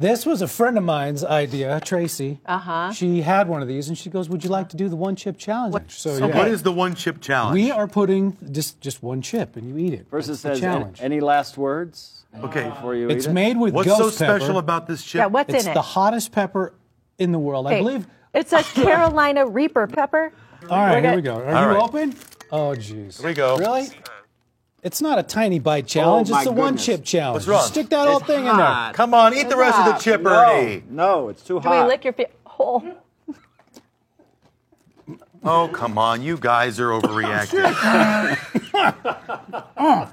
This was a friend of mine's idea, Tracy. Uh huh. She had one of these, and she goes, "Would you like to do the one chip challenge?" So, So yeah. what is the one chip challenge? we are putting just just one chip, and you eat it. Versus the says, challenge. any last words okay. before you It's eat it? made with What's ghost so pepper. special about this chip? Yeah, what's It's in it? It's the hottest pepper in the world, I believe. It's a Carolina Reaper pepper. All right, We're here gonna- we go. Are All you right. open? Oh, jeez. Here we go. Really? It's not a tiny bite oh challenge. Oh, my it's the one chip challenge. What's wrong? You stick that whole It's thing in there. Come on, eat the rest of the chip, Ernie. No, no, it's too hot. Can we lick your feet? Oh. Oh, come on, you guys are overreacting.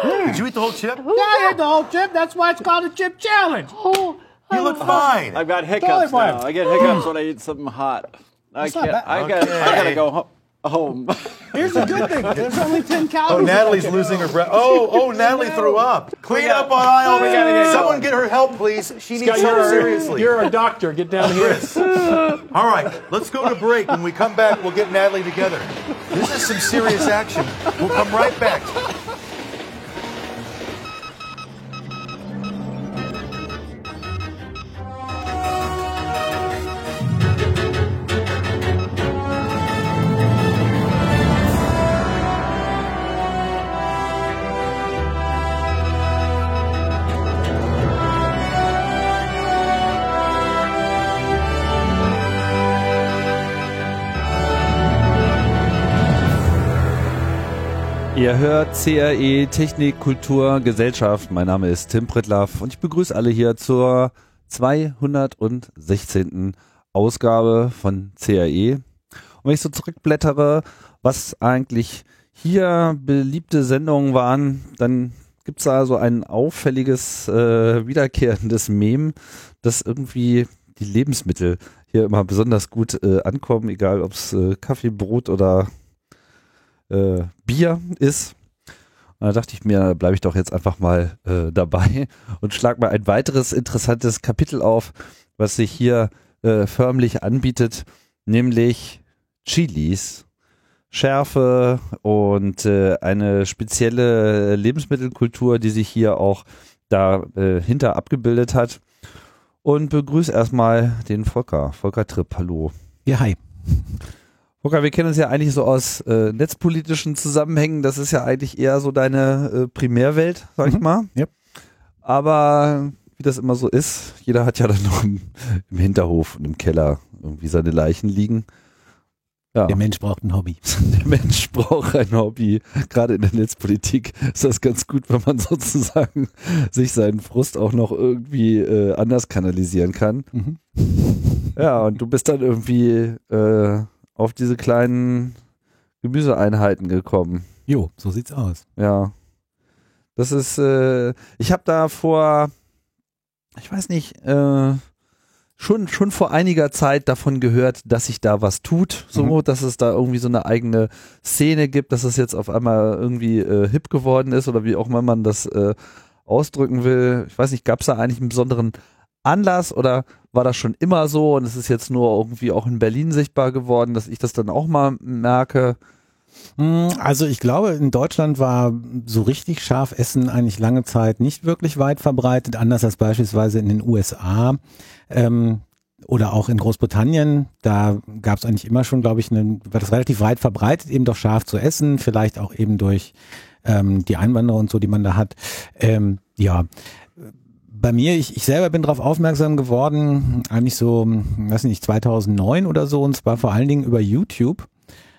Oh, Did you eat the whole chip? Yeah, I had the whole chip. That's why it's called a chip challenge. Oh. You look fine. I've got Totally hiccups fine. now. I get hiccups when I eat something hot. I That's not can't. bad. I got. I gotta go ho- home. Oh, Here's a good thing. There's only 10 calories. Oh, calories. Natalie's losing her breath. Oh, oh, Natalie threw up. Clean up on aisle. we gotta get Someone get her help, please. She needs Scott, help you're, seriously. you're a doctor. Get down here. Chris. All right, let's go to break. When we come back, we'll get Natalie together. This is some serious action. We'll come right back. Ihr hört CRE Technik, Kultur, Gesellschaft. Mein Name ist Tim Pritlaff und ich begrüße alle hier zur 216. Ausgabe von CRE. Und wenn ich so zurückblättere, was eigentlich hier beliebte Sendungen waren, dann gibt's da so ein auffälliges, äh, wiederkehrendes Mem, dass irgendwie die Lebensmittel hier immer besonders gut äh, ankommen, egal ob's äh, Kaffee, Brot oder äh, Bier ist. Und da dachte ich mir, bleibe ich doch jetzt einfach mal äh, dabei und schlag mal ein weiteres interessantes Kapitel auf, was sich hier äh, förmlich anbietet, nämlich Chilis. Schärfe und äh, eine spezielle Lebensmittelkultur, die sich hier auch dahinter abgebildet hat. Und begrüße erstmal den Volker. Volker Tripp, hallo. Ja, hi. Volker, wir kennen uns ja eigentlich so aus äh, netzpolitischen Zusammenhängen. Das ist ja eigentlich eher so deine äh, Primärwelt, sag ich Mhm. mal. Yep. Aber wie das immer so ist, jeder hat ja dann noch im, im Hinterhof und im Keller irgendwie seine Leichen liegen. Ja, Der Mensch braucht ein Hobby. der Mensch braucht ein Hobby. Gerade in der Netzpolitik ist das ganz gut, wenn man sozusagen sich seinen Frust auch noch irgendwie äh, anders kanalisieren kann. Mhm. Ja, und du bist dann irgendwie äh, auf diese kleinen Gemüseeinheiten gekommen. Jo, so sieht's aus. Ja. Das ist, äh, ich habe da vor, ich weiß nicht, äh, schon, schon vor einiger Zeit davon gehört, dass sich da was tut, so, Mhm. dass es da irgendwie so eine eigene Szene gibt, dass es jetzt auf einmal irgendwie äh, hip geworden ist oder wie auch immer man das äh, ausdrücken will. Ich weiß nicht, gab es da eigentlich einen besonderen Anlass oder war das schon immer so und es ist jetzt nur irgendwie auch in Berlin sichtbar geworden, dass ich das dann auch mal merke? Mm, Also ich glaube, in Deutschland war so richtig scharf Essen eigentlich lange Zeit nicht wirklich weit verbreitet, anders als beispielsweise in den USA ähm, oder auch in Großbritannien. Da gab es eigentlich immer schon, glaube ich, eine, war das relativ weit verbreitet, eben doch scharf zu essen, vielleicht auch eben durch ähm, die Einwanderer und so, die man da hat. Ähm, ja, bei mir, ich, ich selber bin darauf aufmerksam geworden, eigentlich so, weiß nicht, 2009 oder so, und zwar vor allen Dingen über YouTube,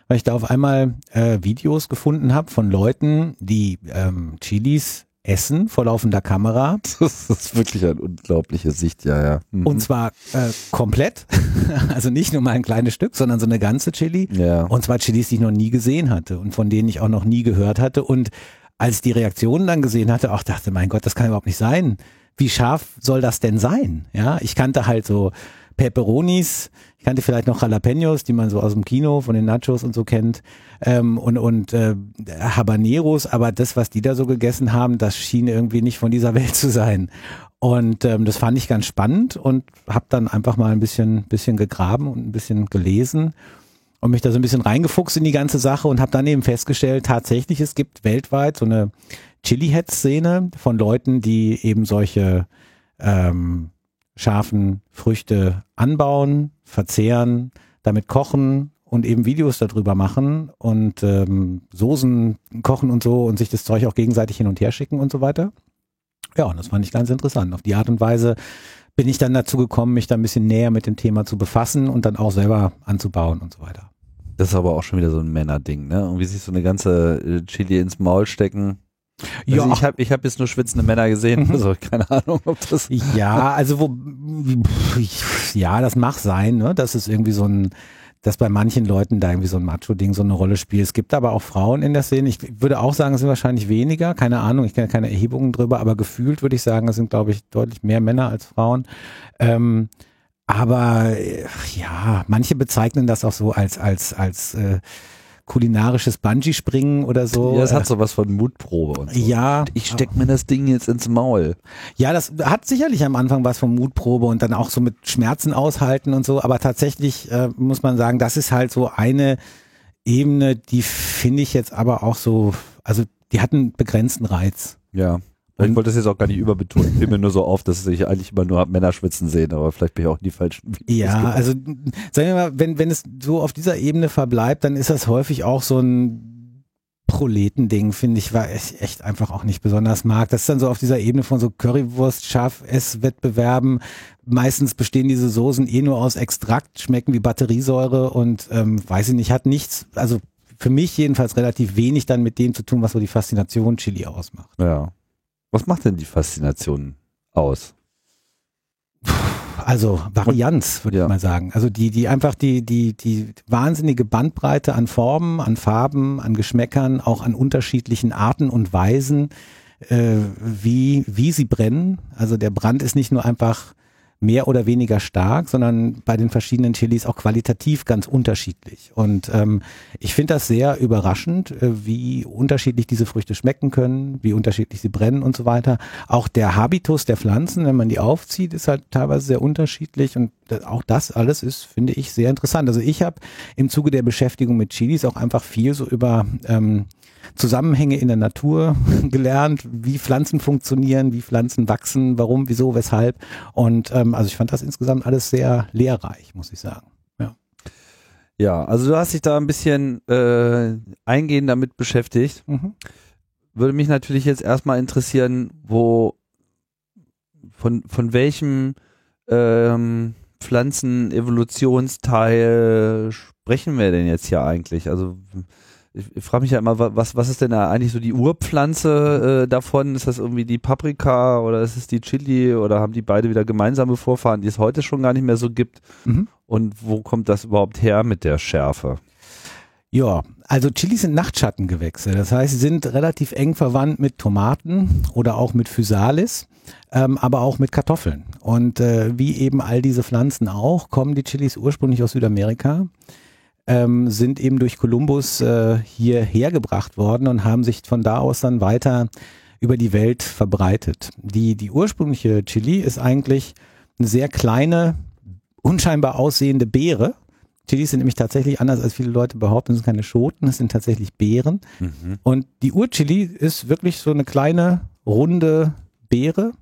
weil ich da auf einmal äh, Videos gefunden habe von Leuten, die ähm, Chilis essen vor laufender Kamera. Das ist wirklich eine unglaubliche Sicht, ja, ja. Mhm. Und zwar äh, komplett, also nicht nur mal ein kleines Stück, sondern so eine ganze Chili. ja. Und zwar Chilis, die ich noch nie gesehen hatte und von denen ich auch noch nie gehört hatte. Und als ich die Reaktionen dann gesehen hatte, auch dachte, mein Gott, das kann überhaupt nicht sein. Wie scharf soll das denn sein? Ja, ich kannte halt so Pepperonis, ich kannte vielleicht noch Jalapenos, die man so aus dem Kino von den Nachos und so kennt, ähm, und, und äh, Habaneros, aber das, was die da so gegessen haben, das schien irgendwie nicht von dieser Welt zu sein. Und ähm, das fand ich ganz spannend und habe dann einfach mal ein bisschen, bisschen gegraben und ein bisschen gelesen und mich da so ein bisschen reingefuchst in die ganze Sache und habe dann eben festgestellt, tatsächlich, es gibt weltweit so eine Chili-Head-Szene von Leuten, die eben solche ähm, scharfen Früchte anbauen, verzehren, damit kochen und eben Videos darüber machen und ähm, Soßen kochen und so und sich das Zeug auch gegenseitig hin und her schicken und so weiter. Ja, und das fand ich ganz interessant. Auf die Art und Weise bin ich dann dazu gekommen, mich da ein bisschen näher mit dem Thema zu befassen und dann auch selber anzubauen und so weiter. Das ist aber auch schon wieder so ein Männerding, ne? Irgendwie sich so eine ganze äh, Chili ins Maul stecken. Ja. Also ich habe ich hab jetzt nur schwitzende Männer gesehen, Mhm. also keine Ahnung, ob das. Ja, also wo, ja, das mag sein, ne, dass es irgendwie so ein, dass bei manchen Leuten da irgendwie so ein Macho-Ding so eine Rolle spielt. Es gibt aber auch Frauen in der Szene. Ich würde auch sagen, es sind wahrscheinlich weniger. Keine Ahnung, ich kenne keine Erhebungen drüber, aber gefühlt würde ich sagen, es sind, glaube ich, deutlich mehr Männer als Frauen. Ähm, aber äh, ja, manche bezeichnen das auch so als als als äh, kulinarisches Bungee-Springen oder so. Ja, es hat sowas von Mutprobe und so. ja, Ich steck mir das Ding jetzt ins Maul. ja, das hat sicherlich am Anfang was von Mutprobe und dann auch so mit Schmerzen aushalten und so, aber tatsächlich äh, muss man sagen, das ist halt so eine Ebene, die finde ich jetzt aber auch so, also die hat einen begrenzten Reiz. Ja. Ich wollte das jetzt auch gar nicht überbetonen. Fiel mir nur so auf, dass ich eigentlich immer nur Männer schwitzen sehen, aber vielleicht bin ich auch in die falschen Videos Ja, also sagen wir mal, wenn, wenn es so auf dieser Ebene verbleibt, dann ist das häufig auch so ein Proletending, finde ich, war ich echt einfach auch nicht besonders mag. Das ist dann so auf dieser Ebene von so Currywurst, Schaf-Ess-Wettbewerben. Meistens bestehen diese Soßen eh nur aus Extrakt, schmecken wie Batteriesäure und ähm, weiß ich nicht, hat nichts, also für mich jedenfalls relativ wenig dann mit dem zu tun, was so die Faszination Chili ausmacht. Ja. Was macht denn die Faszination aus? Also Varianz, würde Ja. ich mal sagen. Also die, die einfach die, die, die wahnsinnige Bandbreite an Formen, an Farben, an Geschmäckern, auch an unterschiedlichen Arten und Weisen, äh, wie, wie sie brennen. Also der Brand ist nicht nur einfach mehr oder weniger stark, sondern bei den verschiedenen Chilis auch qualitativ ganz unterschiedlich. Und ähm, ich finde das sehr überraschend, äh, wie unterschiedlich diese Früchte schmecken können, wie unterschiedlich sie brennen und so weiter. Auch der Habitus der Pflanzen, wenn man die aufzieht, ist halt teilweise sehr unterschiedlich und auch das alles ist, finde ich, sehr interessant. Also ich habe im Zuge der Beschäftigung mit Chilis auch einfach viel so über ähm, Zusammenhänge in der Natur gelernt, wie Pflanzen funktionieren, wie Pflanzen wachsen, warum, wieso, weshalb. Und ähm, also ich fand das insgesamt alles sehr lehrreich, muss ich sagen. Ja. Ja, also du hast dich da ein bisschen äh, eingehend damit beschäftigt. Mhm. Würde mich natürlich jetzt erstmal interessieren, wo von, von welchem ähm, Pflanzen-Evolutionsteil sprechen wir denn jetzt hier eigentlich? Also ich, frage mich ja immer, wa- was, was ist denn da eigentlich so die Urpflanze äh, davon? Ist das irgendwie die Paprika oder ist es die Chili oder haben die beide wieder gemeinsame Vorfahren, die es heute schon gar nicht mehr so gibt? Mhm. Und wo kommt das überhaupt her mit der Schärfe? Ja, also Chilis sind Nachtschattengewächse. Das heißt, sie sind relativ eng verwandt mit Tomaten oder auch mit Physalis, ähm, aber auch mit Kartoffeln. Und äh, wie eben all diese Pflanzen auch, kommen die Chilis ursprünglich aus Südamerika, ähm, sind eben durch Kolumbus äh, hierher gebracht worden und haben sich von da aus dann weiter über die Welt verbreitet. Die, die ursprüngliche Chili ist eigentlich eine sehr kleine, unscheinbar aussehende Beere. Chilis sind nämlich tatsächlich anders als viele Leute behaupten, es sind keine Schoten, es sind tatsächlich Beeren. Und die Urchili ist wirklich so eine kleine, runde Beere,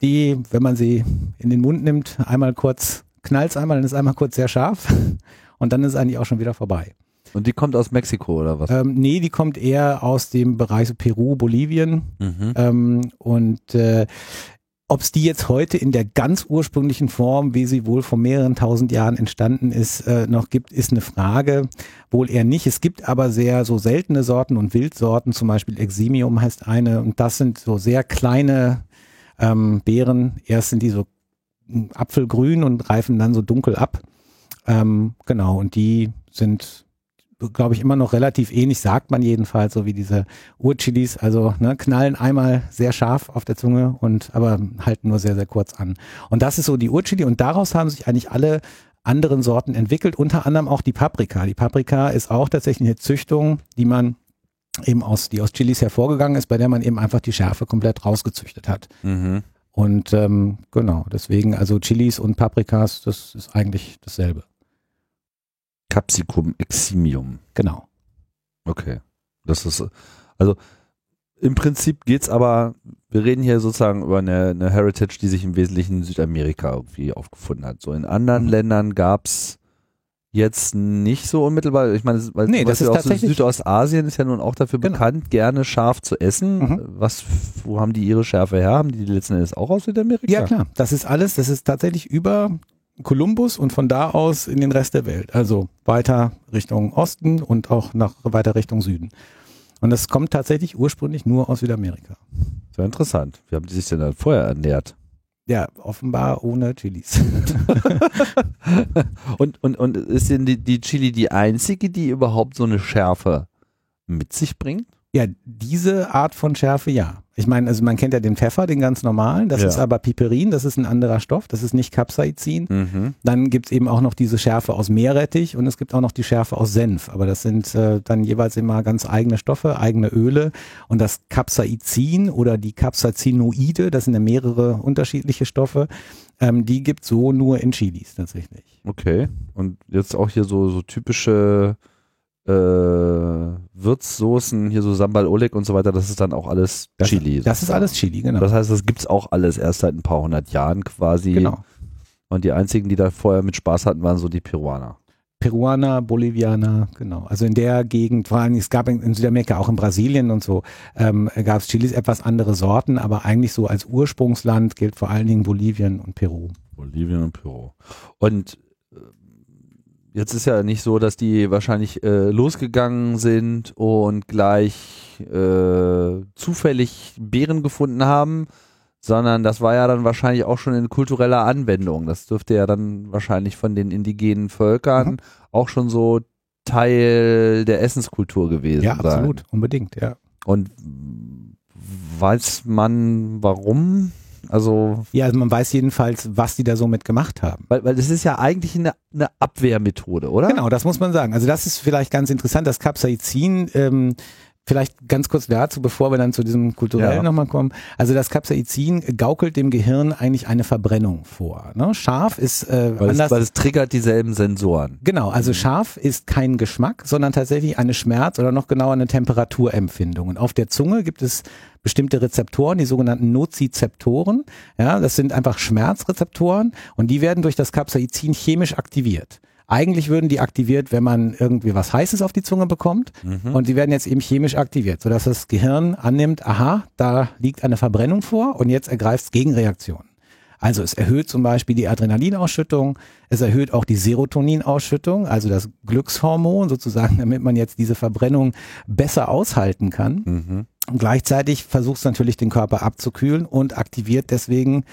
die, wenn man sie in den Mund nimmt, einmal kurz knallt einmal, dann ist einmal kurz sehr scharf und dann ist es eigentlich auch schon wieder vorbei. Und die kommt aus Mexiko oder was? Ähm, nee, die kommt eher aus dem Bereich so Peru, Bolivien Mhm. ähm, und äh, ob es die jetzt heute in der ganz ursprünglichen Form, wie sie wohl vor mehreren tausend Jahren entstanden ist, äh, noch gibt, ist eine Frage. Wohl eher nicht. Es gibt aber sehr so seltene Sorten und Wildsorten, zum Beispiel Eximium heißt eine, und das sind so sehr kleine ähm, Beeren. Erst sind die so mm, apfelgrün und reifen dann so dunkel ab. Ähm, genau, und die sind glaube ich, immer noch relativ ähnlich, sagt man jedenfalls, so wie diese Urchilis, also ne, knallen einmal sehr scharf auf der Zunge und aber halten nur sehr, sehr kurz an. Und das ist so die Urchili und daraus haben sich eigentlich alle anderen Sorten entwickelt, unter anderem auch die Paprika. Die Paprika ist auch tatsächlich eine Züchtung, die man eben aus, die aus Chilis hervorgegangen ist, bei der man eben einfach die Schärfe komplett rausgezüchtet hat. Mhm. Und ähm, genau, deswegen, also Chilis und Paprikas, das ist eigentlich dasselbe. Capsicum eximium. Genau. Okay. Das ist, also, im Prinzip geht's aber, wir reden hier sozusagen über eine, eine Heritage, die sich im Wesentlichen in Südamerika irgendwie aufgefunden hat. So in anderen Mhm. Ländern gab's jetzt nicht so unmittelbar, ich meine, weil Nee, das ist auch so tatsächlich- Südostasien ist ja nun auch dafür Genau. bekannt, gerne scharf zu essen. Mhm. Was, wo haben die ihre Schärfe her? Haben die die letzten Endes auch aus Südamerika? Ja, klar. Das ist alles, das ist tatsächlich über Kolumbus und von da aus in den Rest der Welt. Also weiter Richtung Osten und auch nach weiter Richtung Süden. Und das kommt tatsächlich ursprünglich nur aus Südamerika. Sehr interessant. Wie haben die sich denn dann vorher ernährt? Ja, offenbar ohne Chilis. Und, und, und ist denn die, die Chili die einzige, die überhaupt so eine Schärfe mit sich bringt? Ja, diese Art von Schärfe, ja. Ich meine, also man kennt ja den Pfeffer, den ganz normalen. Das Ja. ist aber Piperin, das ist ein anderer Stoff, das ist nicht Capsaicin. Mhm. Dann gibt's eben auch noch diese Schärfe aus Meerrettich und es gibt auch noch die Schärfe aus Senf. Aber das sind äh, dann jeweils immer ganz eigene Stoffe, eigene Öle. Und das Capsaicin oder die Capsaicinoide, das sind ja mehrere unterschiedliche Stoffe, ähm, die gibt's so nur in Chilis tatsächlich. Okay. Und jetzt auch hier so, so typische äh, Würzsoßen, hier so Sambal Oleg und so weiter, das ist dann auch alles Das, Chili. Das ist alles Chili, genau. Das heißt, das gibt's auch alles erst seit ein paar hundert Jahren quasi. genau. Und die einzigen, die da vorher mit Spaß hatten, waren so die Peruaner. Peruaner, Bolivianer, genau. Also in der Gegend, vor allem, es gab in, Südamerika, auch in Brasilien und so, ähm, gab es Chilis etwas andere Sorten, aber eigentlich so als Ursprungsland gilt vor allen Dingen Bolivien und Peru. Bolivien und Peru. Und jetzt ist ja nicht so, dass die wahrscheinlich äh, losgegangen sind und gleich äh, zufällig Beeren gefunden haben, sondern das war ja dann wahrscheinlich auch schon in kultureller Anwendung. Das dürfte ja dann wahrscheinlich von den indigenen Völkern Mhm. auch schon so Teil der Essenskultur gewesen Ja, sein. absolut, unbedingt, ja. Und weiß man warum? Also Ja, also man weiß jedenfalls, was die da so mit gemacht haben. Weil, weil das ist ja eigentlich eine, eine Abwehrmethode, oder? Genau, das muss man sagen. Also das ist vielleicht ganz interessant, das Capsaicin, ähm, vielleicht ganz kurz dazu, bevor wir dann zu diesem kulturellen Ja. nochmal kommen. Also das Capsaicin gaukelt dem Gehirn eigentlich eine Verbrennung vor. Ne? Scharf ist äh, Weil, es, anders. weil es triggert dieselben Sensoren. Genau, also scharf ist kein Geschmack, sondern tatsächlich eine Schmerz- oder noch genauer eine Temperaturempfindung. Und auf der Zunge gibt es bestimmte Rezeptoren, die sogenannten Nozizeptoren. Ja, das sind einfach Schmerzrezeptoren und die werden durch das Capsaicin chemisch aktiviert. Eigentlich würden die aktiviert, wenn man irgendwie was Heißes auf die Zunge bekommt. Und die werden jetzt eben chemisch aktiviert, sodass das Gehirn annimmt, aha, da liegt eine Verbrennung vor und jetzt ergreift es Gegenreaktionen. Also es erhöht zum Beispiel die Adrenalinausschüttung, es erhöht auch die Serotoninausschüttung, also das Glückshormon sozusagen, damit man jetzt diese Verbrennung besser aushalten kann. Mhm. Und gleichzeitig versucht es natürlich den Körper abzukühlen und aktiviert deswegen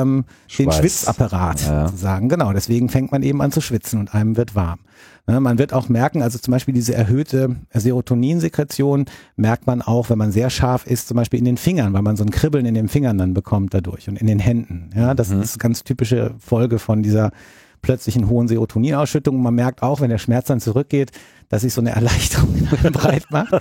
ähm, den. Schwitzapparat Ja. sozusagen. Genau, deswegen fängt man eben an zu schwitzen und einem wird warm. Ne, man wird auch merken, also zum Beispiel diese erhöhte Serotoninsekretion merkt man auch, wenn man sehr scharf ist, zum Beispiel in den Fingern, weil man so ein Kribbeln in den Fingern dann bekommt dadurch und in den Händen. Ja, das ist ganz typische Folge von dieser plötzlichen hohen Serotoninausschüttung. Man merkt auch, wenn der Schmerz dann zurückgeht, dass sich so eine Erleichterung breit macht,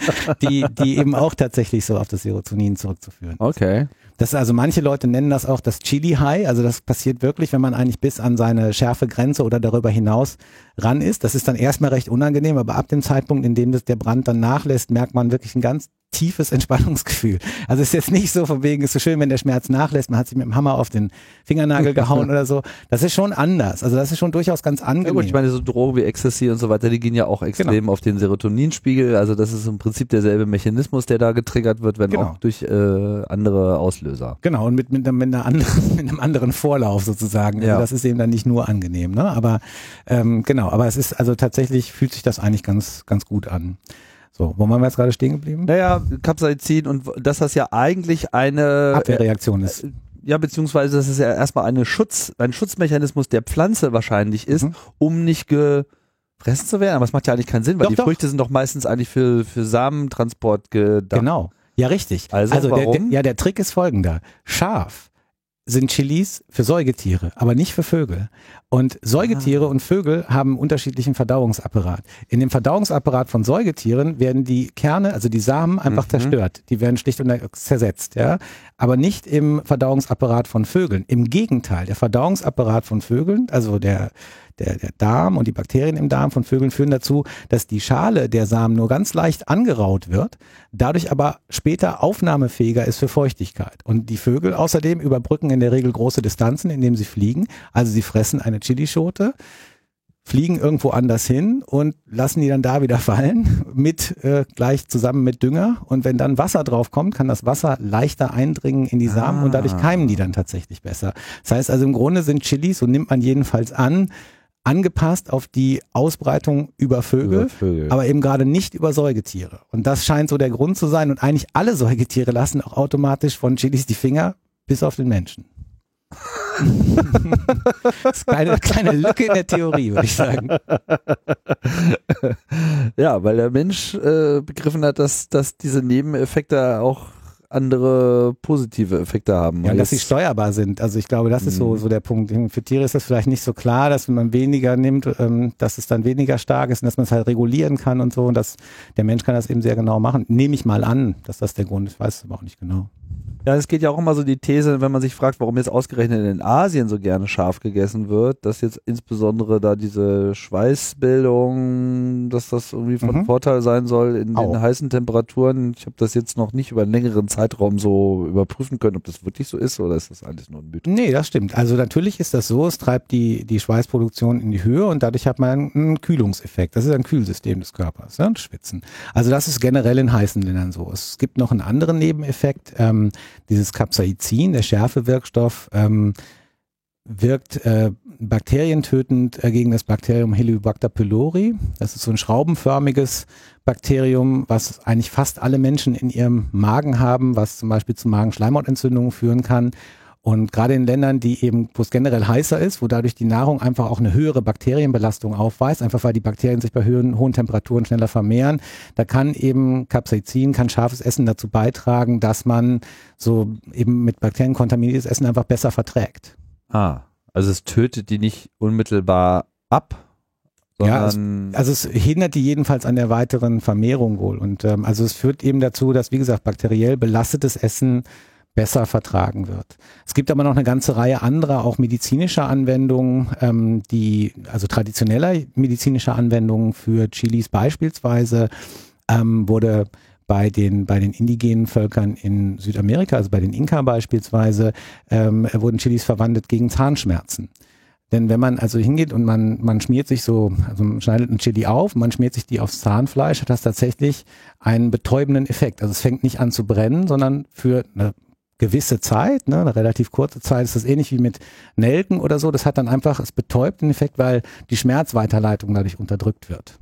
die, die eben auch tatsächlich so auf das Serotonin zurückzuführen. Okay. Das also manche Leute nennen das auch das Chili High. Also das passiert wirklich, wenn man eigentlich bis an seine Schärfegrenze oder darüber hinaus ran ist. Das ist dann erstmal recht unangenehm, aber ab dem Zeitpunkt, in dem das der Brand dann nachlässt, merkt man wirklich ein ganz tiefes Entspannungsgefühl. Also es ist jetzt nicht so von wegen, ist so schön, wenn der Schmerz nachlässt, man hat sich mit dem Hammer auf den Fingernagel gehauen oder so. Das ist schon anders. Also das ist schon durchaus ganz Ja angenehm. gut, ich meine, so Drogen wie Ecstasy und so weiter, die gehen ja auch extrem auf den Serotoninspiegel. Also das ist im Prinzip derselbe Mechanismus, der da getriggert wird, wenn Genau. auch durch äh, andere Auslöser. Genau, und mit, mit, einer- mit, anderen, mit einem anderen Vorlauf sozusagen. Also Ja. das ist eben dann nicht nur angenehm, ne? Aber ähm, genau, aber es ist also tatsächlich fühlt sich das eigentlich ganz, ganz gut an. So, wo waren wir jetzt gerade stehen geblieben? Naja, Capsaicin und dass das ja eigentlich eine Abwehrreaktion ist. ja, beziehungsweise dass es ja erstmal eine Schutz, ein Schutzmechanismus der Pflanze wahrscheinlich ist, Mhm. um nicht gefressen zu werden. Aber es macht ja eigentlich keinen Sinn, weil Doch, die doch. Früchte sind doch meistens eigentlich für, für Samentransport gedacht. Genau. Ja, richtig. Also, der, der, warum? ja, der Trick ist folgender. Scharf sind Chilis für Säugetiere, aber nicht für Vögel. Und Säugetiere und Vögel haben unterschiedlichen Verdauungsapparat. In dem Verdauungsapparat von Säugetieren werden die Kerne, also die Samen, einfach zerstört. Die werden schlicht und ergreifend zersetzt, ja. Aber nicht im Verdauungsapparat von Vögeln. Im Gegenteil, der Verdauungsapparat von Vögeln, also der, der, der Darm und die Bakterien im Darm von Vögeln führen dazu, dass die Schale der Samen nur ganz leicht angeraut wird, dadurch aber später aufnahmefähiger ist für Feuchtigkeit. Und die Vögel außerdem überbrücken in der Regel große Distanzen, indem sie fliegen. Also sie fressen eine Chilischote, fliegen irgendwo anders hin und lassen die dann da wieder fallen, mit äh, gleich zusammen mit Dünger. Und wenn dann Wasser drauf kommt, kann das Wasser leichter eindringen in die Samen und dadurch keimen die dann tatsächlich besser. Das heißt also im Grunde sind Chilis, so nimmt man jedenfalls an, angepasst auf die Ausbreitung über Vögel, Über Vögel. aber eben gerade nicht über Säugetiere. Und das scheint so der Grund zu sein. Und eigentlich alle Säugetiere lassen auch automatisch von Chilis die Finger, bis auf den Menschen. das ist eine kleine Lücke in der Theorie, würde ich sagen. Ja, weil der Mensch äh, begriffen hat, dass, dass diese Nebeneffekte auch andere positive Effekte haben. Ja, und dass sie steuerbar sind. Also ich glaube, das ist so, Mhm. so der Punkt. Für Tiere ist das vielleicht nicht so klar, dass wenn man weniger nimmt, ähm, dass es dann weniger stark ist und dass man es halt regulieren kann und so. Und dass der Mensch kann das eben sehr genau machen. Nehme ich mal an, dass das der Grund ist. Ich weiß es aber auch nicht genau. Ja, es geht ja auch immer so die These, wenn man sich fragt, warum jetzt ausgerechnet in Asien so gerne scharf gegessen wird, dass jetzt insbesondere da diese Schweißbildung, dass das irgendwie von Mhm. Vorteil sein soll in Auch. den heißen Temperaturen. Ich habe das jetzt noch nicht über einen längeren Zeitraum so überprüfen können, ob das wirklich so ist oder ist das alles nur ein Mythos? Nee, das stimmt. Also natürlich ist das so, es treibt die, die Schweißproduktion in die Höhe und dadurch hat man einen Kühlungseffekt. Das ist ein Kühlsystem des Körpers, ne? Schwitzen. Also das ist generell in heißen Ländern so. Es gibt noch einen anderen Nebeneffekt. Ähm, dieses Capsaicin, der Schärfewirkstoff, ähm, wirkt äh, bakterientötend äh, gegen das Bakterium Helicobacter pylori. Das ist so ein schraubenförmiges Bakterium, was eigentlich fast alle Menschen in ihrem Magen haben, was zum Beispiel zu Magenschleimhautentzündungen führen kann. Und gerade in Ländern, die eben, wo es generell heißer ist, wo dadurch die Nahrung einfach auch eine höhere Bakterienbelastung aufweist, einfach weil die Bakterien sich bei höhen, hohen Temperaturen schneller vermehren, da kann eben Capsaicin, kann scharfes Essen dazu beitragen, dass man so eben mit Bakterien kontaminiertes Essen einfach besser verträgt. Ah, also es tötet die nicht unmittelbar ab, Ja, sondern Also es hindert die jedenfalls an der weiteren Vermehrung wohl. Und ähm, also es führt eben dazu, dass, wie gesagt, bakteriell belastetes Essen besser vertragen wird. Es gibt aber noch eine ganze Reihe anderer, auch medizinischer Anwendungen, ähm, die, also traditioneller medizinischer Anwendungen für Chilis beispielsweise, ähm, wurde bei den, bei den indigenen Völkern in Südamerika, also bei den Inka beispielsweise, ähm, wurden Chilis verwendet gegen Zahnschmerzen. Denn wenn man also hingeht und man, man schmiert sich so, also man schneidet ein Chili auf, man schmiert sich die aufs Zahnfleisch, hat das tatsächlich einen betäubenden Effekt. Also es fängt nicht an zu brennen, sondern für eine gewisse Zeit, ne, eine relativ kurze Zeit, ist das ähnlich wie mit Nelken oder so. Das hat dann einfach, es betäubt den Effekt, weil die Schmerzweiterleitung dadurch unterdrückt wird.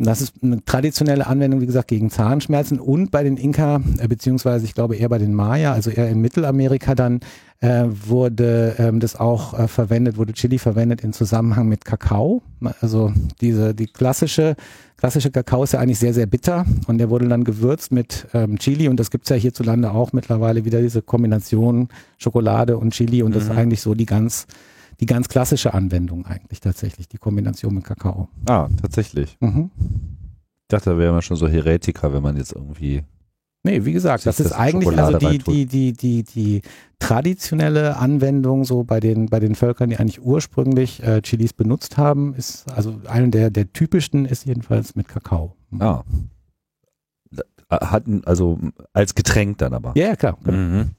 Und das ist eine traditionelle Anwendung, wie gesagt, gegen Zahnschmerzen und bei den Inka, äh, beziehungsweise ich glaube eher bei den Maya, also eher in Mittelamerika dann, äh, wurde ähm, das auch äh, verwendet, wurde Chili verwendet in Zusammenhang mit Kakao. Also diese, die klassische, klassische Kakao ist ja eigentlich sehr, sehr bitter und der wurde dann gewürzt mit ähm, Chili und das gibt's ja hierzulande auch mittlerweile wieder diese Kombination Schokolade und Chili und das ist eigentlich so die ganz, die ganz klassische Anwendung eigentlich tatsächlich, die Kombination mit Kakao. ah, tatsächlich. Mhm. Ich dachte, da wäre man schon so Heretiker, wenn man jetzt irgendwie Nee, wie gesagt, das Sich ist das eigentlich Schokolade also die, die, die, die, die traditionelle Anwendung so bei den, bei den Völkern, die eigentlich ursprünglich äh, Chilis benutzt haben, ist also eine der, der typischsten ist jedenfalls mit Kakao. Ah. Da- Hatten, also als Getränk dann aber. Ja, klar. genau. Mhm.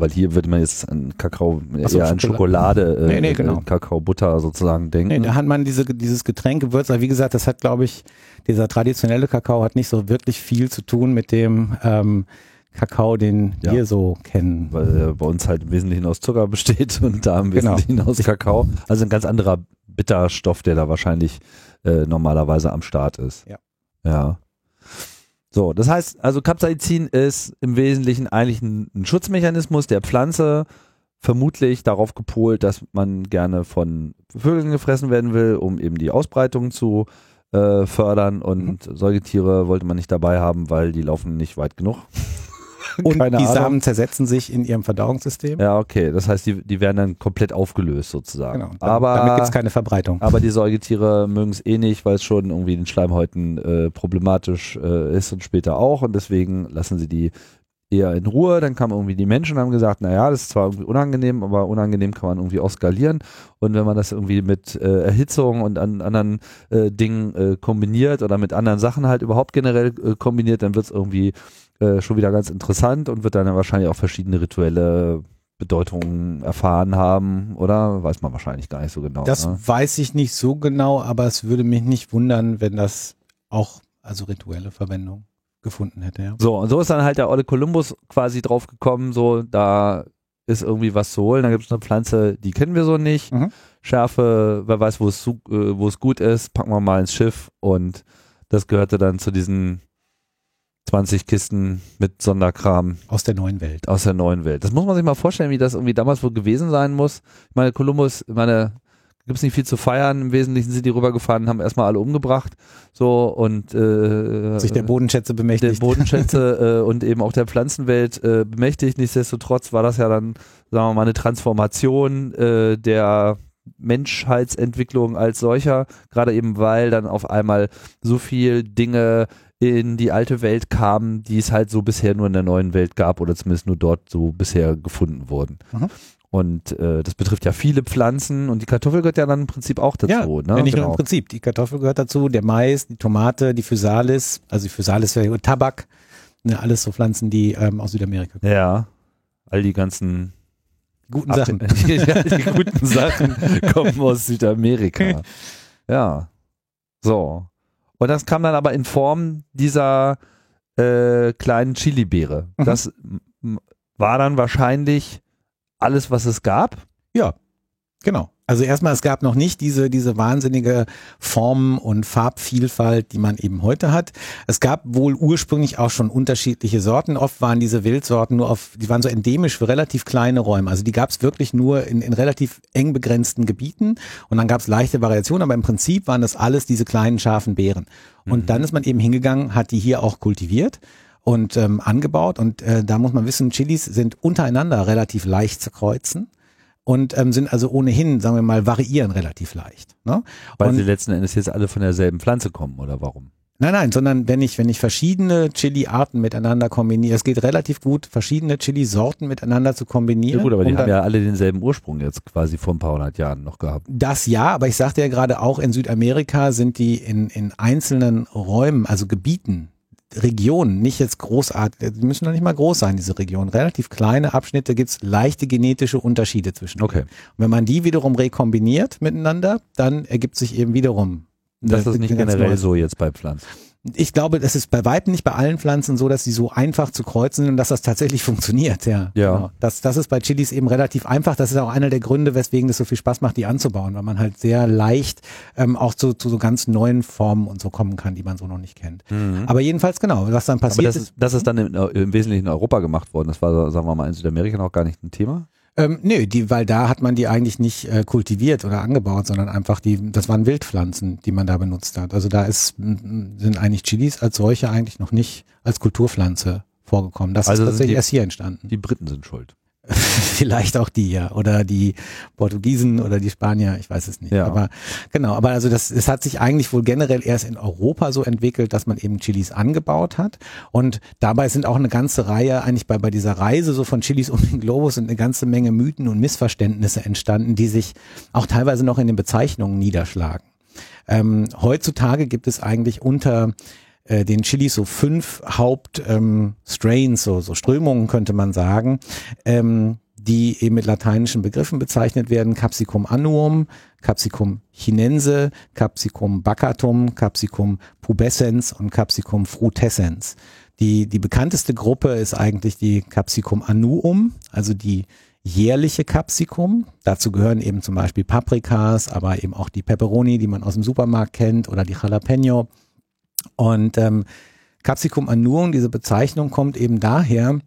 Weil hier würde man jetzt an Kakao, Ach so, eher an Schokolade. Äh, Nee, nee, genau. äh, Kakaobutter sozusagen denken. Nee, da hat man diese, dieses Getränk gewürzt, aber wie gesagt, das hat, glaube ich, dieser traditionelle Kakao hat nicht so wirklich viel zu tun mit dem ähm, Kakao, den Ja. wir so kennen. weil er bei uns halt im Wesentlichen aus Zucker besteht und da im Genau. Wesentlichen aus Kakao. Also ein ganz anderer Bitterstoff, der da wahrscheinlich äh, normalerweise am Start ist. Ja. Ja. So, das heißt, also Capsaicin ist im Wesentlichen eigentlich ein, ein Schutzmechanismus der Pflanze, vermutlich darauf gepolt, dass man gerne von Vögeln gefressen werden will, um eben die Ausbreitung zu äh, fördern und Mhm. Säugetiere wollte man nicht dabei haben, weil die laufen nicht weit genug. Und Keine die Ahnung. Samen zersetzen sich in ihrem Verdauungssystem. Ja, okay. Das heißt, die, die werden dann komplett aufgelöst sozusagen. Genau. Aber, damit gibt's keine Verbreitung. aber die Säugetiere mögen es eh nicht, weil es schon irgendwie in den Schleimhäuten äh, problematisch äh, ist und später auch. Und deswegen lassen sie die eher in Ruhe. Dann kamen irgendwie die Menschen und haben gesagt, naja, das ist zwar irgendwie unangenehm, aber unangenehm kann man irgendwie auch skalieren. Und wenn man das irgendwie mit äh, Erhitzung und an anderen äh, Dingen äh, kombiniert oder mit anderen Sachen halt überhaupt generell äh, kombiniert, dann wird es irgendwie äh, schon wieder ganz interessant und wird dann wahrscheinlich auch verschiedene rituelle Bedeutungen erfahren haben, oder? Weiß man wahrscheinlich gar nicht so genau. Das ne? weiß ich nicht so genau, aber es würde mich nicht wundern, wenn das auch also rituelle Verwendung gefunden hätte. Ja. So, und so ist dann halt der Olle Kolumbus quasi drauf gekommen, so, da ist irgendwie was zu holen. Da gibt es eine Pflanze, die kennen wir so nicht. Mhm. Schärfe, wer weiß, wo es, su- äh, wo es gut ist, packen wir mal ins Schiff und das gehörte dann zu diesen 20 Kisten mit Sonderkram Aus der neuen Welt. aus der neuen Welt. Das muss man sich mal vorstellen, wie das irgendwie damals wohl gewesen sein muss. Ich meine, Kolumbus, ich meine, gibt es nicht viel zu feiern. Im Wesentlichen sind die rübergefahren, haben erstmal alle umgebracht. So und äh, Sich der Bodenschätze der bemächtigt. Bodenschätze äh, und eben auch der Pflanzenwelt äh, bemächtigt. Nichtsdestotrotz war das ja dann, sagen wir mal, eine Transformation äh, der Menschheitsentwicklung als solcher, gerade eben weil dann auf einmal so viel Dinge in die alte Welt kamen, die es halt so bisher nur in der neuen Welt gab oder zumindest nur dort so bisher gefunden wurden. Mhm. Und äh, das betrifft ja viele Pflanzen und die Kartoffel gehört ja dann im Prinzip auch dazu. ja, ne? nicht nur Genau. im Prinzip. Die Kartoffel gehört dazu, der Mais, die Tomate, die Physalis, also die Physalis Tabak, ne, alles so Pflanzen, die ähm, aus Südamerika kommen. Ja, all die ganzen Guten Ab- Sachen. ja, die guten Sachen kommen aus Südamerika. Ja. So. Und das kam dann aber in Form dieser äh, kleinen Chili-Beere. Mhm. Das war dann wahrscheinlich alles, was es gab. Ja, genau. Also erstmal, es gab noch nicht diese, diese wahnsinnige Form- und Farbvielfalt, die man eben heute hat. Es gab wohl ursprünglich auch schon unterschiedliche Sorten. Oft waren diese Wildsorten nur auf, die waren so endemisch für relativ kleine Räume. Also die gab es wirklich nur in, in relativ eng begrenzten Gebieten. Und dann gab es leichte Variationen, aber im Prinzip waren das alles diese kleinen scharfen Beeren. Und dann ist man eben hingegangen, hat die hier auch kultiviert und ähm, angebaut. Und äh, da muss man wissen, Chilis sind untereinander relativ leicht zu kreuzen und ähm, sind also ohnehin, sagen wir mal, variieren relativ leicht. Ne? Weil und, sie letzten Endes jetzt alle von derselben Pflanze kommen, oder warum? nein, nein, sondern wenn ich, wenn ich verschiedene Chili-Arten miteinander kombiniere, es geht relativ gut, verschiedene Chili-Sorten miteinander zu kombinieren. Ja gut, aber die um haben ja alle denselben Ursprung jetzt quasi vor ein paar hundert Jahren noch gehabt. Das ja, aber ich sagte ja gerade auch in Südamerika sind die in, in einzelnen Räumen, also Gebieten, Regionen, nicht jetzt großartig, die müssen noch nicht mal groß sein, diese Regionen. Relativ kleine Abschnitte gibt's leichte genetische Unterschiede zwischen. Okay. Und wenn man die wiederum rekombiniert miteinander, dann ergibt sich eben wiederum. Das ist nicht generell so jetzt bei Pflanzen. Ich glaube, das ist bei weitem nicht bei allen Pflanzen so, dass sie so einfach zu kreuzen sind und dass das tatsächlich funktioniert. Ja, Ja. Genau. Das, das ist bei Chilis eben relativ einfach. Das ist auch einer der Gründe, weswegen es so viel Spaß macht, die anzubauen, weil man halt sehr leicht ähm, auch zu, zu so ganz neuen Formen und so kommen kann, die man so noch nicht kennt. Aber jedenfalls genau, was dann Mhm. Aber passiert das ist, das ist dann im, im Wesentlichen in Europa gemacht worden. Das war, sagen wir mal, in Südamerika noch gar nicht ein Thema. Ähm, nö, die, weil da hat man die eigentlich nicht äh, kultiviert oder angebaut, sondern einfach die, das waren Wildpflanzen, die man da benutzt hat. Also da ist, sind eigentlich Chilis als solche eigentlich noch nicht als Kulturpflanze vorgekommen. Das Also ist tatsächlich die- erst hier entstanden. Die Briten sind schuld. Vielleicht auch die, ja. Oder die Portugiesen oder die Spanier, ich weiß es nicht. Ja. Aber genau, aber also das, es hat sich eigentlich wohl generell erst in Europa so entwickelt, dass man eben Chilis angebaut hat. Und dabei sind auch eine ganze Reihe, eigentlich bei, bei dieser Reise so von Chilis um den Globus sind eine ganze Menge Mythen und Missverständnisse entstanden, die sich auch teilweise noch in den Bezeichnungen niederschlagen. Ähm, heutzutage gibt es eigentlich unter äh, den Chilis so fünf Hauptstrains, ähm, so, so Strömungen könnte man sagen, ähm, die eben mit lateinischen Begriffen bezeichnet werden. Capsicum annuum, Capsicum chinense, Capsicum baccatum, Capsicum pubescens und Capsicum frutescens. Die, die bekannteste Gruppe ist eigentlich die Capsicum annuum, also die jährliche Capsicum. Dazu gehören eben zum Beispiel Paprikas, aber eben auch die Peperoni, die man aus dem Supermarkt kennt, oder die Jalapeno. Und ähm, Capsicum annuum, diese Bezeichnung kommt eben daher,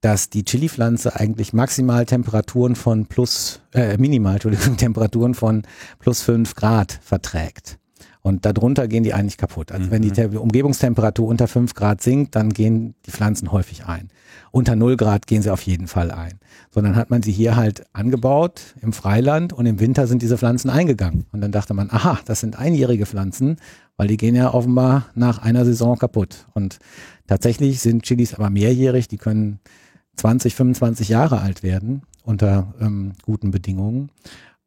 dass die Chili-Pflanze eigentlich maximal Temperaturen von plus, äh, minimal, Entschuldigung, Temperaturen von plus fünf Grad verträgt. Und darunter gehen die eigentlich kaputt. Also wenn die Te Umgebungstemperatur unter 5 Grad sinkt, dann gehen die Pflanzen häufig ein. Unter 0 Grad gehen sie auf jeden Fall ein. Sondern hat man sie hier halt angebaut im Freiland und im Winter sind diese Pflanzen eingegangen. Und dann dachte man, aha, das sind einjährige Pflanzen, weil die gehen ja offenbar nach einer Saison kaputt. Und tatsächlich sind Chilis aber mehrjährig, die können 20, 25 Jahre alt werden unter ähm, guten Bedingungen.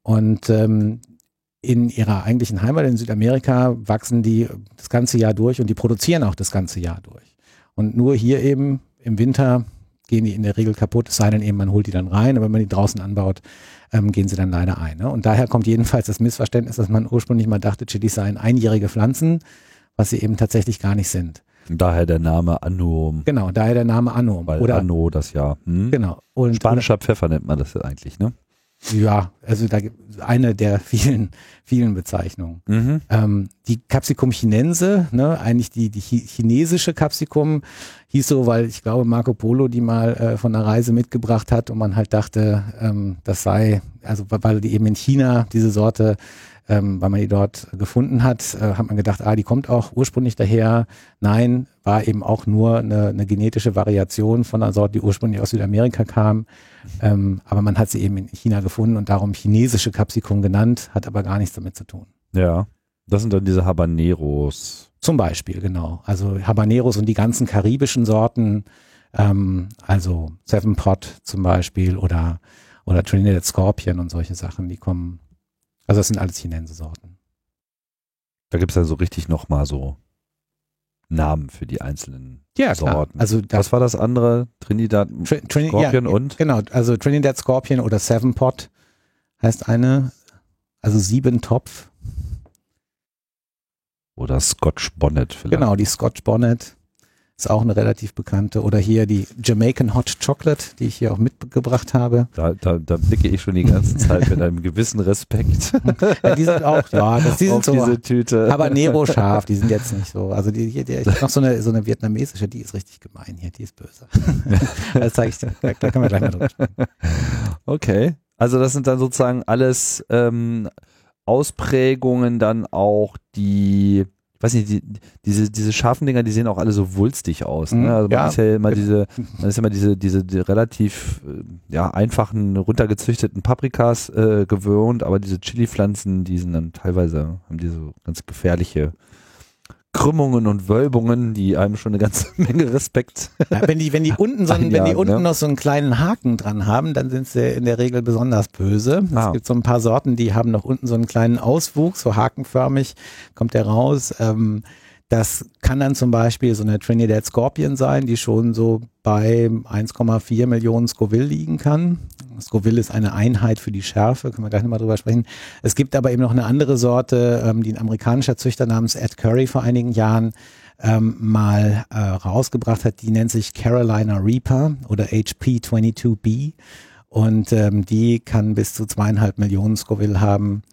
Und ähm, in ihrer eigentlichen Heimat in Südamerika wachsen die das ganze Jahr durch und die produzieren auch das ganze Jahr durch. Und nur hier eben im Winter gehen die in der Regel kaputt, es sei denn eben, man holt die dann rein, aber wenn man die draußen anbaut, ähm, gehen sie dann leider ein. Ne? Und daher kommt jedenfalls das Missverständnis, dass man ursprünglich mal dachte, Chilis seien einjährige Pflanzen, was sie eben tatsächlich gar nicht sind. Daher der Name Anno, Genau, daher der Name Anno. weil Oder Anno das Jahr. Hm? genau. Und, Spanischer Pfeffer nennt man das ja eigentlich, ne? Ja, also da eine der vielen, vielen Bezeichnungen. Mhm. Ähm, die Capsicum chinense, ne, eigentlich die, die chi- chinesische Capsicum, hieß so, weil ich glaube Marco Polo die mal äh, von einer Reise mitgebracht hat und man halt dachte, ähm, das sei, also weil die eben in China diese Sorte, ähm, weil man die dort gefunden hat, äh, hat man gedacht, ah, die kommt auch ursprünglich daher. Nein, war eben auch nur eine, eine genetische Variation von einer Sorte, die ursprünglich aus Südamerika kam. Ähm, aber man hat sie eben in China gefunden und darum chinesische Capsicum genannt, hat aber gar nichts damit zu tun. Ja. Das sind dann diese Habaneros. Zum Beispiel, genau. Also Habaneros und die ganzen karibischen Sorten, ähm, also Seven Pot zum Beispiel oder, oder Trinidad Scorpion und solche Sachen, die kommen, also das sind alles Chinense-Sorten. Da gibt's dann so richtig nochmal so Namen für die einzelnen klar. Sorten. Also das, Was war das andere? Trinidad Trin Trin Scorpion ja, und? Genau, also Trinidad Scorpion oder Seven Pot heißt eine, also sieben Topf. Oder Scotch Bonnet vielleicht. Genau, die Scotch Bonnet ist auch eine relativ bekannte. Oder hier die Jamaican Hot Chocolate, die ich hier auch mitgebracht habe. Da, da, da blicke ich schon die ganze Zeit mit einem gewissen Respekt Ja, die sind auch, ja, das, die sind so diese Tüte. Habanero scharf, die sind jetzt nicht so. Also die, die, die ich noch so eine, so eine vietnamesische, die ist richtig gemein hier, die ist böse. das zeige ich dir, da, da können wir gleich mal drüber sprechen. Okay. Also das sind dann sozusagen alles ähm, Ausprägungen dann auch die, ich weiß nicht, die, diese, diese scharfen Dinger, die sehen auch alle so wulstig aus. Mhm, Ne? Also man ja. ist ja immer diese, man ist immer diese, diese die relativ äh, ja, einfachen, runtergezüchteten Paprikas äh, gewöhnt, aber diese Chili-Pflanzen, die sind dann teilweise, haben diese ganz gefährliche Krümmungen und Wölbungen, die einem schon eine ganze Menge Respekt Ja, wenn die, wenn die unten so, einen- wenn die unten ne? noch so einen kleinen Haken dran haben, dann sind sie in der Regel besonders böse. Ah. Es gibt so ein paar Sorten, die haben noch unten so einen kleinen Auswuchs, so hakenförmig kommt der raus. Ähm, das kann dann zum Beispiel so eine Trinidad Scorpion sein, die schon so bei 1,4 Millionen Scoville liegen kann. Scoville ist eine Einheit für die Schärfe, können wir gleich nochmal drüber sprechen. Es gibt aber eben noch eine andere Sorte, ähm, die ein amerikanischer Züchter namens Ed Curry vor einigen Jahren ähm, mal äh, rausgebracht hat, die nennt sich Carolina Reaper oder HP22B und ähm, die kann bis zu zweieinhalb Millionen Scoville haben.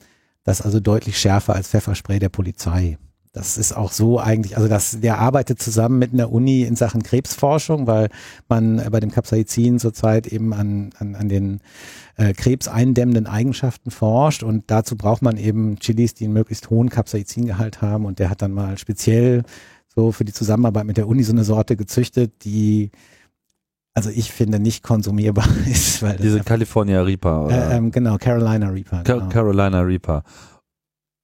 Das ist also deutlich schärfer als Pfefferspray der Polizei. Das ist auch so eigentlich, also das, der arbeitet zusammen mit einer Uni in Sachen Krebsforschung, weil man bei dem Capsaicin zurzeit eben an, an, an den äh, krebseindämmenden Eigenschaften forscht und dazu braucht man eben Chilis, die einen möglichst hohen Capsaicingehalt haben und der hat dann mal speziell so für die Zusammenarbeit mit der Uni so eine Sorte gezüchtet, die also ich finde nicht konsumierbar ist, weil Diese California Reaper. Oder? äh, ähm, genau Carolina Reaper. Genau. Carolina Reaper.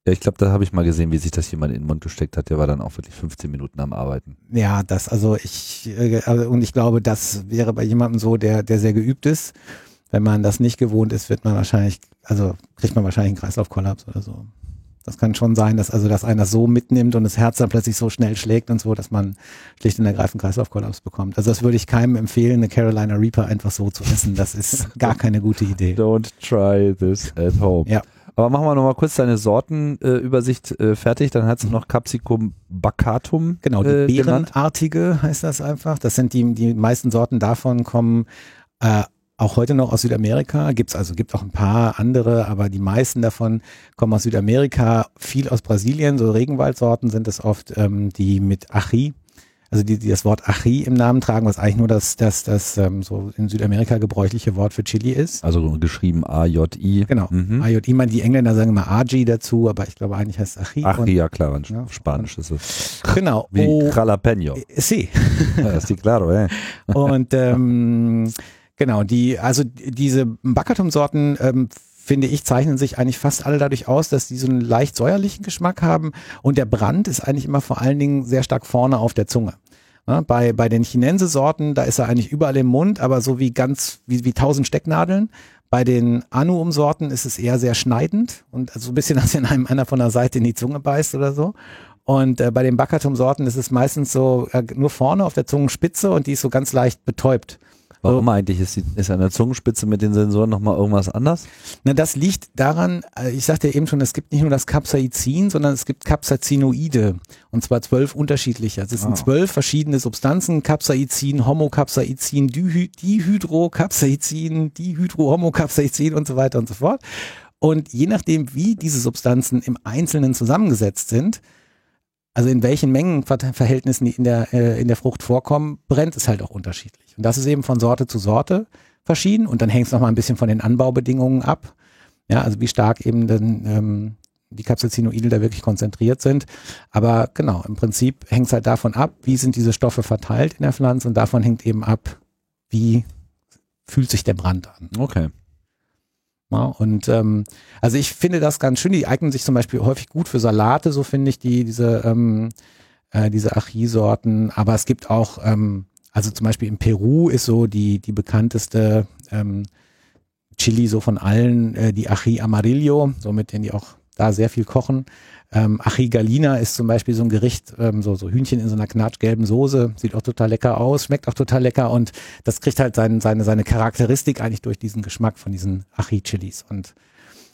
Ja, ich glaube, da habe ich mal gesehen, wie sich das jemand in den Mund gesteckt hat. Der war dann auch wirklich 15 Minuten am Arbeiten. Ja, das, also ich, äh, also, und ich glaube, das wäre bei jemandem so, der, der sehr geübt ist. Wenn man das nicht gewohnt ist, wird man wahrscheinlich, also kriegt man wahrscheinlich einen Kreislaufkollaps oder so. Das kann schon sein, dass also, dass einer das so mitnimmt und das Herz dann plötzlich so schnell schlägt und so, dass man schlicht und ergreifend Kreislaufkollaps bekommt. Also das würde ich keinem empfehlen, eine Carolina Reaper einfach so zu essen. Das ist gar keine gute Idee. Don't try this at home. Ja. Aber machen wir nochmal kurz deine Sortenübersicht äh, fertig. Dann hast du noch Capsicum baccatum. Genau, die äh, genannt. Beerenartige heißt das einfach. Das sind die, die meisten Sorten davon kommen äh, auch heute noch aus Südamerika. Gibt's also, gibt auch ein paar andere, aber die meisten davon kommen aus Südamerika, viel aus Brasilien. So Regenwaldsorten sind es oft, ähm, die mit Achi also die, die das Wort Ají im Namen tragen, was eigentlich nur das, das, das ähm, so in Südamerika gebräuchliche Wort für Chili ist. Also geschrieben A-J-I. Genau. Mhm. AJ, meine, die Engländer sagen immer Aji dazu, aber ich glaube eigentlich heißt es Ají. Ach Und- ja, klar, Ja. Spanisch ist es. Genau. Wie Oh, Jalapeno. sí. Ja, ist die claro, eh? Und ähm, genau, die, also diese Backertum-Sorten, ähm, finde ich, zeichnen sich eigentlich fast alle dadurch aus, dass die so einen leicht säuerlichen Geschmack haben und der Brand ist eigentlich immer vor allen Dingen sehr stark vorne auf der Zunge. Ja, bei, bei den Chinense-Sorten, da ist er eigentlich überall im Mund, aber so wie ganz, wie, wie tausend Stecknadeln. Bei den Anuum-Sorten ist es eher sehr schneidend und so ein bisschen, als wenn einem einer von der Seite in die Zunge beißt oder so. Und äh, bei den Backertum-Sorten ist es meistens so äh, nur vorne auf der Zungenspitze und die ist so ganz leicht betäubt. Warum eigentlich? Ist, die, ist an der Zungenspitze mit den Sensoren nochmal irgendwas anders? Na, das liegt daran, äh, ich sagte ja eben schon, es gibt nicht nur das Capsaicin, sondern es gibt Capsaicinoide. Und zwar zwölf unterschiedliche. Also es sind Ah. zwölf verschiedene Substanzen. Capsaicin, Homocapsaicin, Dihyd Dihydrocapsaicin, Dihydrohomocapsaicin und so weiter und so fort. Und je nachdem, wie diese Substanzen im Einzelnen zusammengesetzt sind, also in welchen Mengenverhältnissen die in der, äh, in der Frucht vorkommen, brennt es halt auch unterschiedlich. Und das ist eben von Sorte zu Sorte verschieden und dann hängt es nochmal ein bisschen von den Anbaubedingungen ab. Ja, also wie stark eben dann, ähm, die Capsaicinoide da wirklich konzentriert sind. Aber genau, im Prinzip hängt es halt davon ab, wie sind diese Stoffe verteilt in der Pflanze und davon hängt eben ab, wie fühlt sich der Brand an. Okay. Ja, und ähm, also ich finde das ganz schön. Die eignen sich zum Beispiel häufig gut für Salate, so finde ich die diese ähm, äh, diese Ají-Sorten. Aber es gibt auch, ähm, also zum Beispiel in Peru ist so die die bekannteste ähm, Chili so von allen äh, die Ají Amarillo, so mit denen die auch da sehr viel kochen. Ähm, Ají Galina ist zum Beispiel so ein Gericht, ähm, so, so Hühnchen in so einer knatschgelben Soße, sieht auch total lecker aus, schmeckt auch total lecker und das kriegt halt sein, seine, seine Charakteristik eigentlich durch diesen Geschmack von diesen Ají-Chilis. Und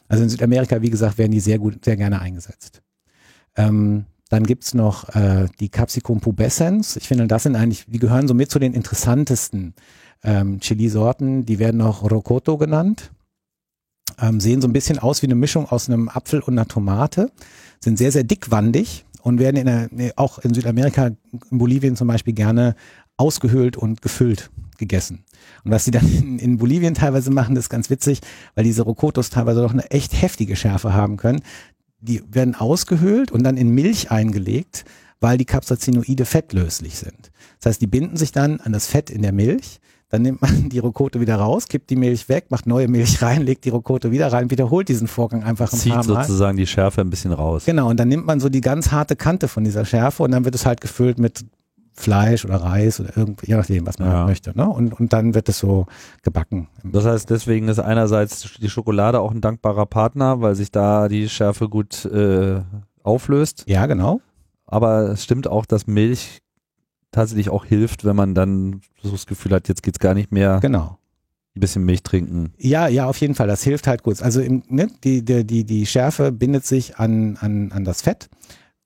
also in Südamerika, wie gesagt, werden die sehr gut, sehr gerne eingesetzt. Ähm, dann gibt's noch äh, die Capsicum pubescens. Ich finde, das sind eigentlich, die gehören so mit zu den interessantesten ähm, Chili-Sorten. Die werden auch Rocoto genannt. Ähm, sehen so ein bisschen aus wie eine Mischung aus einem Apfel und einer Tomate. Sind sehr, sehr dickwandig und werden in der, auch in Südamerika, in Bolivien zum Beispiel gerne ausgehöhlt und gefüllt gegessen. Und was sie dann in, Bolivien teilweise machen, das ist ganz witzig, weil diese Rocotos teilweise doch eine echt heftige Schärfe haben können. Die werden ausgehöhlt und dann in Milch eingelegt, weil die Capsaicinoide fettlöslich sind. Das heißt, die binden sich dann an das Fett in der Milch. Dann nimmt man die Rocoto wieder raus, kippt die Milch weg, macht neue Milch rein, legt die Rocoto wieder rein, wiederholt diesen Vorgang einfach ein Zieht paar Mal. sozusagen die Schärfe ein bisschen raus. Genau, und dann nimmt man so die ganz harte Kante von dieser Schärfe und dann wird es halt gefüllt mit Fleisch oder Reis oder irgendwie, je nachdem, was man Ja. halt möchte. Ne? Und, und dann wird es so gebacken. Das heißt, deswegen ist einerseits die Schokolade auch ein dankbarer Partner, weil sich da die Schärfe gut äh, auflöst. Ja, genau. Aber es stimmt auch, dass Milch tatsächlich auch hilft, wenn man dann so das Gefühl hat, jetzt geht's gar nicht mehr, Genau. ein bisschen Milch trinken. Ja, ja, auf jeden Fall. Das hilft halt gut. Also im, ne, die, die, die, die Schärfe bindet sich an, an, an das Fett.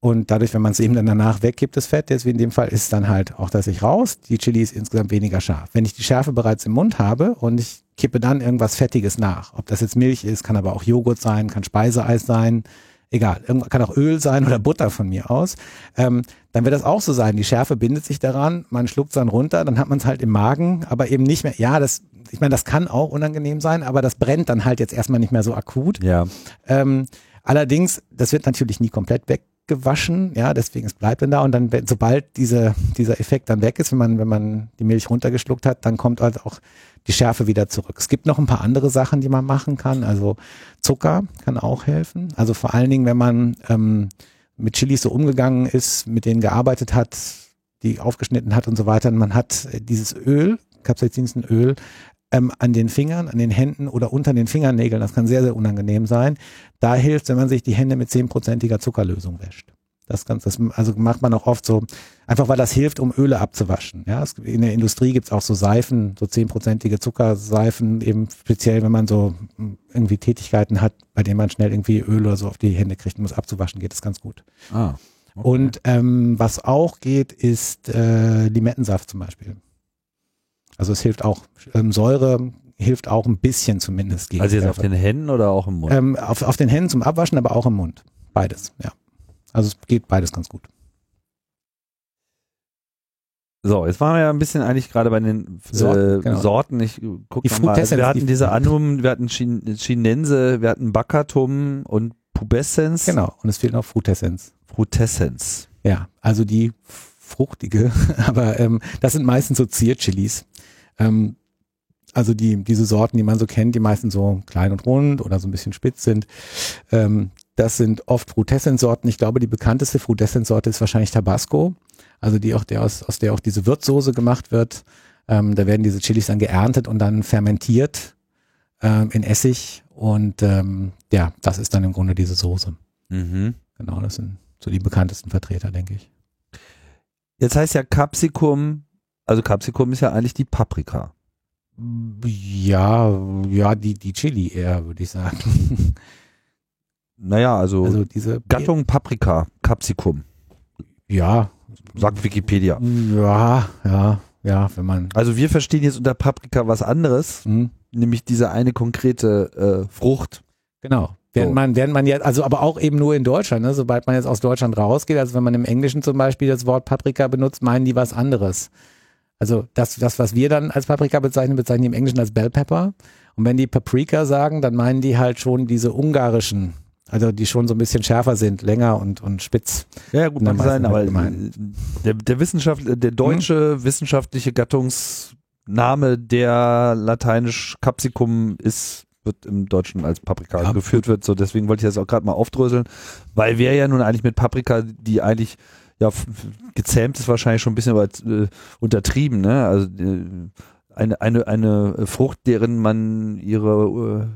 Und dadurch, wenn man es eben dann danach weggibt, das Fett, jetzt wie in dem Fall, ist dann halt auch das sich raus. Die Chili ist insgesamt weniger scharf. Wenn ich die Schärfe bereits im Mund habe und ich kippe dann irgendwas Fettiges nach, ob das jetzt Milch ist, kann aber auch Joghurt sein, kann Speiseeis sein, egal, kann auch Öl sein oder Butter von mir aus, ähm, dann wird das auch so sein. Die Schärfe bindet sich daran, man schluckt es dann runter, dann hat man es halt im Magen, aber eben nicht mehr, ja, das, ich meine, das kann auch unangenehm sein, aber das brennt dann halt jetzt erstmal nicht mehr so akut. Ja. Ähm, allerdings, das wird natürlich nie komplett weggewaschen, ja, deswegen es bleibt dann da und dann, sobald diese, dieser Effekt dann weg ist, wenn man, wenn man die Milch runtergeschluckt hat, dann kommt halt auch die Schärfe wieder zurück. Es gibt noch ein paar andere Sachen, die man machen kann. Also Zucker kann auch helfen. Also vor allen Dingen, wenn man ähm, mit Chilis so umgegangen ist, mit denen gearbeitet hat, die aufgeschnitten hat und so weiter. Und man hat dieses Öl, Capsaicinöl, ähm, an den Fingern, an den Händen oder unter den Fingernägeln. Das kann sehr, sehr unangenehm sein. Da hilft, wenn man sich die Hände mit zehnprozentiger Zuckerlösung wäscht. Das ganz, das also macht man auch oft so, einfach weil das hilft, um Öle abzuwaschen. Ja, es, in der Industrie gibt's auch so Seifen, so zehnprozentige Zuckerseifen, eben speziell, wenn man so mm, irgendwie Tätigkeiten hat, bei denen man schnell irgendwie Öl oder so auf die Hände kriegt, um es abzuwaschen, geht das ganz gut. Ah. Und ähm, was auch geht, ist äh, Limettensaft zum Beispiel. Also es hilft auch, ähm, Säure hilft auch ein bisschen zumindest gegen Also jetzt auf Schärfe. den Händen oder auch im Mund? ähm, auf, auf den Händen zum Abwaschen, aber auch im Mund. Beides, ja. Also es geht beides ganz gut. So, jetzt waren wir ja ein bisschen eigentlich gerade bei den äh, Sorten, genau. Sorten. Ich guck Die mal. Also wir hatten die- diese Anum, wir hatten Chin Chinense, wir hatten Baccatum und Pubescens. Genau. Und es fehlt noch Frutessenz. Frutescens. Ja, also die fruchtige, aber ähm, das sind meistens so Zierchilis. Ähm, also die, diese Sorten, die man so kennt, die meistens so klein und rund oder so ein bisschen spitz sind. Ähm, das sind oft Frutescens-Sorten. Ich glaube, die bekannteste Frutescens-Sorte ist wahrscheinlich Tabasco. Also die auch der aus, aus der auch diese Würzsoße gemacht wird. Ähm, da werden diese Chilis dann geerntet und dann fermentiert ähm, in Essig. Und ähm, ja, das ist dann im Grunde diese Soße. Mhm. Genau, das sind so die bekanntesten Vertreter, denke ich. Jetzt heißt ja Capsicum, also Capsicum ist ja eigentlich die Paprika. Ja, ja, die, die Chili eher, würde ich sagen. Naja, also, Also diese Gattung Paprika, Capsicum, Ja, sagt Wikipedia. ja, ja, ja, wenn man. Also wir verstehen jetzt unter Paprika was anderes, Hm, nämlich diese eine konkrete äh, Frucht. genau. Während So. man, während man jetzt, also aber auch eben nur in Deutschland, ne, sobald man jetzt aus Deutschland rausgeht, also wenn man im Englischen zum Beispiel das Wort Paprika benutzt, meinen die was anderes. Also das, das, was wir dann als Paprika bezeichnen, bezeichnen die im Englischen als Bell Pepper. Und wenn die Paprika sagen, dann meinen die halt schon diese ungarischen, also die schon so ein bisschen schärfer sind, länger und, und spitz. Ja, gut, mag sein, meistens aber der, der Wissenschaft, der deutsche wissenschaftliche Gattungsname, der lateinisch Capsicum ist, wird im Deutschen als Paprika Ja, geführt wird. So, deswegen wollte ich das auch gerade mal aufdröseln, weil wir ja nun eigentlich mit Paprika, die eigentlich ja gezähmt ist wahrscheinlich schon ein bisschen über, äh, untertrieben, ne? Also äh, eine, eine, eine Frucht, deren man ihre,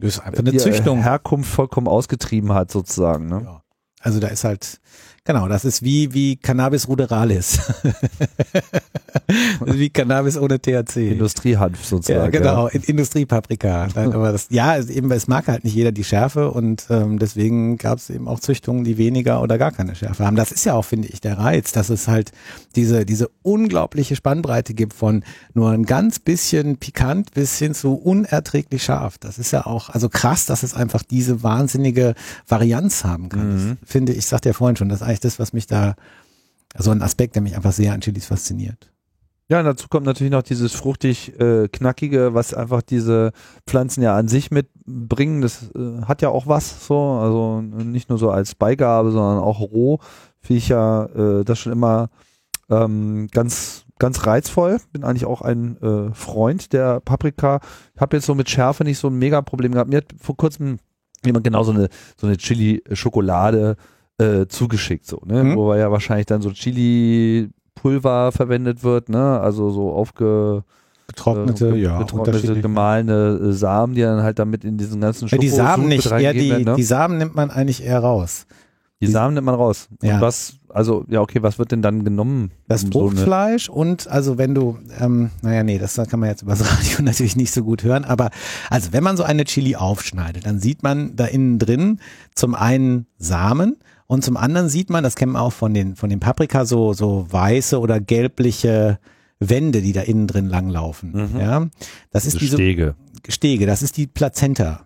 Das ist äh, einfach eine Züchtung. Herkunft vollkommen ausgetrieben hat, sozusagen. Ne? Ja. Also da ist halt, genau, das ist wie, wie Cannabis ruderalis. Wie Cannabis ohne THC. Industriehanf sozusagen. Ja, genau, in Industriepaprika. Aber das, ja, es- eben, es mag halt nicht jeder die Schärfe und ähm, deswegen gab es eben auch Züchtungen, die weniger oder gar keine Schärfe haben. Das ist ja auch, finde ich, der Reiz, dass es halt diese, diese unglaubliche Spannbreite gibt von nur ein ganz bisschen pikant bis hin zu unerträglich scharf. Das ist ja auch, also krass, dass es einfach diese wahnsinnige Varianz haben kann. Mhm. Das finde ich, ich sagte ja vorhin schon, das eigentlich das, was mich da, so ein Aspekt, der mich einfach sehr an Chilis fasziniert. Ja, und dazu kommt natürlich noch dieses fruchtig äh, knackige, was einfach diese Pflanzen ja an sich mitbringen. Das äh, hat ja auch was so, also nicht nur so als Beigabe, sondern auch roh. Finde ich ja äh, das schon immer ähm, ganz ganz reizvoll. Bin eigentlich auch ein äh, Freund der Paprika. Habe jetzt so mit Schärfe nicht so ein Mega-Problem gehabt. Mir hat vor kurzem jemand genau so eine so eine Chili-Schokolade äh, zugeschickt, so, ne? Mhm. Wo ja wahrscheinlich dann so Chili-Pulver verwendet wird, ne? Also so aufge Getrocknete, äh, ja, getrocknete, gemahlene äh, Samen, die dann halt damit in diesen ganzen Ja, die Schoko- Samen nicht, eher reingegeben die, werden, ne? die Samen nimmt man eigentlich eher raus. Die Samen nimmt man raus. Ja. Und was, also, ja, okay, was wird denn dann genommen? Das um so Fruchtfleisch und also wenn du, ähm, naja, nee, das kann man jetzt übers Radio natürlich nicht so gut hören, aber also wenn man so eine Chili aufschneidet, dann sieht man da innen drin zum einen Samen und zum anderen sieht man, das kennen wir auch von den, von den Paprika, so, so weiße oder gelbliche Wände, die da innen drin langlaufen. Mhm. Ja, das ist Diese diese Stege. Stege, das ist die Plazenta.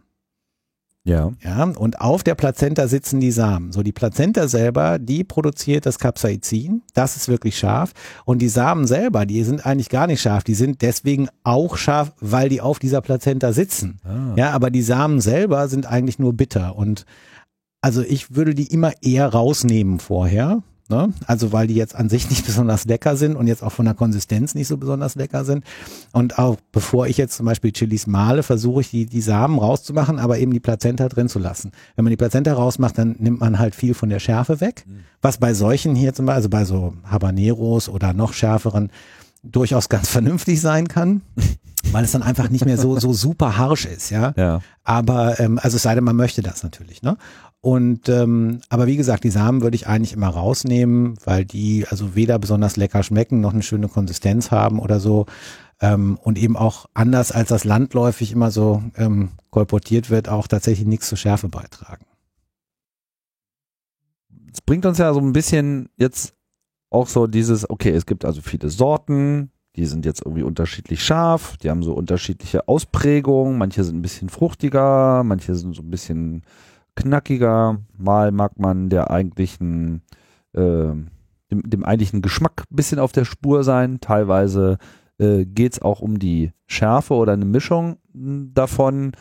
Ja. Ja, und auf der Plazenta sitzen die Samen. So, die Plazenta selber, die produziert das Capsaicin. Das ist wirklich scharf. Und die Samen selber, die sind eigentlich gar nicht scharf. Die sind deswegen auch scharf, weil die auf dieser Plazenta sitzen. Ah. Ja, aber die Samen selber sind eigentlich nur bitter. Und also ich würde die immer eher rausnehmen vorher. Ne? Also weil die jetzt an sich nicht besonders lecker sind und jetzt auch von der Konsistenz nicht so besonders lecker sind. Und auch bevor ich jetzt zum Beispiel Chilis male, versuche ich die, die Samen rauszumachen, aber eben die Plazenta drin zu lassen. Wenn man die Plazenta rausmacht, dann nimmt man halt viel von der Schärfe weg. Was bei solchen hier zum Beispiel, also bei so Habaneros oder noch schärferen, durchaus ganz vernünftig sein kann. Weil es dann einfach nicht mehr so, so super harsch ist, ja. Ja. Aber, ähm, also es sei denn, man möchte das natürlich, ne? Und ähm, aber wie gesagt, die Samen würde ich eigentlich immer rausnehmen, weil die also weder besonders lecker schmecken, noch eine schöne Konsistenz haben oder so. Ähm, und eben auch anders als das landläufig immer so ähm, kolportiert wird, auch tatsächlich nichts zur Schärfe beitragen. Es bringt uns ja so ein bisschen jetzt auch so dieses, okay, es gibt also viele Sorten, die sind jetzt irgendwie unterschiedlich scharf, die haben so unterschiedliche Ausprägungen, manche sind ein bisschen fruchtiger, manche sind so ein bisschen knackiger, mal mag man der eigentlichen äh, dem, dem eigentlichen Geschmack ein bisschen auf der Spur sein. Teilweise äh, geht es auch um die Schärfe oder eine Mischung mh, davon.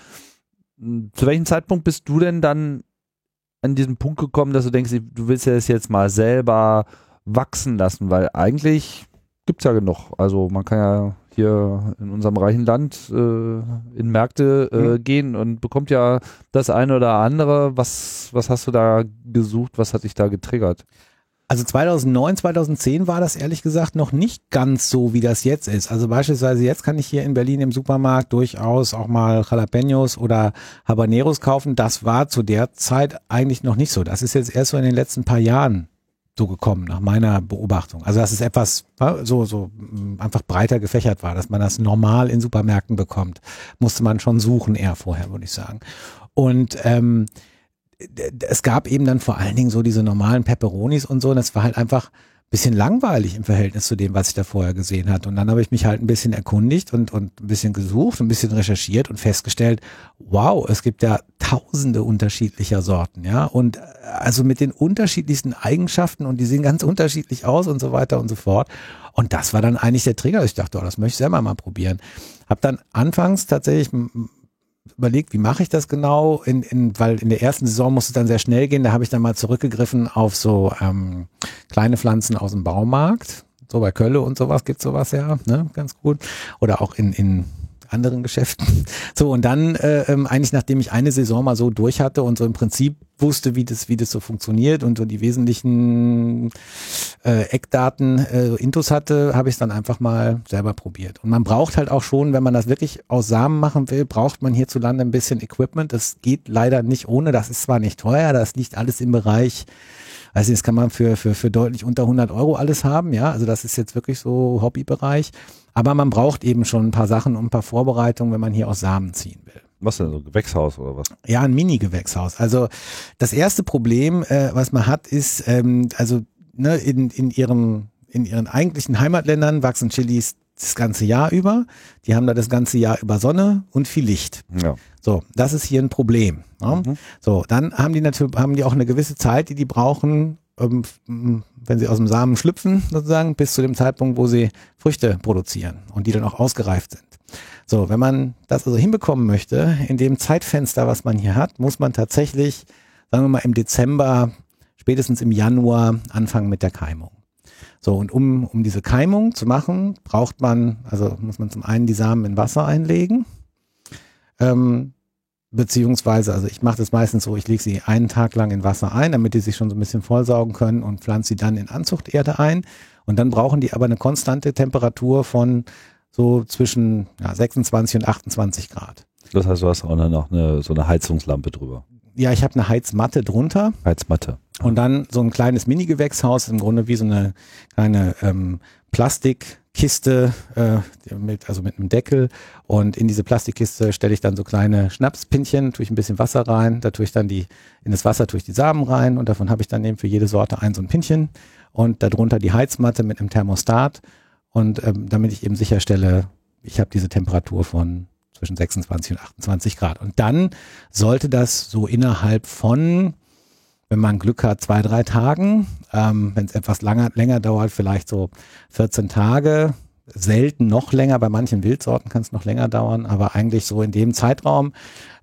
Mh, Zu welchem Zeitpunkt bist du denn dann an diesen Punkt gekommen, dass du denkst, du willst ja das jetzt mal selber wachsen lassen? Weil eigentlich gibt's ja genug. Also man kann ja hier in unserem reichen Land äh, in Märkte äh, Mhm. gehen und bekommt ja das eine oder andere. Was, was hast du da gesucht? Was hat dich da getriggert? Also 2009, 2010 war das ehrlich gesagt noch nicht ganz so, wie das jetzt ist. Also beispielsweise jetzt kann ich hier in Berlin im Supermarkt durchaus auch mal Jalapenos oder Habaneros kaufen. Das war zu der Zeit eigentlich noch nicht so. Das ist jetzt erst so in den letzten paar Jahren so gekommen, nach meiner Beobachtung. Also dass es etwas äh, so, so einfach breiter gefächert war, dass man das normal in Supermärkten bekommt. Musste man schon suchen eher vorher, würde ich sagen. Und ähm, es gab eben dann vor allen Dingen so diese normalen Pepperonis und so. Und das war halt einfach ein bisschen langweilig im Verhältnis zu dem, was ich da vorher gesehen hatte. Und dann habe ich mich halt ein bisschen erkundigt und, und ein bisschen gesucht, ein bisschen recherchiert und festgestellt, wow, es gibt ja tausende unterschiedlicher Sorten, ja. Und äh, also mit den unterschiedlichsten Eigenschaften und die sehen ganz unterschiedlich aus und so weiter und so fort. Und das war dann eigentlich der Trigger. Ich dachte, oh, das möchte ich selber mal probieren. Hab dann anfangs tatsächlich überlegt, wie mache ich das genau, in, in, weil in der ersten Saison musste es dann sehr schnell gehen, da habe ich dann mal zurückgegriffen auf so ähm, kleine Pflanzen aus dem Baumarkt, so bei Kölle und sowas gibt's sowas ja, ne, ganz gut, oder auch in, in anderen Geschäften. So, und dann äh, ähm, eigentlich, nachdem ich eine Saison mal so durch hatte und so im Prinzip wusste, wie das, wie das so funktioniert und so die wesentlichen äh, Eckdaten, äh, Intus hatte, habe ich es dann einfach mal selber probiert. Und man braucht halt auch schon, wenn man das wirklich aus Samen machen will, braucht man hierzulande ein bisschen Equipment. Das geht leider nicht ohne. Das ist zwar nicht teuer, das liegt alles im Bereich also das kann man für, für, für deutlich unter 100 Euro alles haben, ja. Also das ist jetzt wirklich so Hobbybereich. Aber man braucht eben schon ein paar Sachen und ein paar Vorbereitungen, wenn man hier aus Samen ziehen will. Was denn so Gewächshaus oder was? Ja, ein Mini-Gewächshaus. Also das erste Problem, äh, was man hat, ist, ähm, also ne, in, in, ihrem, in ihren eigentlichen Heimatländern wachsen Chilis das ganze Jahr über. Die haben da das ganze Jahr über Sonne und viel Licht. Ja. So, das ist hier ein Problem. Ne? So, dann haben die natürlich, haben die auch eine gewisse Zeit, die die brauchen, ähm, wenn sie aus dem Samen schlüpfen, sozusagen, bis zu dem Zeitpunkt, wo sie Früchte produzieren und die dann auch ausgereift sind. So, wenn man das also hinbekommen möchte, in dem Zeitfenster, was man hier hat, muss man tatsächlich, sagen wir mal, im Dezember, spätestens im Januar anfangen mit der Keimung. So, und um, um diese Keimung zu machen, braucht man, also muss man zum einen die Samen in Wasser einlegen, ähm, beziehungsweise, also ich mache das meistens so, ich lege sie einen Tag lang in Wasser ein, damit die sich schon so ein bisschen vollsaugen können und pflanze sie dann in Anzuchterde ein. Und dann brauchen die aber eine konstante Temperatur von so zwischen ja, 26 und 28 Grad. Das heißt, du hast auch noch eine, so eine Heizungslampe drüber. Ja, ich habe eine Heizmatte drunter Heizmatte. und dann so ein kleines Mini-Gewächshaus, im Grunde wie so eine kleine ähm, Plastikkiste, äh, mit, also mit einem Deckel. Und in diese Plastikkiste stelle ich dann so kleine Schnapspinchen, tue ich ein bisschen Wasser rein, da tue ich dann die, in das Wasser tue ich die Samen rein und davon habe ich dann eben für jede Sorte ein so ein Pinchen und darunter die Heizmatte mit einem Thermostat. Und ähm, damit ich eben sicherstelle, ich habe diese Temperatur von zwischen 26 und 28 Grad. Und dann sollte das so innerhalb von wenn man Glück hat, zwei, drei Tagen. Ähm, wenn es etwas langer, länger dauert, vielleicht so 14 Tage. Selten noch länger, bei manchen Wildsorten kann es noch länger dauern, aber eigentlich so in dem Zeitraum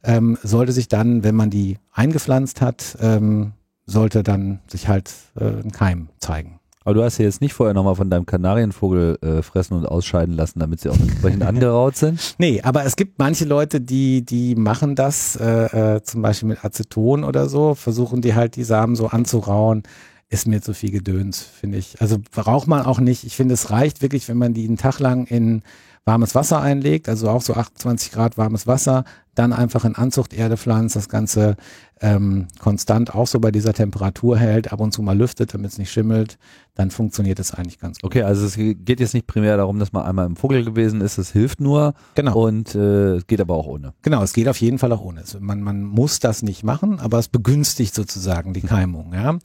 ähm, sollte sich dann, wenn man die eingepflanzt hat, ähm, sollte dann sich halt äh, ein Keim zeigen. Aber du hast ja jetzt nicht vorher nochmal von deinem Kanarienvogel äh, fressen und ausscheiden lassen, damit sie auch entsprechend angeraut sind. Nee, aber es gibt manche Leute, die, die machen das, äh, äh, zum Beispiel mit Aceton oder so, versuchen die halt die Samen so anzurauen. Ist mir zu viel Gedöns, finde ich. Also braucht man auch nicht. Ich finde, es reicht wirklich, wenn man die einen Tag lang in warmes Wasser einlegt, also auch so 28 Grad warmes Wasser, dann einfach in Anzuchterde pflanzt, das Ganze ähm, konstant auch so bei dieser Temperatur hält, ab und zu mal lüftet, damit es nicht schimmelt, dann funktioniert es eigentlich ganz gut. Okay, also es geht jetzt nicht primär darum, dass man einmal im Vogel gewesen ist, es hilft nur Genau. und äh, es geht aber auch ohne. Genau, es geht auf jeden Fall auch ohne. Es- Man, man muss das nicht machen, aber es begünstigt sozusagen die Keimung. Ja?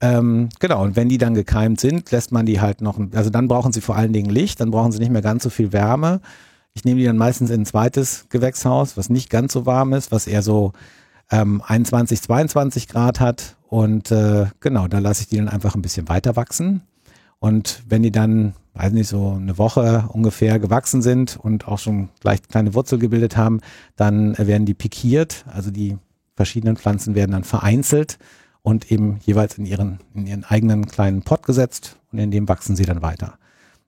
Ähm, genau, und wenn die dann gekeimt sind, lässt man die halt noch, also dann brauchen sie vor allen Dingen Licht, dann brauchen sie nicht mehr ganz so viel Wärme. Ich nehme die dann meistens in ein zweites Gewächshaus, was nicht ganz so warm ist, was eher so ähm, 21, 22 Grad hat. Und äh, genau, da lasse ich die dann einfach ein bisschen weiter wachsen. Und wenn die dann, weiß nicht, so eine Woche ungefähr gewachsen sind und auch schon gleich kleine Wurzel gebildet haben, dann äh, werden die pikiert. Also die verschiedenen Pflanzen werden dann vereinzelt und eben jeweils in ihren, in ihren eigenen kleinen Pot gesetzt und in dem wachsen sie dann weiter.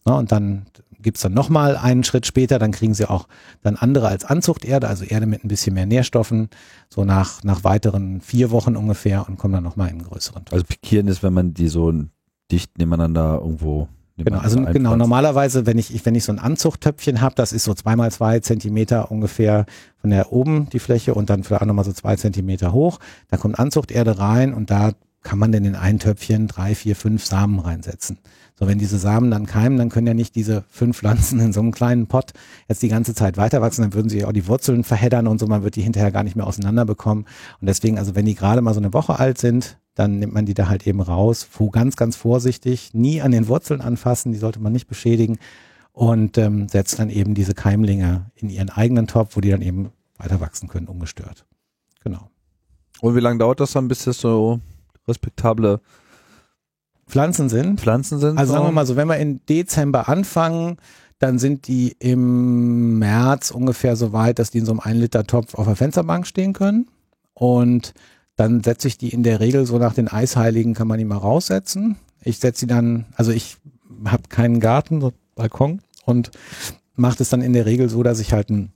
Ne, und dann gibt's dann nochmal einen Schritt später, dann kriegen sie auch dann andere als Anzuchterde, also Erde mit ein bisschen mehr Nährstoffen, so nach, nach weiteren vier Wochen ungefähr und kommen dann nochmal in einen größeren Topf. Also pikieren ist, wenn man die so dicht nebeneinander irgendwo Genau, also nebeneinander genau, normalerweise, wenn ich, wenn ich so ein Anzuchttöpfchen habe, das ist so zwei mal zwei Zentimeter ungefähr von der oben die Fläche und dann vielleicht auch nochmal so zwei Zentimeter hoch. Da kommt Anzuchterde rein und da kann man denn in ein Töpfchen drei, vier, fünf Samen reinsetzen. So, wenn diese Samen dann keimen, dann können ja nicht diese fünf Pflanzen in so einem kleinen Pot jetzt die ganze Zeit weiter wachsen, dann würden sie auch die Wurzeln verheddern und so, man wird die hinterher gar nicht mehr auseinander bekommen. Und deswegen, also wenn die gerade mal so eine Woche alt sind, dann nimmt man die da halt eben raus, ganz, ganz vorsichtig, nie an den Wurzeln anfassen, die sollte man nicht beschädigen und ähm, setzt dann eben diese Keimlinge in ihren eigenen Topf, wo die dann eben weiter wachsen können, ungestört. Genau. Und wie lange dauert das dann, bis das so respektable Pflanzen sind, Pflanzen sind? Also so? sagen wir mal so, wenn wir im Dezember anfangen, dann sind die im März ungefähr so weit, dass die in so einem 1 Liter Topf auf der Fensterbank stehen können. Und dann setze ich die in der Regel so nach den Eisheiligen, kann man die mal raussetzen. Ich setze sie dann, also ich habe keinen Garten, so Balkon und mache das dann in der Regel so, dass ich halt ein,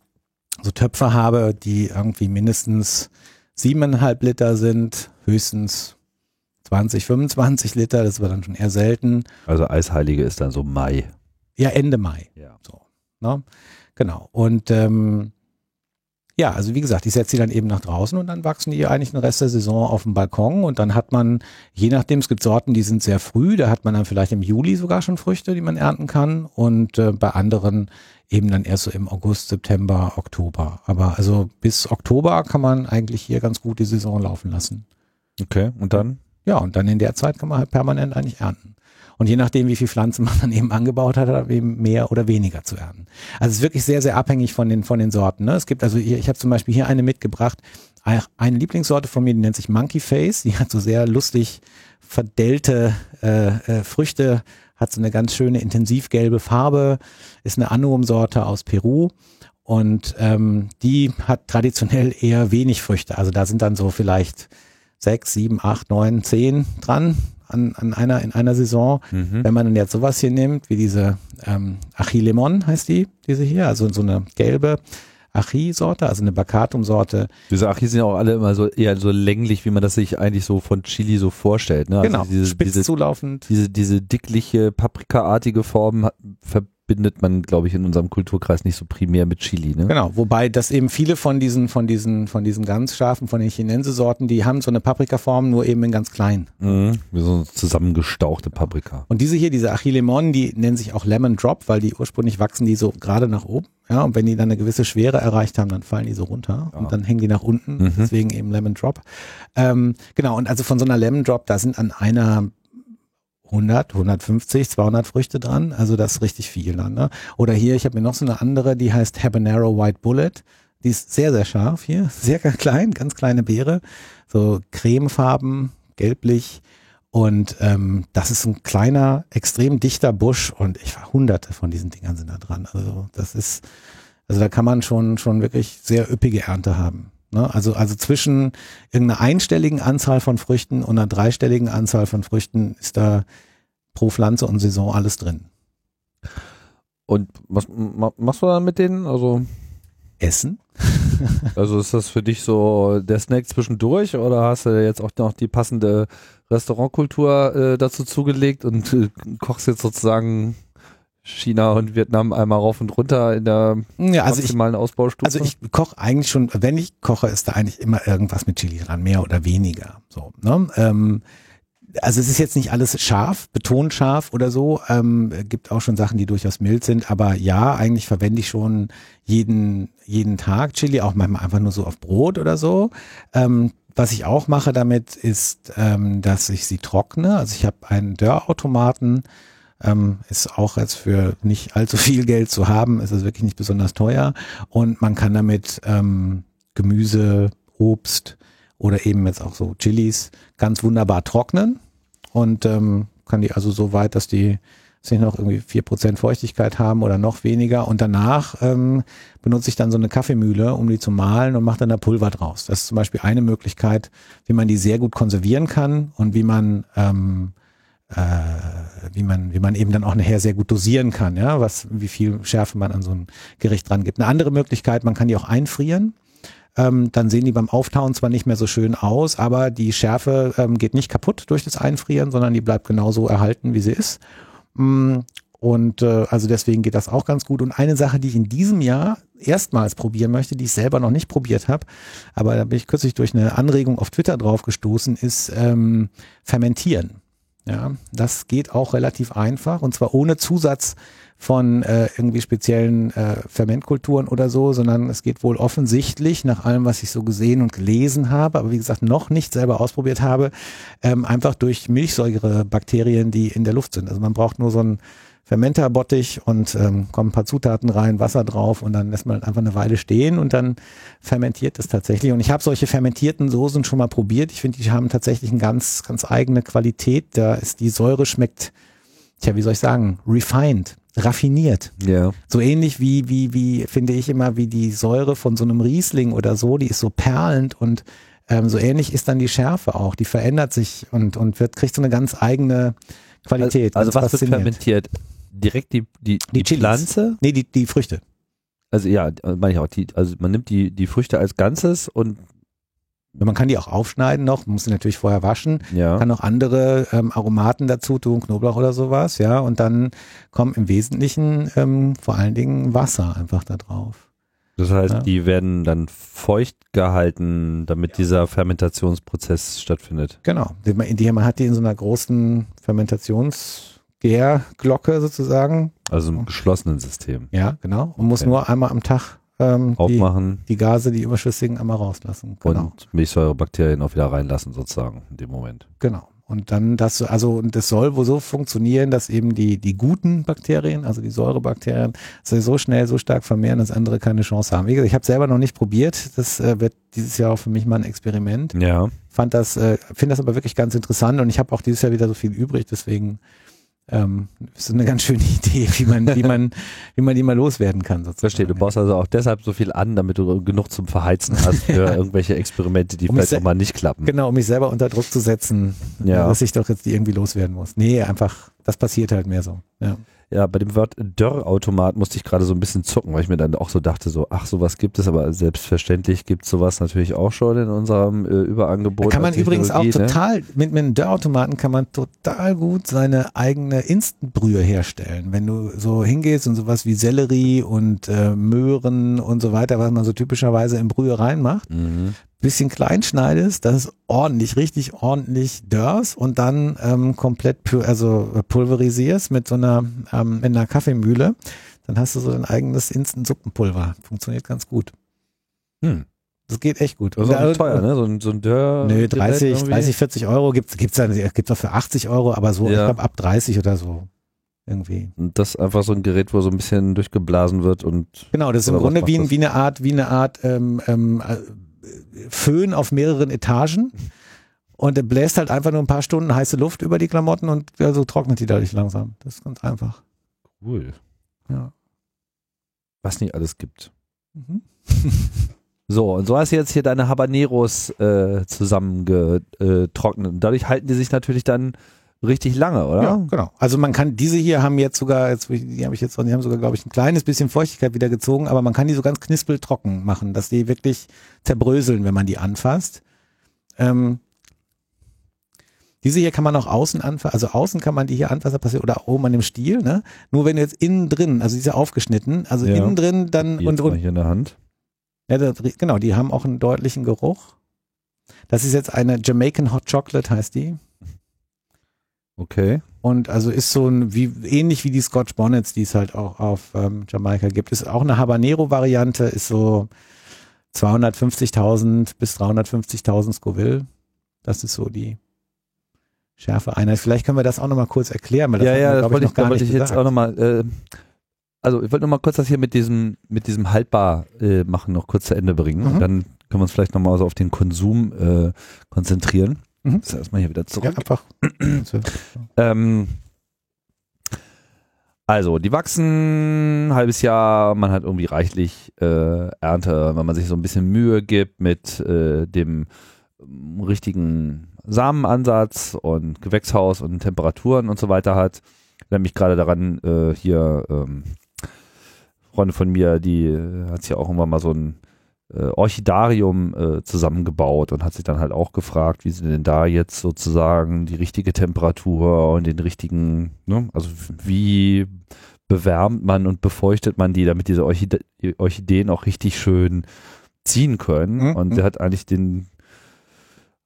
so Töpfe habe, die irgendwie mindestens siebeneinhalb Liter sind, höchstens 20, 25 Liter, das war dann schon eher selten. Also Eisheilige ist dann so Mai. Ja, Ende Mai. Ja. So, ne? Genau. Und ähm, ja, also wie gesagt, ich setze sie dann eben nach draußen und dann wachsen die eigentlich den Rest der Saison auf dem Balkon und dann hat man, je nachdem, es gibt Sorten, die sind sehr früh, da hat man dann vielleicht im Juli sogar schon Früchte, die man ernten kann und äh, bei anderen eben dann erst so im August, September, Oktober. Aber also bis Oktober kann man eigentlich hier ganz gut die Saison laufen lassen. Okay, und dann? Ja, und dann in der Zeit kann man halt permanent eigentlich ernten. Und je nachdem, wie viel Pflanzen man dann eben angebaut hat, hat man eben mehr oder weniger zu ernten. Also es ist wirklich sehr, sehr abhängig von den, von den Sorten. Ne? Es gibt also hier, ich habe zum Beispiel hier eine mitgebracht, eine Lieblingssorte von mir, die nennt sich Monkey Face. Die hat so sehr lustig verdellte äh, äh, Früchte, hat so eine ganz schöne intensivgelbe Farbe, ist eine Annuum-Sorte aus Peru. Und ähm, die hat traditionell eher wenig Früchte. Also da sind dann so vielleicht sechs, sieben, acht, neun, zehn dran an, an einer, in einer Saison. Mhm. Wenn man dann jetzt sowas hier nimmt, wie diese ähm, Achilemon heißt die, diese hier, also so eine gelbe Achi-Sorte, also eine Bacatum-Sorte. Diese Achis sind ja auch alle immer so eher so länglich, wie man das sich eigentlich so von Chili so vorstellt. Ne? Also genau, diese, spitz diese, zulaufend. diese, diese dickliche, paprikaartige Form hat- verbindet man, glaube ich, in unserem Kulturkreis nicht so primär mit Chili. Ne? Genau, wobei das eben viele von diesen, von diesen, von diesen ganz scharfen, von den Chinense-Sorten, die haben so eine Paprikaform, nur eben in ganz klein. Mhm. Wie so eine zusammengestauchte Paprika. Und diese hier, diese Achilemon, die nennen sich auch Lemon Drop, weil die ursprünglich wachsen die so gerade nach oben. Ja, und wenn die dann eine gewisse Schwere erreicht haben, dann fallen die so runter Ja. und dann hängen die nach unten. Mhm. Deswegen eben Lemon Drop. Ähm, genau, und also von so einer Lemon Drop, da sind an einer 100, 150, 200 Früchte dran. Also das ist richtig viel dann. Ne? Oder hier, ich habe mir noch so eine andere, die heißt Habanero White Bullet. Die ist sehr, sehr scharf hier, sehr klein, ganz kleine Beere. So cremefarben, gelblich. Und ähm, das ist ein kleiner, extrem dichter Busch und ich war hunderte von diesen Dingern sind da dran. Also das ist, also da kann man schon, schon wirklich sehr üppige Ernte haben. Ne? Also, also zwischen irgendeiner einstelligen Anzahl von Früchten und einer dreistelligen Anzahl von Früchten ist da pro Pflanze und Saison alles drin. Und was ma, machst du dann mit denen? Also, Essen? also ist das für dich so der Snack zwischendurch oder hast du jetzt auch noch die passende Restaurantkultur äh, dazu zugelegt und äh, kochst jetzt sozusagen China und Vietnam einmal rauf und runter in der Ja, also ich, maximalen Ausbaustufe? also ich koche eigentlich schon, wenn ich koche, ist da eigentlich immer irgendwas mit Chili dran, mehr oder weniger. So, ne? ähm, also es ist jetzt nicht alles scharf, betont scharf oder so. Ähm, gibt auch schon Sachen, die durchaus mild sind, aber ja, eigentlich verwende ich schon jeden, jeden Tag Chili, auch manchmal einfach nur so auf Brot oder so. Ähm, was ich auch mache damit ist, ähm, dass ich sie trockne. Also ich habe einen Dörrautomaten, ähm, ist auch jetzt für nicht allzu viel Geld zu haben, ist es wirklich nicht besonders teuer und man kann damit ähm, Gemüse, Obst oder eben jetzt auch so Chilis ganz wunderbar trocknen und ähm, kann die also so weit, dass die sich noch irgendwie vier Prozent Feuchtigkeit haben oder noch weniger. Und danach ähm, benutze ich dann so eine Kaffeemühle, um die zu mahlen und mache dann da Pulver draus. Das ist zum Beispiel eine Möglichkeit, wie man die sehr gut konservieren kann und wie man ähm, äh, wie man wie man eben dann auch nachher sehr gut dosieren kann, ja, was wie viel Schärfe man an so ein Gericht dran gibt. Eine andere Möglichkeit, man kann die auch einfrieren. Ähm, dann sehen die beim Auftauen zwar nicht mehr so schön aus, aber die Schärfe ähm, geht nicht kaputt durch das Einfrieren, sondern die bleibt genauso erhalten, wie sie ist. Mm, Und äh, also deswegen geht das auch ganz gut. Und eine Sache, die ich in diesem Jahr erstmals probieren möchte, die ich selber noch nicht probiert habe, aber da bin ich kürzlich durch eine Anregung auf Twitter drauf gestoßen, ist ähm, Fermentieren. Ja, das geht auch relativ einfach und zwar ohne Zusatz von äh, irgendwie speziellen äh, Fermentkulturen oder so, sondern es geht wohl offensichtlich nach allem, was ich so gesehen und gelesen habe, aber wie gesagt noch nicht selber ausprobiert habe, ähm, einfach durch Milchsäurebakterien, die in der Luft sind. Also man braucht nur so einen Fermenterbottich und ähm, kommen ein paar Zutaten rein, Wasser drauf und dann lässt man einfach eine Weile stehen und dann fermentiert es tatsächlich. Und ich habe solche fermentierten Soßen schon mal probiert. Ich finde, die haben tatsächlich eine ganz, ganz eigene Qualität. Da ist die Säure schmeckt, tja, wie soll ich sagen, refined, raffiniert. Ja. So ähnlich wie, wie, wie, finde ich immer, wie die Säure von so einem Riesling oder so, die ist so perlend und ähm, so ähnlich ist dann die Schärfe auch. Die verändert sich und, und wird, kriegt so eine ganz eigene Qualität. Also, also was wird fermentiert? Direkt die, die, die, Chilis. Pflanze? Nee, die, die Früchte. Also ja, meine ich auch. Die, also man nimmt die, die Früchte als Ganzes und Man kann die auch aufschneiden noch, muss sie natürlich vorher waschen. ja. Kann noch andere ähm, Aromaten dazu tun, Knoblauch oder sowas, ja. Und dann kommt im Wesentlichen ähm, vor allen Dingen Wasser einfach da drauf. Das heißt, Ja. die werden dann feucht gehalten, damit dieser Fermentationsprozess stattfindet. Genau. Die, man- die, hat die in so einer großen Fermentationsgärglocke sozusagen. Also im geschlossenen System. Ja, genau. Und muss Okay. nur einmal am Tag ähm, die, Aufmachen die Gase, die überschüssigen, einmal rauslassen. Genau. und Milchsäurebakterien auch wieder reinlassen sozusagen in dem Moment. Genau. Und dann das, also und das soll wohl so funktionieren, dass eben die, die guten Bakterien, also die Säurebakterien, sich so schnell, so stark vermehren, dass andere keine Chance haben. Wie gesagt, ich habe selber noch nicht probiert. Das äh, wird dieses Jahr auch für mich mal ein Experiment. Ja. Fand das, äh, finde das aber wirklich ganz interessant und ich habe auch dieses Jahr wieder so viel übrig, deswegen ähm, ist eine ganz schöne Idee, wie man, wie man, wie man die mal loswerden kann. Sozusagen. Verstehe. Du baust also auch deshalb so viel an, damit du genug zum Verheizen hast für irgendwelche Experimente, die Um vielleicht auch mal nicht klappen. Genau, um mich selber unter Druck zu setzen, Ja. dass ich doch jetzt irgendwie loswerden muss. Nee, einfach, das passiert halt mehr so. Ja. Ja, bei dem Wort Dörrautomat musste ich gerade so ein bisschen zucken, weil ich mir dann auch so dachte, so, ach, sowas gibt es, aber selbstverständlich gibt es sowas natürlich auch schon in unserem äh, Überangebot. Da kann man an übrigens auch ne? total, mit, mit einem Dörrautomaten kann man total gut seine eigene Instantbrühe herstellen. Wenn du so hingehst und sowas wie Sellerie und äh, Möhren und so weiter, was man so typischerweise in Brühe reinmacht, Mhm. Bisschen klein schneidest, das ist ordentlich, richtig ordentlich dörrst und dann ähm, komplett also pulverisierst mit so einer, ähm, mit einer Kaffeemühle, dann hast du so dein eigenes Instant-Suppenpulver. Funktioniert ganz gut. Hm. Das geht echt gut. Das ist auch nicht teuer, ne? So ein, so ein Dörr. Nö, Gerät 30, irgendwie. 30, 40 Euro gibt's gibt's dann, gibt's auch für 80 Euro, aber so, ich Ja. glaube ab 30 oder so. Irgendwie. Und das ist einfach so ein Gerät, wo so ein bisschen durchgeblasen wird und Genau, das ist im Grunde wie, wie eine Art, wie eine Art ähm, ähm, äh, Föhn auf mehreren Etagen. Und er bläst halt einfach nur ein paar Stunden heiße Luft über die Klamotten und ja, so trocknet die dadurch langsam. Das ist ganz einfach. cool. Ja. Was nicht alles gibt. Mhm. So, und so hast du jetzt hier deine Habaneros äh, zusammengetrocknet. Und dadurch halten die sich natürlich dann richtig lange, oder? Ja, genau. Also man kann, diese hier haben jetzt sogar, jetzt, die habe ich jetzt, die haben sogar, glaube ich, ein kleines bisschen Feuchtigkeit wieder gezogen, aber man kann die so ganz knispeltrocken machen, dass die wirklich zerbröseln, wenn man die anfasst. Ähm, diese hier kann man auch außen anfassen, also außen kann man die hier anfassen, passiert, oder oben an dem Stiel, ne? Nur wenn du jetzt innen drin, also diese aufgeschnitten, also Ja. innen drin dann Die und, und hier in der Hand. ja, das, genau, die haben auch einen deutlichen Geruch. Das ist jetzt eine Jamaican Hot Chocolate, heißt die. Okay. Und also ist so ein, wie, ähnlich wie die Scotch Bonnets, die es halt auch auf ähm, Jamaika gibt. Ist auch eine Habanero-Variante, ist so 250.000 bis 350.000 Scoville. Das ist so die Schärfe-Einheit. Vielleicht können wir das auch nochmal kurz erklären, weil das ja, ja, das wollte ich, noch da gar wollte nicht ich jetzt auch nochmal, äh, also ich wollte nochmal kurz das hier mit diesem, mit diesem haltbar äh, machen noch kurz zu Ende bringen. Mhm. Und dann können wir uns vielleicht nochmal so auf den Konsum äh, konzentrieren. Mhm. Das erstmal hier wieder Ja, zurück. einfach. Ähm, also, die wachsen ein halbes Jahr, man hat irgendwie reichlich äh, Ernte, wenn man sich so ein bisschen Mühe gibt mit äh, dem ähm, richtigen Samenansatz und Gewächshaus und Temperaturen und so weiter hat. Ich erinnere mich gerade daran, äh, hier ähm, Freunde von mir, die äh, hat sich ja auch irgendwann mal so ein äh, Orchidarium äh, zusammengebaut und hat sich dann halt auch gefragt, wie sie denn da jetzt sozusagen die richtige Temperatur und den richtigen, ne, also wie bewärmt man und befeuchtet man die, damit diese Orchide Orchideen auch richtig schön ziehen können. Mhm. Und der hat eigentlich den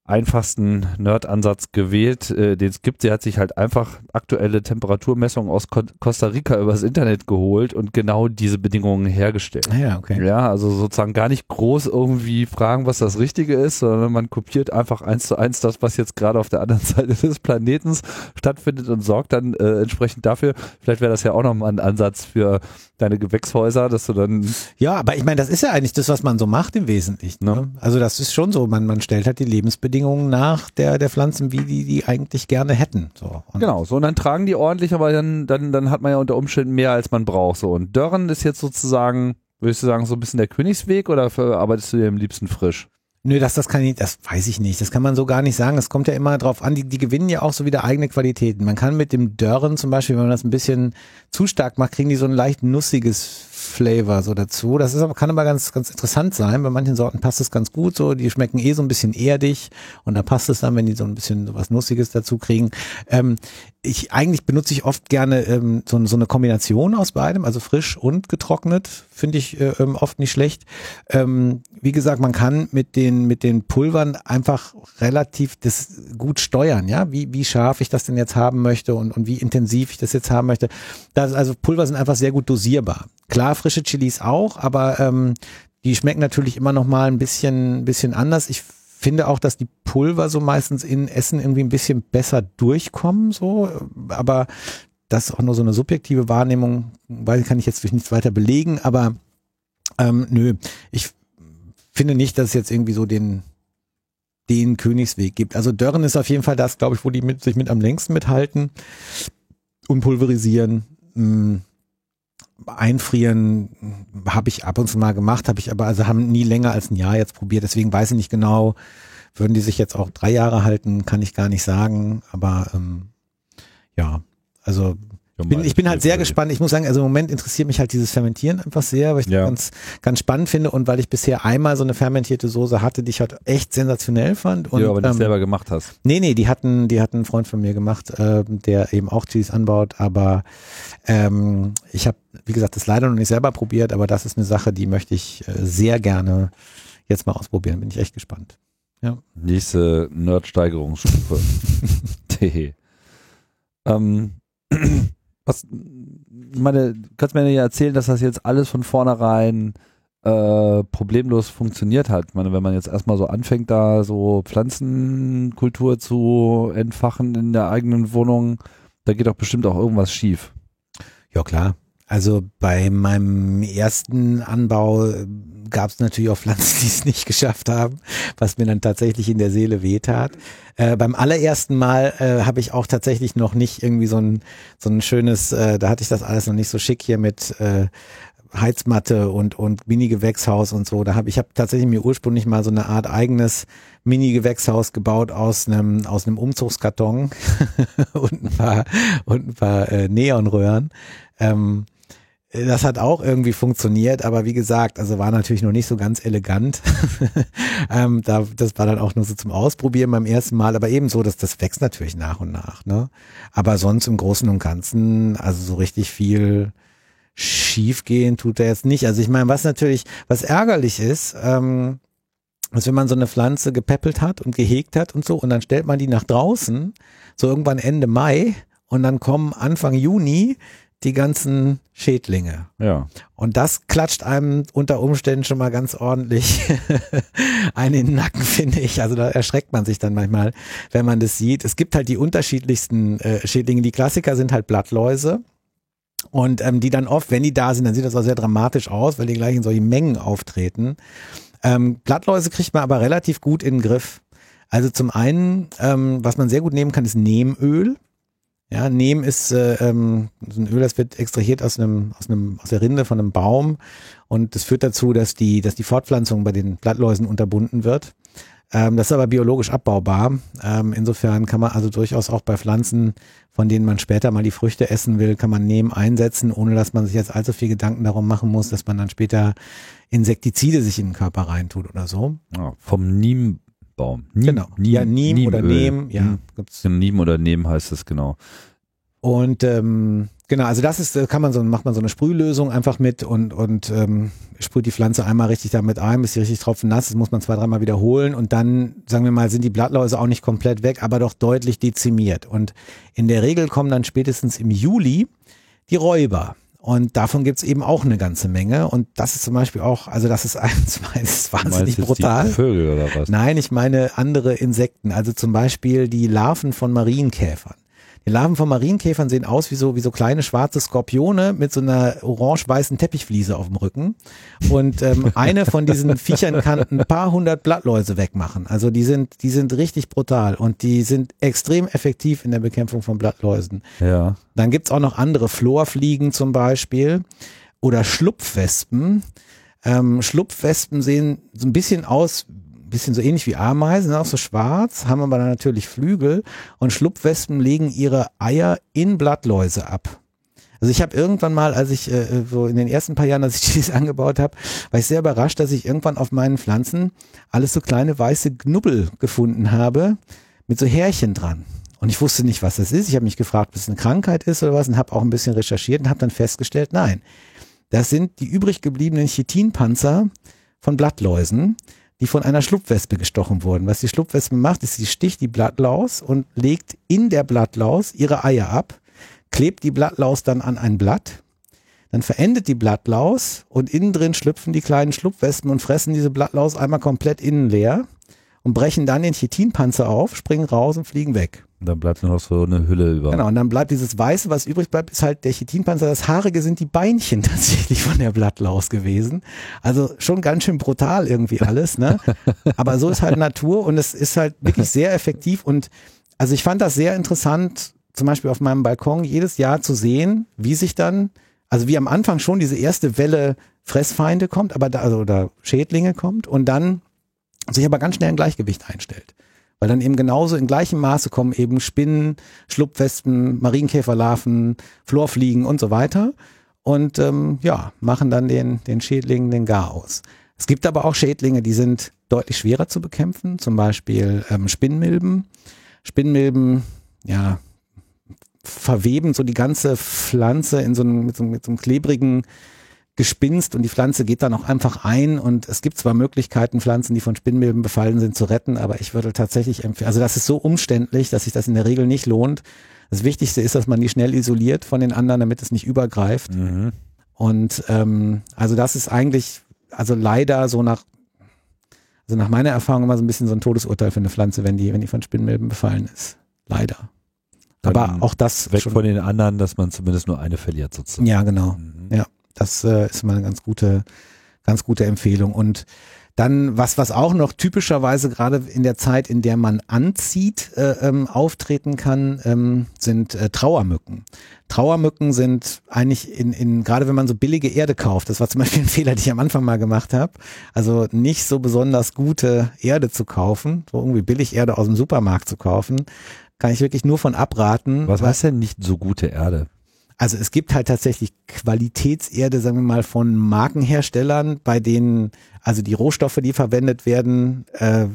einfachsten Nerd-Ansatz gewählt, äh, den es gibt. Sie hat sich halt einfach aktuelle Temperaturmessungen aus Ko Costa Rica übers Internet geholt und genau diese Bedingungen hergestellt. Ja, okay. Ja, also sozusagen gar nicht groß irgendwie fragen, was das Richtige ist, sondern man kopiert einfach eins zu eins das, was jetzt gerade auf der anderen Seite des Planetens stattfindet und sorgt dann äh, entsprechend dafür. Vielleicht wäre das ja auch nochmal ein Ansatz für deine Gewächshäuser, dass du dann Ja, aber ich meine, das ist ja eigentlich das, was man so macht im Wesentlichen. Ne? Ne? Also das ist schon so, man, man stellt halt die Lebensbedingungen nach der, der Pflanzen, wie die die eigentlich gerne hätten. So. Und Genau, so und dann tragen die ordentlich, aber dann, dann, dann hat man ja unter Umständen mehr, als man braucht. So und Dörren ist jetzt sozusagen, würdest du sagen, so ein bisschen der Königsweg oder verarbeitest du dir am liebsten frisch? Nö, das, das kann ich, das weiß ich nicht. Das kann man so gar nicht sagen. Es kommt ja immer drauf an, die, die gewinnen ja auch so wieder eigene Qualitäten. Man kann mit dem Dörren zum Beispiel, wenn man das ein bisschen zu stark macht, kriegen die so ein leicht nussiges Flavor so dazu. Das ist aber, kann aber ganz, ganz interessant sein. Bei manchen Sorten passt es ganz gut so. Die schmecken eh so ein bisschen erdig und da passt es dann, wenn die so ein bisschen so was Nussiges dazu kriegen. Ähm, ich, eigentlich benutze ich oft gerne ähm, so, so eine Kombination aus beidem, also frisch und getrocknet, finde ich äh, ähm, oft nicht schlecht. Ähm, wie gesagt, man kann mit den, mit den Pulvern einfach relativ das gut steuern, ja, wie, wie scharf ich das denn jetzt haben möchte und, und wie intensiv ich das jetzt haben möchte. Das, also Pulver sind einfach sehr gut dosierbar. Klar, frische Chilis auch, aber ähm, die schmecken natürlich immer noch mal ein bisschen, bisschen anders. Ich finde auch, dass die Pulver so meistens in Essen irgendwie ein bisschen besser durchkommen, so, aber das ist auch nur so eine subjektive Wahrnehmung, weil kann ich jetzt durch nichts weiter belegen, aber ähm, nö, ich finde nicht, dass es jetzt irgendwie so den den Königsweg gibt. Also Dörren ist auf jeden Fall das, glaube ich, wo die mit, sich mit am längsten mithalten und pulverisieren. Einfrieren habe ich ab und zu mal gemacht, habe ich aber also haben nie länger als ein Jahr jetzt probiert. Deswegen weiß ich nicht genau, würden die sich jetzt auch drei Jahre halten, kann ich gar nicht sagen. Aber ähm, ja, also ich bin, ich bin halt sehr gespannt. Ich muss sagen, also im Moment interessiert mich halt dieses Fermentieren einfach sehr, weil ich Ja. das ganz, ganz spannend finde und weil ich bisher einmal so eine fermentierte Soße hatte, die ich halt echt sensationell fand. Und, du aber nicht ähm, selber gemacht hast. Nee, nee, die hatten, die hatten einen Freund von mir gemacht, ähm, der eben auch Chilis anbaut, aber ähm, ich habe, wie gesagt, das leider noch nicht selber probiert, aber das ist eine Sache, die möchte ich äh, sehr gerne jetzt mal ausprobieren. Bin ich echt gespannt. Nächste Nerd-Steigerungsstufe. Tehe. ähm, was, meine, du kannst mir ja erzählen, dass das jetzt alles von vornherein äh, problemlos funktioniert hat. Ich meine, wenn man jetzt erstmal so anfängt, da so Pflanzenkultur zu entfachen in der eigenen Wohnung, da geht doch bestimmt auch irgendwas schief. Ja, klar. Also bei meinem ersten Anbau gab es natürlich auch Pflanzen, die es nicht geschafft haben, was mir dann tatsächlich in der Seele wehtat. Äh, beim allerersten Mal äh, habe ich auch tatsächlich noch nicht irgendwie so ein, so ein schönes, äh, da hatte ich das alles noch nicht so schick hier mit äh, Heizmatte und und Mini-Gewächshaus und so. Da habe ich habe tatsächlich mir ursprünglich mal so eine Art eigenes Mini-Gewächshaus gebaut aus einem aus einem Umzugskarton und ein paar und ein paar äh, Neonröhren. Ähm, das hat auch irgendwie funktioniert, aber wie gesagt, also war natürlich noch nicht so ganz elegant. ähm, da, das war dann auch nur so zum Ausprobieren beim ersten Mal, aber ebenso, dass das wächst natürlich nach und nach. Ne? Aber sonst im Großen und Ganzen, also so richtig viel schiefgehen tut er jetzt nicht. Also ich meine, was natürlich, was ärgerlich ist, ähm, ist, wenn man so eine Pflanze gepäppelt hat und gehegt hat und so, und dann stellt man die nach draußen, so irgendwann Ende Mai, und dann kommen Anfang Juni die ganzen Schädlinge. Ja. Und das klatscht einem unter Umständen schon mal ganz ordentlich einen in den Nacken, finde ich. Also da erschreckt man sich dann manchmal, wenn man das sieht. Es gibt halt die unterschiedlichsten äh, Schädlinge. Die Klassiker sind halt Blattläuse. Und ähm, die dann oft, wenn die da sind, dann sieht das auch sehr dramatisch aus, weil die gleich in solchen Mengen auftreten. Ähm, Blattläuse kriegt man aber relativ gut in den Griff. Also zum einen, ähm, was man sehr gut nehmen kann, ist Nehmöl. Ja, Neem ist äh, ähm, so ein Öl, das wird extrahiert aus einem, aus einem, aus der Rinde von einem Baum und das führt dazu, dass die, dass die Fortpflanzung bei den Blattläusen unterbunden wird. Ähm, das ist aber biologisch abbaubar. Ähm, insofern kann man also durchaus auch bei Pflanzen, von denen man später mal die Früchte essen will, kann man Neem einsetzen, ohne dass man sich jetzt allzu viel Gedanken darum machen muss, dass man dann später Insektizide sich in den Körper reintut oder so. Ja, vom Niembaum. Niem, Genau. Ja, Niem oder Niemöl. Neem, ja, gibt's. Niem oder Neem heißt es genau. Und ähm, genau, also das ist, äh, kann man so, macht man so eine Sprühlösung einfach mit und, und ähm, sprüht die Pflanze einmal richtig damit ein, bis sie richtig tropfennass ist, muss man zwei, dreimal wiederholen und dann, sagen wir mal, sind die Blattläuse auch nicht komplett weg, aber doch deutlich dezimiert. Und in der Regel kommen dann spätestens im Juli die Räuber. Und davon gibt's eben auch eine ganze Menge. Und das ist zum Beispiel auch, also das ist eins, das ist Du meinst wahnsinnig brutal. Vögel oder was? Nein, ich meine andere Insekten, also zum Beispiel die Larven von Marienkäfern. Die Larven von Marienkäfern sehen aus wie so, wie so kleine schwarze Skorpione mit so einer orange-weißen Teppichfliese auf dem Rücken. Und ähm, eine von diesen Viechern kann ein paar hundert Blattläuse wegmachen. Also die sind, die sind richtig brutal und die sind extrem effektiv in der Bekämpfung von Blattläusen. Ja. Dann gibt's auch noch andere Florfliegen zum Beispiel oder Schlupfwespen. Ähm, Schlupfwespen sehen so ein bisschen aus, bisschen so ähnlich wie Ameisen, sind auch so schwarz, haben aber dann natürlich Flügel und Schlupfwespen legen ihre Eier in Blattläuse ab. Also ich habe irgendwann mal, als ich äh, so in den ersten paar Jahren, als ich dies angebaut habe, war ich sehr überrascht, dass ich irgendwann auf meinen Pflanzen alles so kleine weiße Knubbel gefunden habe mit so Härchen dran. Und ich wusste nicht, was das ist. Ich habe mich gefragt, ob es eine Krankheit ist oder was und habe auch ein bisschen recherchiert und habe dann festgestellt, nein, das sind die übrig gebliebenen Chitinpanzer von Blattläusen, die von einer Schlupfwespe gestochen wurden. Was die Schlupfwespe macht, ist, sie sticht die Blattlaus und legt in der Blattlaus ihre Eier ab, klebt die Blattlaus dann an ein Blatt, dann verendet die Blattlaus und innen drin schlüpfen die kleinen Schlupfwespen und fressen diese Blattlaus einmal komplett innen leer und brechen dann den Chitinpanzer auf, springen raus und fliegen weg. Und dann bleibt nur noch so eine Hülle über. Genau, und dann bleibt dieses Weiße, was übrig bleibt, ist halt der Chitinpanzer. Das Haarige sind die Beinchen tatsächlich von der Blattlaus gewesen. Also schon ganz schön brutal irgendwie alles, ne? Aber so ist halt Natur und es ist halt wirklich sehr effektiv und also ich fand das sehr interessant, zum Beispiel auf meinem Balkon jedes Jahr zu sehen, wie sich dann, also wie am Anfang schon diese erste Welle Fressfeinde kommt, aber da, also, oder Schädlinge kommt und dann sich aber ganz schnell ein Gleichgewicht einstellt. Weil dann eben genauso in gleichem Maße kommen eben Spinnen, Schlupfwespen, Marienkäferlarven, Florfliegen und so weiter. Und ähm, ja, machen dann den, den Schädlingen den Gar aus. Es gibt aber auch Schädlinge, die sind deutlich schwerer zu bekämpfen, zum Beispiel ähm, Spinnmilben. Spinnmilben, ja, verweben so die ganze Pflanze in so einem, mit so, mit so einem klebrigen Gespinst und die Pflanze geht dann auch einfach ein und es gibt zwar Möglichkeiten, Pflanzen, die von Spinnmilben befallen sind, zu retten, aber ich würde tatsächlich empfehlen, also das ist so umständlich, dass sich das in der Regel nicht lohnt. Das Wichtigste ist, dass man die schnell isoliert von den anderen, damit es nicht übergreift. Mhm. Und ähm, also das ist eigentlich, also leider so nach, also nach meiner Erfahrung immer so ein bisschen so ein Todesurteil für eine Pflanze, wenn die, wenn die von Spinnmilben befallen ist. Leider. Dann Aber auch das Weg von den anderen, dass man zumindest nur eine verliert sozusagen. Ja, genau. Mhm. Ja, das äh, ist mal eine ganz gute, ganz gute Empfehlung. Und dann, was, was auch noch typischerweise gerade in der Zeit, in der man anzieht, äh, ähm, auftreten kann, ähm, sind äh, Trauermücken. Trauermücken sind eigentlich in, in, gerade wenn man so billige Erde kauft, das war zum Beispiel ein Fehler, den ich am Anfang mal gemacht habe, also nicht so besonders gute Erde zu kaufen, so irgendwie billig Erde aus dem Supermarkt zu kaufen, kann ich wirklich nur von abraten. Was heißt denn nicht so gute Erde? Also es gibt halt tatsächlich Qualitätserde, sagen wir mal, von Markenherstellern, bei denen also die Rohstoffe, die verwendet werden, äh,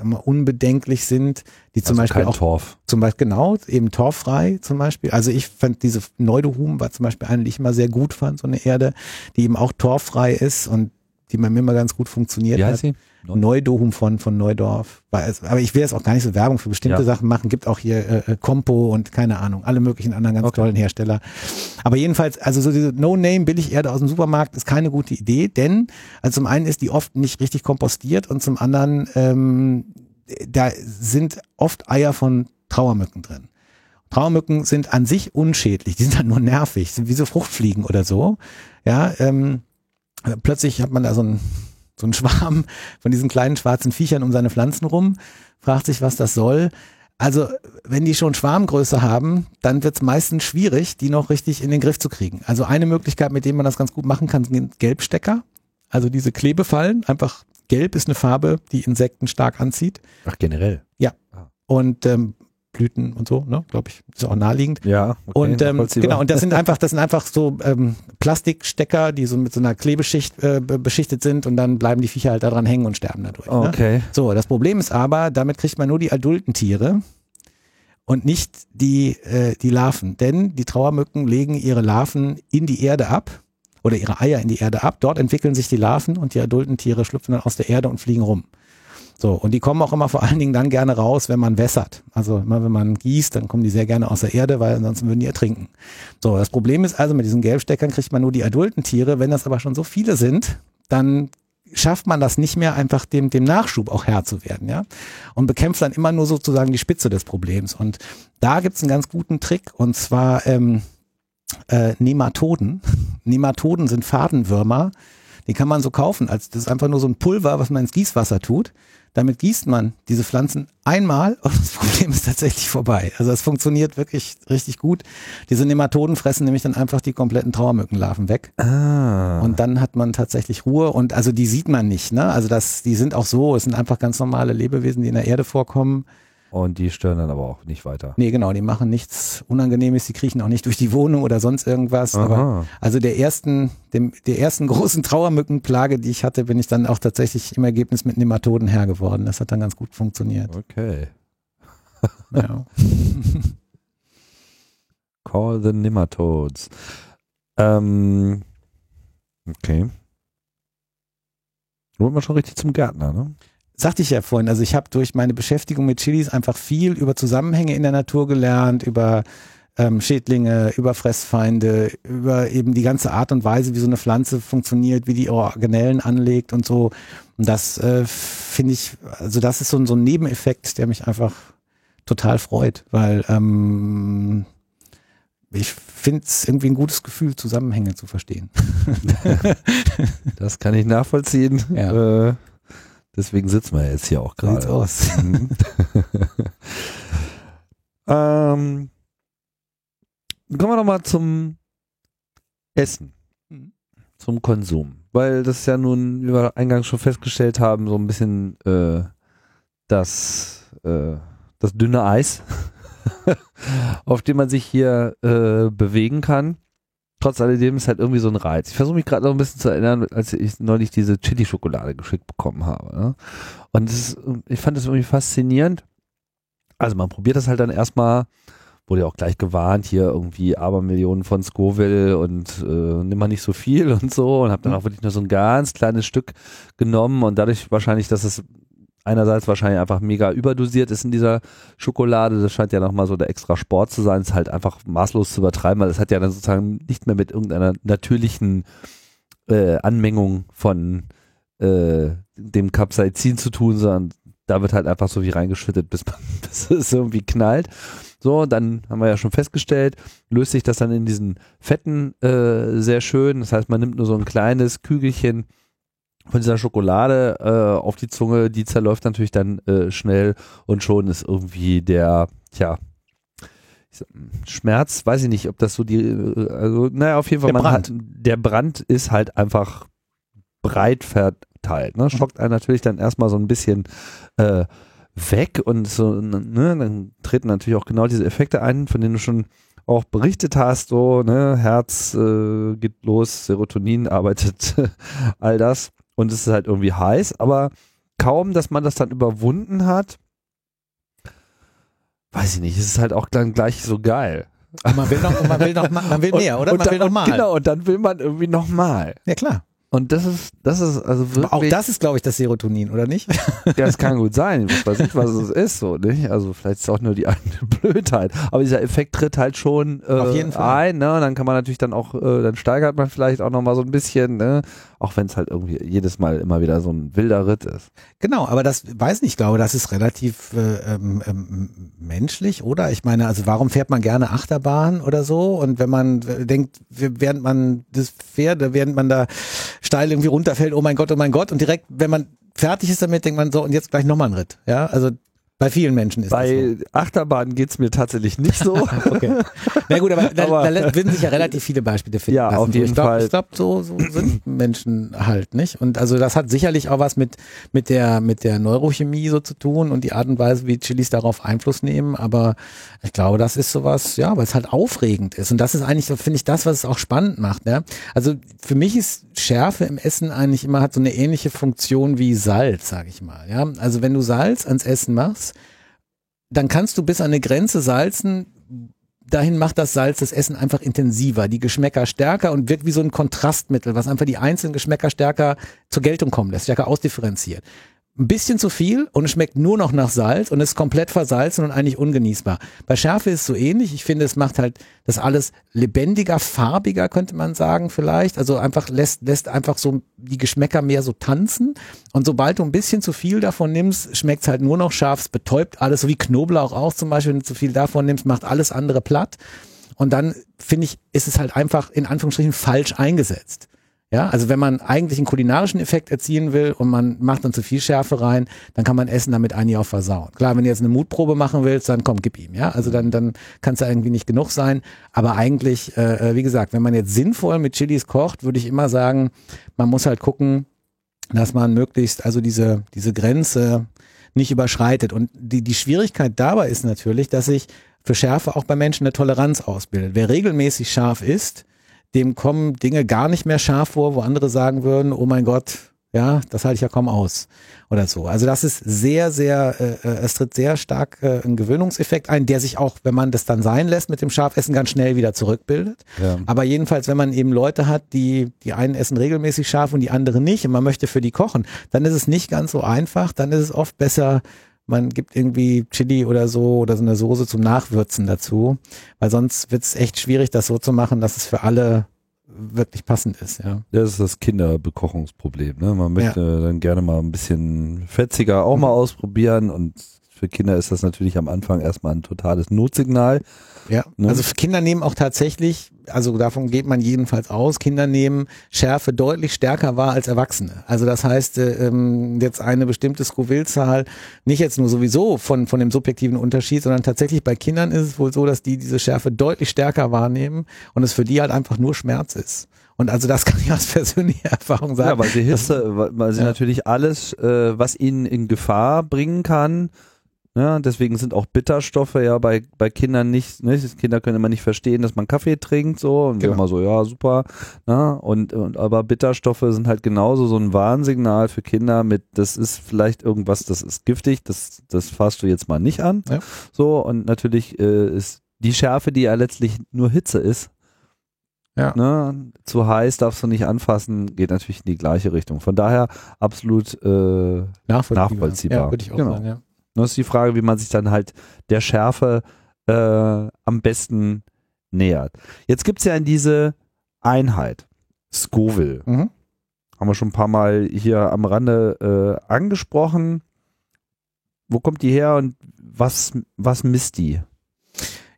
immer unbedenklich sind, die zum also Beispiel kein auch Torf. zum Beispiel genau eben torffrei zum Beispiel. Also ich fand diese Neudohum war zum Beispiel eine, die ich immer sehr gut fand, so eine Erde, die eben auch torffrei ist und die bei mir immer ganz gut funktioniert Wie hat. heißt sie? Neudohum von, von Neudorf. Aber ich will jetzt auch gar nicht so Werbung für bestimmte Ja. Sachen machen. Gibt auch hier äh, äh, Compo und keine Ahnung, alle möglichen anderen ganz Okay. tollen Hersteller. Aber jedenfalls, also so diese No-Name Billigerde aus dem Supermarkt ist keine gute Idee, denn also zum einen ist die oft nicht richtig kompostiert und zum anderen ähm, da sind oft Eier von Trauermücken drin. Trauermücken sind an sich unschädlich, die sind dann nur nervig, sind wie so Fruchtfliegen oder so. Ja, ähm, plötzlich hat man da so ein so ein Schwarm von diesen kleinen schwarzen Viechern um seine Pflanzen rum, fragt sich, was das soll. Also wenn die schon Schwarmgröße haben, dann wird es meistens schwierig, die noch richtig in den Griff zu kriegen. Also eine Möglichkeit, mit der man das ganz gut machen kann, sind Gelbstecker. Also diese Klebefallen, einfach gelb ist eine Farbe, die Insekten stark anzieht. Ach, generell. Und ähm, Blüten und so, ne, glaube ich, ist auch naheliegend. Ja. okay, Und ähm, genau, und das sind einfach, das sind einfach so ähm, Plastikstecker, die so mit so einer Klebeschicht äh, be- beschichtet sind und dann bleiben die Viecher halt da dran hängen und sterben dadurch. Ne? Okay. So, das Problem ist aber, damit kriegt man nur die adulten Tiere und nicht die, äh, die Larven. Denn die Trauermücken legen ihre Larven in die Erde ab oder ihre Eier in die Erde ab. Dort entwickeln sich die Larven und die adulten Tiere schlüpfen dann aus der Erde und fliegen rum. So, und die kommen auch immer vor allen Dingen dann gerne raus, wenn man wässert. Also immer wenn man gießt, dann kommen die sehr gerne aus der Erde, weil ansonsten würden die ertrinken. So, das Problem ist also, mit diesen Gelbsteckern kriegt man nur die adulten Tiere. Wenn das aber schon so viele sind, dann schafft man das nicht mehr, einfach dem, dem Nachschub auch Herr zu werden, ja. Und bekämpft dann immer nur sozusagen die Spitze des Problems. Und da gibt's einen ganz guten Trick, und zwar ähm, äh, Nematoden. Nematoden sind Fadenwürmer. Die kann man so kaufen. Als, das ist einfach nur so ein Pulver, was man ins Gießwasser tut. Damit gießt man diese Pflanzen einmal und das Problem ist tatsächlich vorbei. Also es funktioniert wirklich richtig gut. Diese Nematoden fressen nämlich dann einfach die kompletten Trauermückenlarven weg. Ah. Und dann hat man tatsächlich Ruhe und also die sieht man nicht, ne? Also das, die sind auch so, es sind einfach ganz normale Lebewesen, die in der Erde vorkommen. Und die stören dann aber auch nicht weiter. Nee, genau, die machen nichts Unangenehmes, die kriechen auch nicht durch die Wohnung oder sonst irgendwas. Aber Aha. also der ersten, dem, der ersten großen Trauermückenplage, die ich hatte, bin ich dann auch tatsächlich im Ergebnis mit Nematoden Herr geworden. Das hat dann ganz gut funktioniert. Okay. Ja. Call the Nematodes. Ähm, okay. Nun wir schon richtig zum Gärtner, ne? Sagte ich ja vorhin, also ich habe durch meine Beschäftigung mit Chilis einfach viel über Zusammenhänge in der Natur gelernt, über ähm, Schädlinge, über Fressfeinde, über eben die ganze Art und Weise, wie so eine Pflanze funktioniert, wie die Organellen anlegt und so. Und das äh, finde ich, also das ist so, ein- so ein Nebeneffekt, der mich einfach total freut, weil ähm, ich finde es irgendwie ein gutes Gefühl, Zusammenhänge zu verstehen. Das kann ich nachvollziehen. Ja. Äh, deswegen sitzen wir jetzt hier auch So sieht's gerade. aus. Mhm. ähm, kommen wir nochmal zum Essen. Mhm. Zum Konsum. Weil das ist ja nun, wie wir eingangs schon festgestellt haben, so ein bisschen äh, das, äh, das dünne Eis, auf dem man sich hier äh, bewegen kann. Trotz alledem ist halt irgendwie so ein Reiz. Ich versuche mich gerade noch ein bisschen zu erinnern, als ich neulich diese Chili-Schokolade geschickt bekommen habe. Ne? Und ist, ich fand das irgendwie faszinierend. Also man probiert das halt dann erstmal, wurde ja auch gleich gewarnt, hier irgendwie Abermillionen von Scoville und äh, nimm mal nicht so viel und so und habe dann auch wirklich nur so ein ganz kleines Stück genommen und dadurch wahrscheinlich, dass es einerseits wahrscheinlich einfach mega überdosiert ist in dieser Schokolade, das scheint ja nochmal so der extra Sport zu sein, ist halt einfach maßlos zu übertreiben, weil es hat ja dann sozusagen nicht mehr mit irgendeiner natürlichen äh, Anmengung von äh, dem Capsaicin zu tun, sondern da wird halt einfach so wie reingeschüttet, bis, man, bis es irgendwie knallt. So, dann haben wir ja schon festgestellt, löst sich das dann in diesen Fetten äh, sehr schön. Das heißt, man nimmt nur so ein kleines Kügelchen von dieser Schokolade äh, auf die Zunge, die zerläuft natürlich dann äh, schnell und schon ist irgendwie der, tja, Schmerz, weiß ich nicht, ob das so die, äh, also, naja, auf jeden Fall, Der man Brand. Hat, der Brand ist halt einfach breit verteilt, ne? Schockt einen natürlich dann erstmal so ein bisschen äh, weg und so, ne, dann treten natürlich auch genau diese Effekte ein, von denen du schon auch berichtet hast, so, ne, Herz äh, geht los, Serotonin arbeitet, all das und es ist halt irgendwie heiß, aber kaum, dass man das dann überwunden hat, weiß ich nicht, es ist halt auch dann gleich so geil. Und man will noch, und man will noch, man will mehr, oder? Und Man dann, will noch mal. Genau, und dann will man irgendwie nochmal. Ja klar. Und das ist, das ist also wirklich. Aber auch das ist, glaube ich, das Serotonin, oder nicht? Ja, das kann gut sein. Was weiß ich, was es ist, so, nicht? Also vielleicht ist es auch nur die eigene Blödheit. Aber dieser Effekt tritt halt schon äh, Auf jeden Fall. ein, ne? Und dann kann man natürlich dann auch, äh, dann steigert man vielleicht auch nochmal so ein bisschen, ne? Auch wenn es halt irgendwie jedes Mal immer wieder so ein wilder Ritt ist. Genau, aber das weiß nicht, ich glaube, das ist relativ äh, ähm, ähm, menschlich, oder? Ich meine, also warum fährt man gerne Achterbahn oder so? Und wenn man äh, denkt, während man das fährt, während man da steil irgendwie runterfällt, oh mein Gott, oh mein Gott. Und direkt, wenn man fertig ist damit, denkt man so, und jetzt gleich nochmal einen Ritt. Ja, also bei vielen Menschen ist das so. Bei Achterbahnen geht's mir tatsächlich nicht so. Okay. Na gut, aber da, Aber- da würden sich ja relativ viele Beispiele finden. Ja, lassen. auf jeden ich glaub, Fall. Ich glaube, so, so sind Menschen halt nicht. Und also das hat sicherlich auch was mit mit der mit der Neurochemie so zu tun und die Art und Weise, wie Chilis darauf Einfluss nehmen. Aber ich glaube, das ist sowas, ja, weil es halt aufregend ist. Und das ist eigentlich, finde ich, das, was es auch spannend macht. Ja? Also für mich ist Schärfe im Essen eigentlich immer hat so eine ähnliche Funktion wie Salz, sage ich mal. Ja, also wenn du Salz ans Essen machst dann kannst du bis an eine Grenze salzen. Dahin macht das Salz das Essen einfach intensiver, die Geschmäcker stärker und wirkt wie so ein Kontrastmittel, was einfach die einzelnen Geschmäcker stärker zur Geltung kommen lässt, stärker ausdifferenziert. Ein bisschen zu viel und schmeckt nur noch nach Salz und ist komplett versalzen und eigentlich ungenießbar. Bei Schärfe ist es so ähnlich. Ich finde, es macht halt das alles lebendiger, farbiger, könnte man sagen, vielleicht. Also einfach lässt, lässt einfach so die Geschmäcker mehr so tanzen. Und sobald du ein bisschen zu viel davon nimmst, schmeckt es halt nur noch scharf, es betäubt alles, so wie Knoblauch auch zum Beispiel, wenn du zu viel davon nimmst, macht alles andere platt. Und dann finde ich, ist es halt einfach in Anführungsstrichen falsch eingesetzt. Ja, also wenn man eigentlich einen kulinarischen Effekt erzielen will und man macht dann zu viel Schärfe rein, dann kann man Essen damit eigentlich auch versauen. Klar, wenn du jetzt eine Mutprobe machen willst, dann komm, gib ihm, ja. Also dann, dann kann es irgendwie nicht genug sein. Aber eigentlich, äh, wie gesagt, wenn man jetzt sinnvoll mit Chilis kocht, würde ich immer sagen, man muss halt gucken, dass man möglichst also diese, diese Grenze nicht überschreitet. Und die, die Schwierigkeit dabei ist natürlich, dass sich für Schärfe auch bei Menschen eine Toleranz ausbildet. Wer regelmäßig scharf isst, dem kommen Dinge gar nicht mehr scharf vor, wo andere sagen würden, oh mein Gott, ja, das halte ich ja kaum aus oder so. Also das ist sehr, sehr, äh, äh, es tritt sehr stark äh, ein Gewöhnungseffekt ein, der sich auch, wenn man das dann sein lässt mit dem Scharfessen, ganz schnell wieder zurückbildet. Ja. Aber jedenfalls, wenn man eben Leute hat, die, die einen essen regelmäßig scharf und die anderen nicht und man möchte für die kochen, dann ist es nicht ganz so einfach, dann ist es oft besser, man gibt irgendwie Chili oder so oder so eine Soße zum Nachwürzen dazu, weil sonst wird es echt schwierig, das so zu machen, dass es für alle wirklich passend ist, ja. Das ist das Kinderbekochungsproblem. Ne? Man möchte dann gerne mal ein bisschen fetziger auch mal ausprobieren und für Kinder ist das natürlich am Anfang erstmal ein totales Notsignal. Ja, Ne? also Kinder nehmen auch tatsächlich, also davon geht man jedenfalls aus, Kinder nehmen Schärfe deutlich stärker wahr als Erwachsene. Also das heißt, äh, ähm, jetzt eine bestimmte Scoville-Zahl, nicht jetzt nur sowieso von, von dem subjektiven Unterschied, sondern tatsächlich bei Kindern ist es wohl so, dass die diese Schärfe deutlich stärker wahrnehmen und es für die halt einfach nur Schmerz ist. Und also das kann ich aus persönlicher Erfahrung sagen. Ja, weil sie Hitze, weil- weil sie Ja. natürlich alles, äh, was ihnen in Gefahr bringen kann, ja, deswegen sind auch Bitterstoffe ja bei, bei Kindern nicht, ne? die Kinder können immer nicht verstehen, dass man Kaffee trinkt, so, und Genau. immer so, ja, super, ne? und, und, aber Bitterstoffe sind halt genauso so ein Warnsignal für Kinder mit, das ist vielleicht irgendwas, das ist giftig, das, das fasst du jetzt mal nicht an, Ja. so, und natürlich äh, ist die Schärfe, die ja letztlich nur Hitze ist, Ja. Ne, zu heiß darfst du nicht anfassen, geht natürlich in die gleiche Richtung. Von daher absolut, äh, nachvollziehbar. nachvollziehbar. Ja, würde ich auch Genau. sagen, ja. Das ist die Frage, wie man sich dann halt der Schärfe äh, am besten nähert. Jetzt gibt's ja diese Einheit, Scoville. Mhm. Haben wir schon ein paar Mal hier am Rande äh, angesprochen. Wo kommt die her und was, was misst die?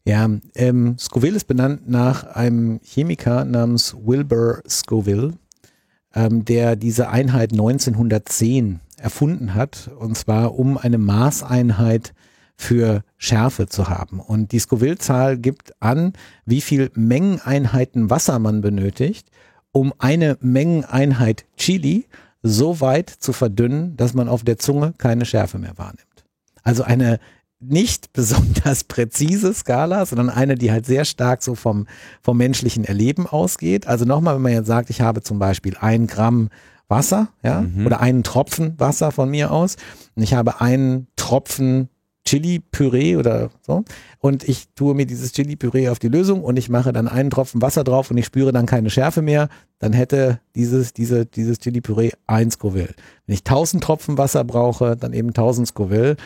Ja, ähm, Scoville ist benannt nach einem Chemiker namens Wilbur Scoville, ähm, der diese Einheit 1910 erfunden hat, und zwar um eine Maßeinheit für Schärfe zu haben. Und die Scoville-Zahl gibt an, wie viel Mengeneinheiten Wasser man benötigt, um eine Mengeneinheit Chili so weit zu verdünnen, dass man auf der Zunge keine Schärfe mehr wahrnimmt. Also eine nicht besonders präzise Skala, sondern eine, die halt sehr stark so vom, vom menschlichen Erleben ausgeht. Also nochmal, wenn man jetzt sagt, ich habe zum Beispiel ein Gramm Wasser, ja, Mhm. oder einen Tropfen Wasser von mir aus und ich habe einen Tropfen Chili-Püree oder so und ich tue mir dieses Chili-Püree auf die Lösung und ich mache dann einen Tropfen Wasser drauf und ich spüre dann keine Schärfe mehr, dann hätte dieses, diese, dieses Chili-Püree 1 Scoville. Wenn ich 1000 Tropfen Wasser brauche, dann eben 1000 Scoville.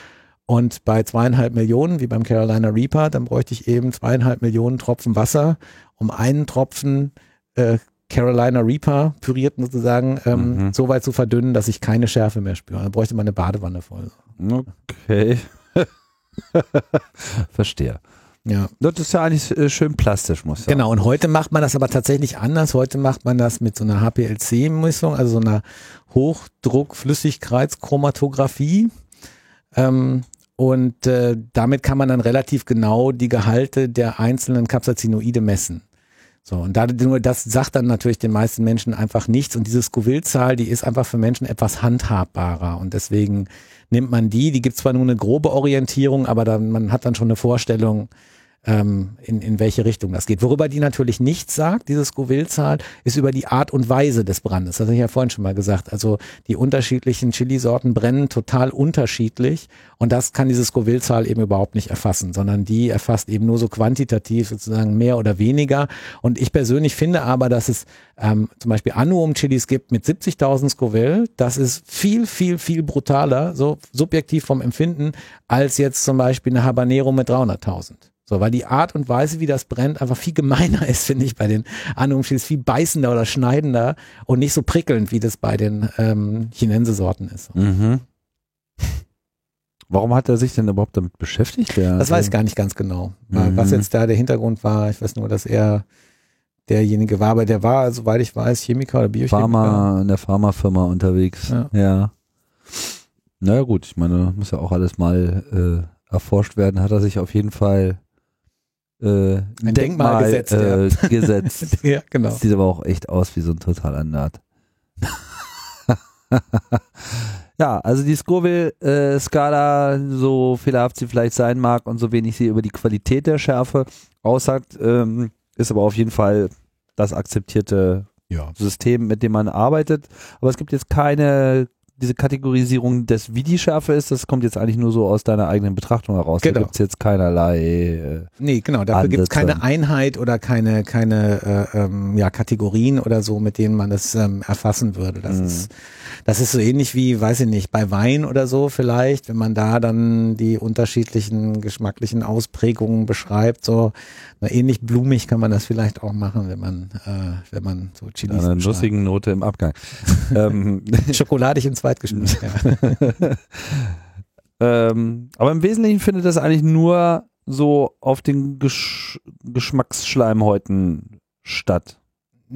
Und bei zweieinhalb Millionen, wie beim Carolina Reaper, dann bräuchte ich eben zweieinhalb Millionen Tropfen Wasser, um einen Tropfen äh, Carolina Reaper püriert sozusagen ähm, Mhm. so weit zu verdünnen, dass ich keine Schärfe mehr spüre. Dann bräuchte man eine Badewanne voll. Okay. Verstehe. Ja. Das ist ja eigentlich äh, schön plastisch, muss ich sagen. Genau, und heute macht man das aber tatsächlich anders. Heute macht man das mit so einer HPLC-Messung, also so einer Hochdruck-Flüssigkeitschromatographie. Ähm, und äh, damit kann man dann relativ genau die Gehalte der einzelnen Capsaicinoide messen. So, und da, nur das sagt dann natürlich den meisten Menschen einfach nichts. Und diese Scoville-Zahl, die ist einfach für Menschen etwas handhabbarer. Und deswegen nimmt man die. Die gibt zwar nur eine grobe Orientierung, aber dann, man hat dann schon eine Vorstellung, ähm, in, in welche Richtung das geht. Worüber die natürlich nichts sagt, diese Scoville-Zahl, ist über die Art und Weise des Brandes. Das habe ich ja vorhin schon mal gesagt. Also die unterschiedlichen Chilisorten brennen total unterschiedlich und das kann diese Scoville-Zahl eben überhaupt nicht erfassen, sondern die erfasst eben nur so quantitativ sozusagen mehr oder weniger. Und ich persönlich finde aber, dass es ähm, zum Beispiel Annuum-Chilis gibt mit 70.000 Scoville. Das ist viel, viel, viel brutaler, so subjektiv vom Empfinden, als jetzt zum Beispiel eine Habanero mit 300.000. So, weil die Art und Weise, wie das brennt, einfach viel gemeiner ist, finde ich, bei den Anumschis, viel beißender oder schneidender und nicht so prickelnd, wie das bei den ähm, Chinense-Sorten ist. Mhm. Warum hat er sich denn überhaupt damit beschäftigt? Der, Das weiß ich gar nicht ganz genau, Mhm. was jetzt da der Hintergrund war. Ich weiß nur, dass er derjenige war, aber der war, soweit ich weiß, Chemiker oder Biochemiker. Pharma, in der Pharmafirma unterwegs. Ja. ja. Naja gut, ich meine, muss ja auch alles mal äh, erforscht werden. Hat er sich auf jeden Fall äh, ein Denkmal gesetzt, äh, gesetzt. ja, genau. Sieht aber auch echt aus wie so ein totaler Nerd. ja, also die Scoville-Skala, so fehlerhaft sie vielleicht sein mag und so wenig sie über die Qualität der Schärfe aussagt, ähm, ist aber auf jeden Fall das akzeptierte Ja. System, mit dem man arbeitet. Aber es gibt jetzt keine, diese Kategorisierung des, wie die Schärfe ist, das kommt jetzt eigentlich nur so aus deiner eigenen Betrachtung heraus. Genau. Da gibt es jetzt keinerlei. Äh, Nee, genau, dafür gibt es keine Einheit oder keine, keine äh, ähm, ja, Kategorien oder so, mit denen man das ähm, erfassen würde. Das Mhm. ist das ist so ähnlich wie, weiß ich nicht, bei Wein oder so vielleicht, wenn man da dann die unterschiedlichen geschmacklichen Ausprägungen beschreibt, so na, ähnlich blumig kann man das vielleicht auch machen, wenn man äh, wenn man so Chilis einer beschreibt. nussigen Note im Abgang. ähm, schokoladig im Zweitgeschmack. Ja. ähm, aber im Wesentlichen findet das eigentlich nur so auf den Gesch Geschmacksschleimhäuten statt.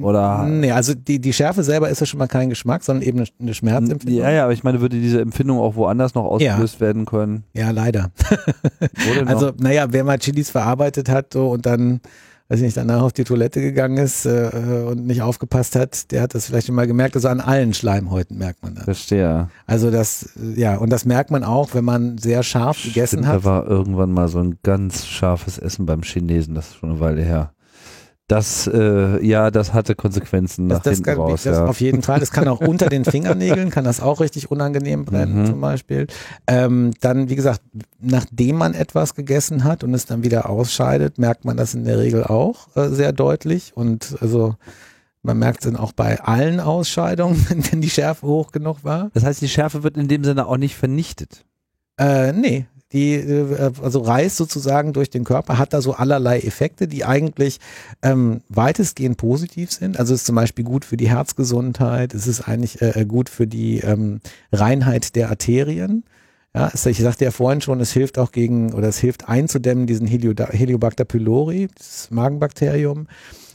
Oder Nee, also die, die Schärfe selber ist ja schon mal kein Geschmack, sondern eben eine, Schmerzempfindung. ja, ja, aber ich meine, würde diese Empfindung auch woanders noch ausgelöst werden können? ja leider. Also, naja, wer mal Chilis verarbeitet hat so, und dann, weiß ich nicht, danach auf die Toilette gegangen ist äh, und nicht aufgepasst hat, der hat das vielleicht schon mal gemerkt. Also an allen Schleimhäuten merkt man das. Verstehe. Also das, äh, ja, und das merkt man auch, wenn man sehr scharf gegessen Stimmt, hat. Da war irgendwann mal so ein ganz scharfes Essen beim Chinesen, das ist schon eine Weile her. Das, äh, ja, das hatte Konsequenzen nach Das, das hinten kann, raus. das ja. auf jeden Fall. Das kann auch unter den Fingernägeln, kann das auch richtig unangenehm brennen Mhm. zum Beispiel. Ähm, dann, wie gesagt, nachdem man etwas gegessen hat und es dann wieder ausscheidet, merkt man das in der Regel auch äh, sehr deutlich. Und also man merkt es dann auch bei allen Ausscheidungen, wenn die Schärfe hoch genug war. Das heißt, die Schärfe wird in dem Sinne auch nicht vernichtet. Äh, nee. Die, äh, also reist sozusagen durch den Körper, hat da so allerlei Effekte, die eigentlich ähm, weitestgehend positiv sind. Also ist zum Beispiel gut für die Herzgesundheit, es ist eigentlich äh, gut für die ähm, Reinheit der Arterien. Ja, ich sagte ja vorhin schon, es hilft auch gegen, oder es hilft einzudämmen diesen Heliobacter pylori, das Magenbakterium.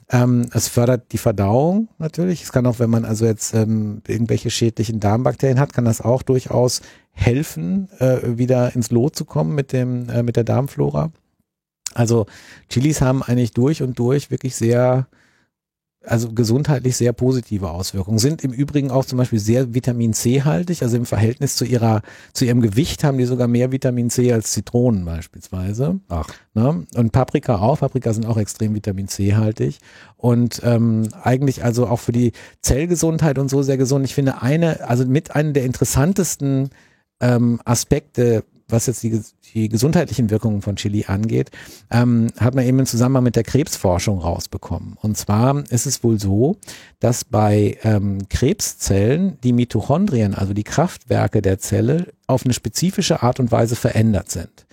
Ähm, es fördert die Verdauung natürlich. Es kann auch, wenn man also jetzt ähm, irgendwelche schädlichen Darmbakterien hat, kann das auch durchaus helfen, äh, wieder ins Lot zu kommen mit dem äh, mit der Darmflora. Also Chilis haben eigentlich durch und durch wirklich sehr, also gesundheitlich sehr positive Auswirkungen. Sind im Übrigen auch zum Beispiel sehr Vitamin C haltig, also im Verhältnis zu ihrer, zu ihrem Gewicht haben die sogar mehr Vitamin C als Zitronen beispielsweise. Ach. Ne? Und Paprika auch. Paprika sind auch extrem Vitamin C haltig. Und ähm, eigentlich also auch für die Zellgesundheit und so sehr gesund. Ich finde eine, also mit einer der interessantesten ähm, Aspekte, was jetzt die, die gesundheitlichen Wirkungen von Chili angeht, ähm, hat man eben im Zusammenhang mit der Krebsforschung rausbekommen. Und zwar ist es wohl so, dass bei ähm, Krebszellen die Mitochondrien, also die Kraftwerke der Zelle, auf eine spezifische Art und Weise verändert sind.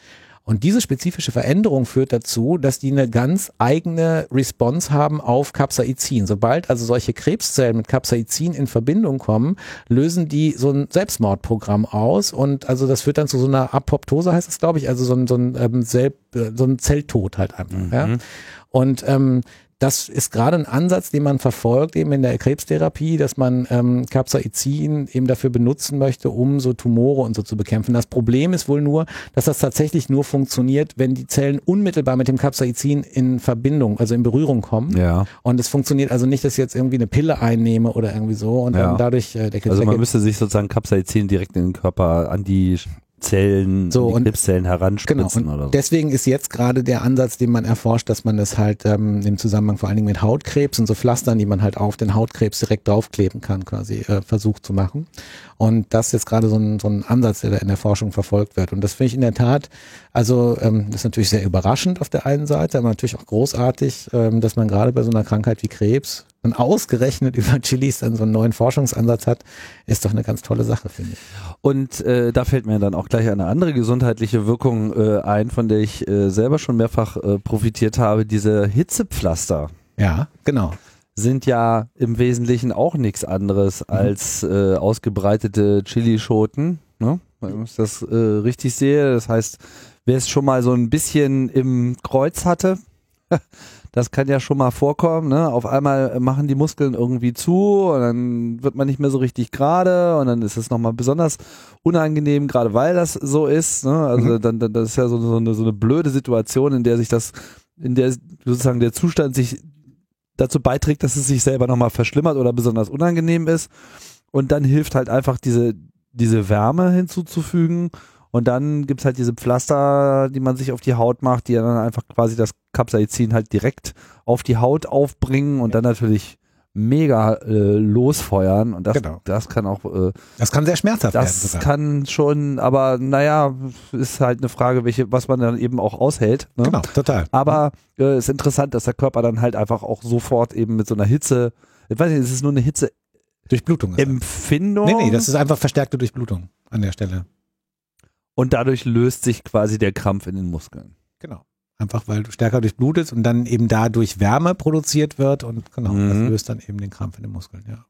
Und diese spezifische Veränderung führt dazu, dass die eine ganz eigene Response haben auf Capsaicin. Sobald also solche Krebszellen mit Capsaicin in Verbindung kommen, lösen die so ein Selbstmordprogramm aus und also das führt dann zu so einer Apoptose, heißt es glaube ich, also so ein, so ein, ähm, Sel äh, so ein Zelltod halt einfach. Ja? Und ähm, das ist gerade ein Ansatz, den man verfolgt eben in der Krebstherapie, dass man ähm, Capsaicin eben dafür benutzen möchte, um so Tumore und so zu bekämpfen. Das Problem ist wohl nur, dass das tatsächlich nur funktioniert, wenn die Zellen unmittelbar mit dem Capsaicin in Verbindung, also in Berührung kommen. Ja. Und es funktioniert also nicht, dass ich jetzt irgendwie eine Pille einnehme oder irgendwie so und Ja. dann dadurch äh, der Krebs Also man müsste sich sozusagen Capsaicin direkt in den Körper an die Zellen, So, und- Krebszellen Genau, heranspritzen und oder so. deswegen ist jetzt gerade der Ansatz, den man erforscht, dass man das halt ähm, im Zusammenhang vor allen Dingen mit Hautkrebs und so Pflastern, die man halt auf den Hautkrebs direkt draufkleben kann, quasi äh, versucht zu machen. Und das ist jetzt gerade so ein, so ein Ansatz, der da in der Forschung verfolgt wird. Und das finde ich in der Tat, also ähm, das ist natürlich sehr überraschend auf der einen Seite, aber natürlich auch großartig, ähm, dass man gerade bei so einer Krankheit wie Krebs dann ausgerechnet über Chilis dann so einen neuen Forschungsansatz hat, ist doch eine ganz tolle Sache, finde ich. Und äh, da fällt mir dann auch gleich eine andere gesundheitliche Wirkung äh, ein, von der ich äh, selber schon mehrfach äh, profitiert habe. Diese Hitzepflaster Ja, genau. sind ja im Wesentlichen auch nichts anderes als äh, ausgebreitete Chilischoten. Ne? Wenn ich das äh, richtig sehe. Das heißt, wer es schon mal so ein bisschen im Kreuz hatte, das kann ja schon mal vorkommen. Ne? Auf einmal machen die Muskeln irgendwie zu und dann wird man nicht mehr so richtig gerade und dann ist es nochmal besonders unangenehm, gerade weil das so ist. Ne? Also dann, dann das ist ja so, so, eine, so eine blöde Situation, in der sich das, in der sozusagen der Zustand sich dazu beiträgt, dass es sich selber nochmal verschlimmert oder besonders unangenehm ist. Und dann hilft halt einfach diese, diese Wärme hinzuzufügen. Und dann gibt's halt diese Pflaster, die man sich auf die Haut macht, die dann einfach quasi das Capsaicin halt direkt auf die Haut aufbringen und dann natürlich mega äh, losfeuern. Und das, Genau. das kann auch, äh, Das kann sehr schmerzhaft werden das sogar. kann schon, aber naja, ist halt eine Frage, welche, was man dann eben auch aushält. Ne? Genau, total. Aber äh, ist interessant, dass der Körper dann halt einfach auch sofort eben mit so einer Hitze, ich weiß nicht, es ist nur eine Durchblutung. ist das. Hitzeempfindung Nee, nee, das ist einfach verstärkte Durchblutung an der Stelle. Und dadurch löst sich quasi der Krampf in den Muskeln. Genau. Einfach weil du stärker durchblutest und dann eben dadurch Wärme produziert wird und genau, das Mhm. löst dann eben den Krampf in den Muskeln, ja.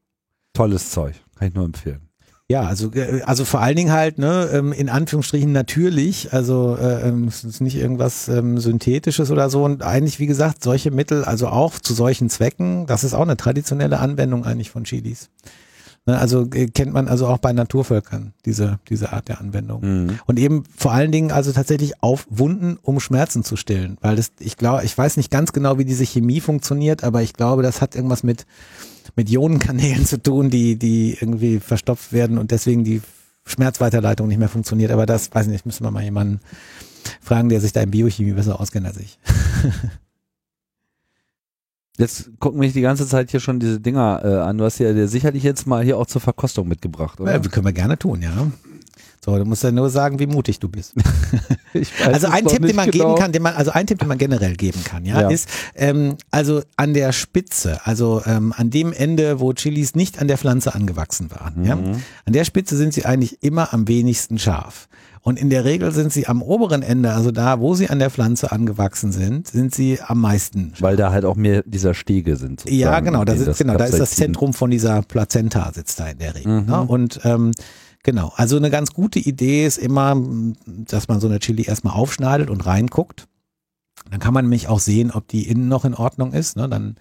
Tolles Zeug, kann ich nur empfehlen. Ja, also äh, also vor allen Dingen halt ne ähm, in Anführungsstrichen natürlich, also äh, ähm, es ist nicht irgendwas ähm, synthetisches oder so und eigentlich wie gesagt solche Mittel, also auch zu solchen Zwecken, das ist auch eine traditionelle Anwendung eigentlich von Chilis. Ne, also äh, kennt man also auch bei Naturvölkern diese diese Art der Anwendung. Mhm. Und eben vor allen Dingen also tatsächlich auf Wunden, um Schmerzen zu stillen. Weil das, ich glaube, ich weiß nicht ganz genau, wie diese Chemie funktioniert, aber ich glaube, das hat irgendwas mit, mit Ionenkanälen zu tun, die, die irgendwie verstopft werden und deswegen die Schmerzweiterleitung nicht mehr funktioniert. Aber das, weiß ich nicht, müssen wir mal jemanden fragen, der sich da in Biochemie besser auskennt als ich. Jetzt gucken mich die ganze Zeit hier schon diese Dinger äh, an. Du hast ja dir sicherlich jetzt mal hier auch zur Verkostung mitgebracht, oder? Ja, können wir gerne tun, ja. So, du musst ja nur sagen, wie mutig du bist. Also ein Tipp, den man genau. geben kann, den man, also ein Tipp, den man generell geben kann, ja, Ja. ist, ähm, also an der Spitze, also ähm, an dem Ende, wo Chilis nicht an der Pflanze angewachsen waren, ja, Mhm. an der Spitze sind sie eigentlich immer am wenigsten scharf. Und in der Regel sind sie am oberen Ende, also da, wo sie an der Pflanze angewachsen sind, sind sie am meisten. Weil da halt auch mehr dieser Stege sind. Ja, genau, da, sitzt, genau, da ist das Zentrum von dieser Plazenta sitzt da in der Regel. Mhm. Ne? Und ähm, genau, also eine ganz gute Idee ist immer, dass man so eine Chili erstmal aufschneidet und reinguckt. Dann kann man nämlich auch sehen, ob die innen noch in Ordnung ist. Ne? Dann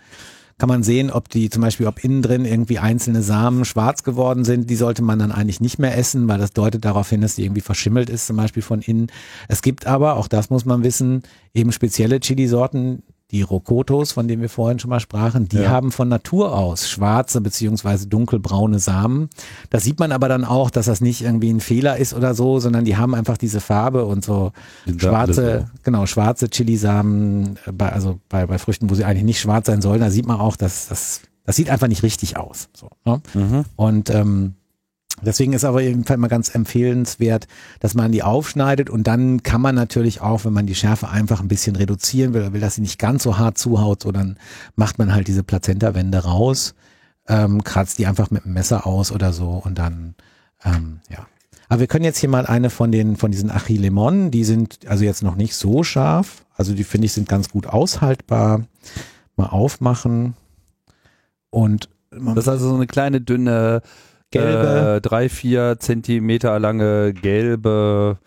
kann man sehen, ob die zum Beispiel, ob innen drin irgendwie einzelne Samen schwarz geworden sind. Die sollte man dann eigentlich nicht mehr essen, weil das deutet darauf hin, dass die irgendwie verschimmelt ist, zum Beispiel von innen. Es gibt aber, auch das muss man wissen, eben spezielle Chili-Sorten, die Rokotos, von denen wir vorhin schon mal sprachen, die Ja. haben von Natur aus schwarze beziehungsweise dunkelbraune Samen. Das sieht man aber dann auch, dass das nicht irgendwie ein Fehler ist oder so, sondern die haben einfach diese Farbe und so Sind da schwarze, genau, schwarze Chilisamen, äh, bei, also bei, bei Früchten, wo sie eigentlich nicht schwarz sein sollen, da sieht man auch, dass das, das sieht einfach nicht richtig aus. So, ne? Mhm. Und ähm, deswegen ist aber jedenfalls mal ganz empfehlenswert, dass man die aufschneidet und dann kann man natürlich auch, wenn man die Schärfe einfach ein bisschen reduzieren will, will, dass sie nicht ganz so hart zuhaut, so dann macht man halt diese Plazentawände raus, ähm, kratzt die einfach mit dem Messer aus oder so und dann, ähm, ja. Aber wir können jetzt hier mal eine von den, von diesen Achillemonen, die sind also jetzt noch nicht so scharf. Also die finde ich sind ganz gut aushaltbar. Mal aufmachen. Und Das ist also so eine kleine, dünne, Gelbe. äh, drei, vier Zentimeter lange, gelbe,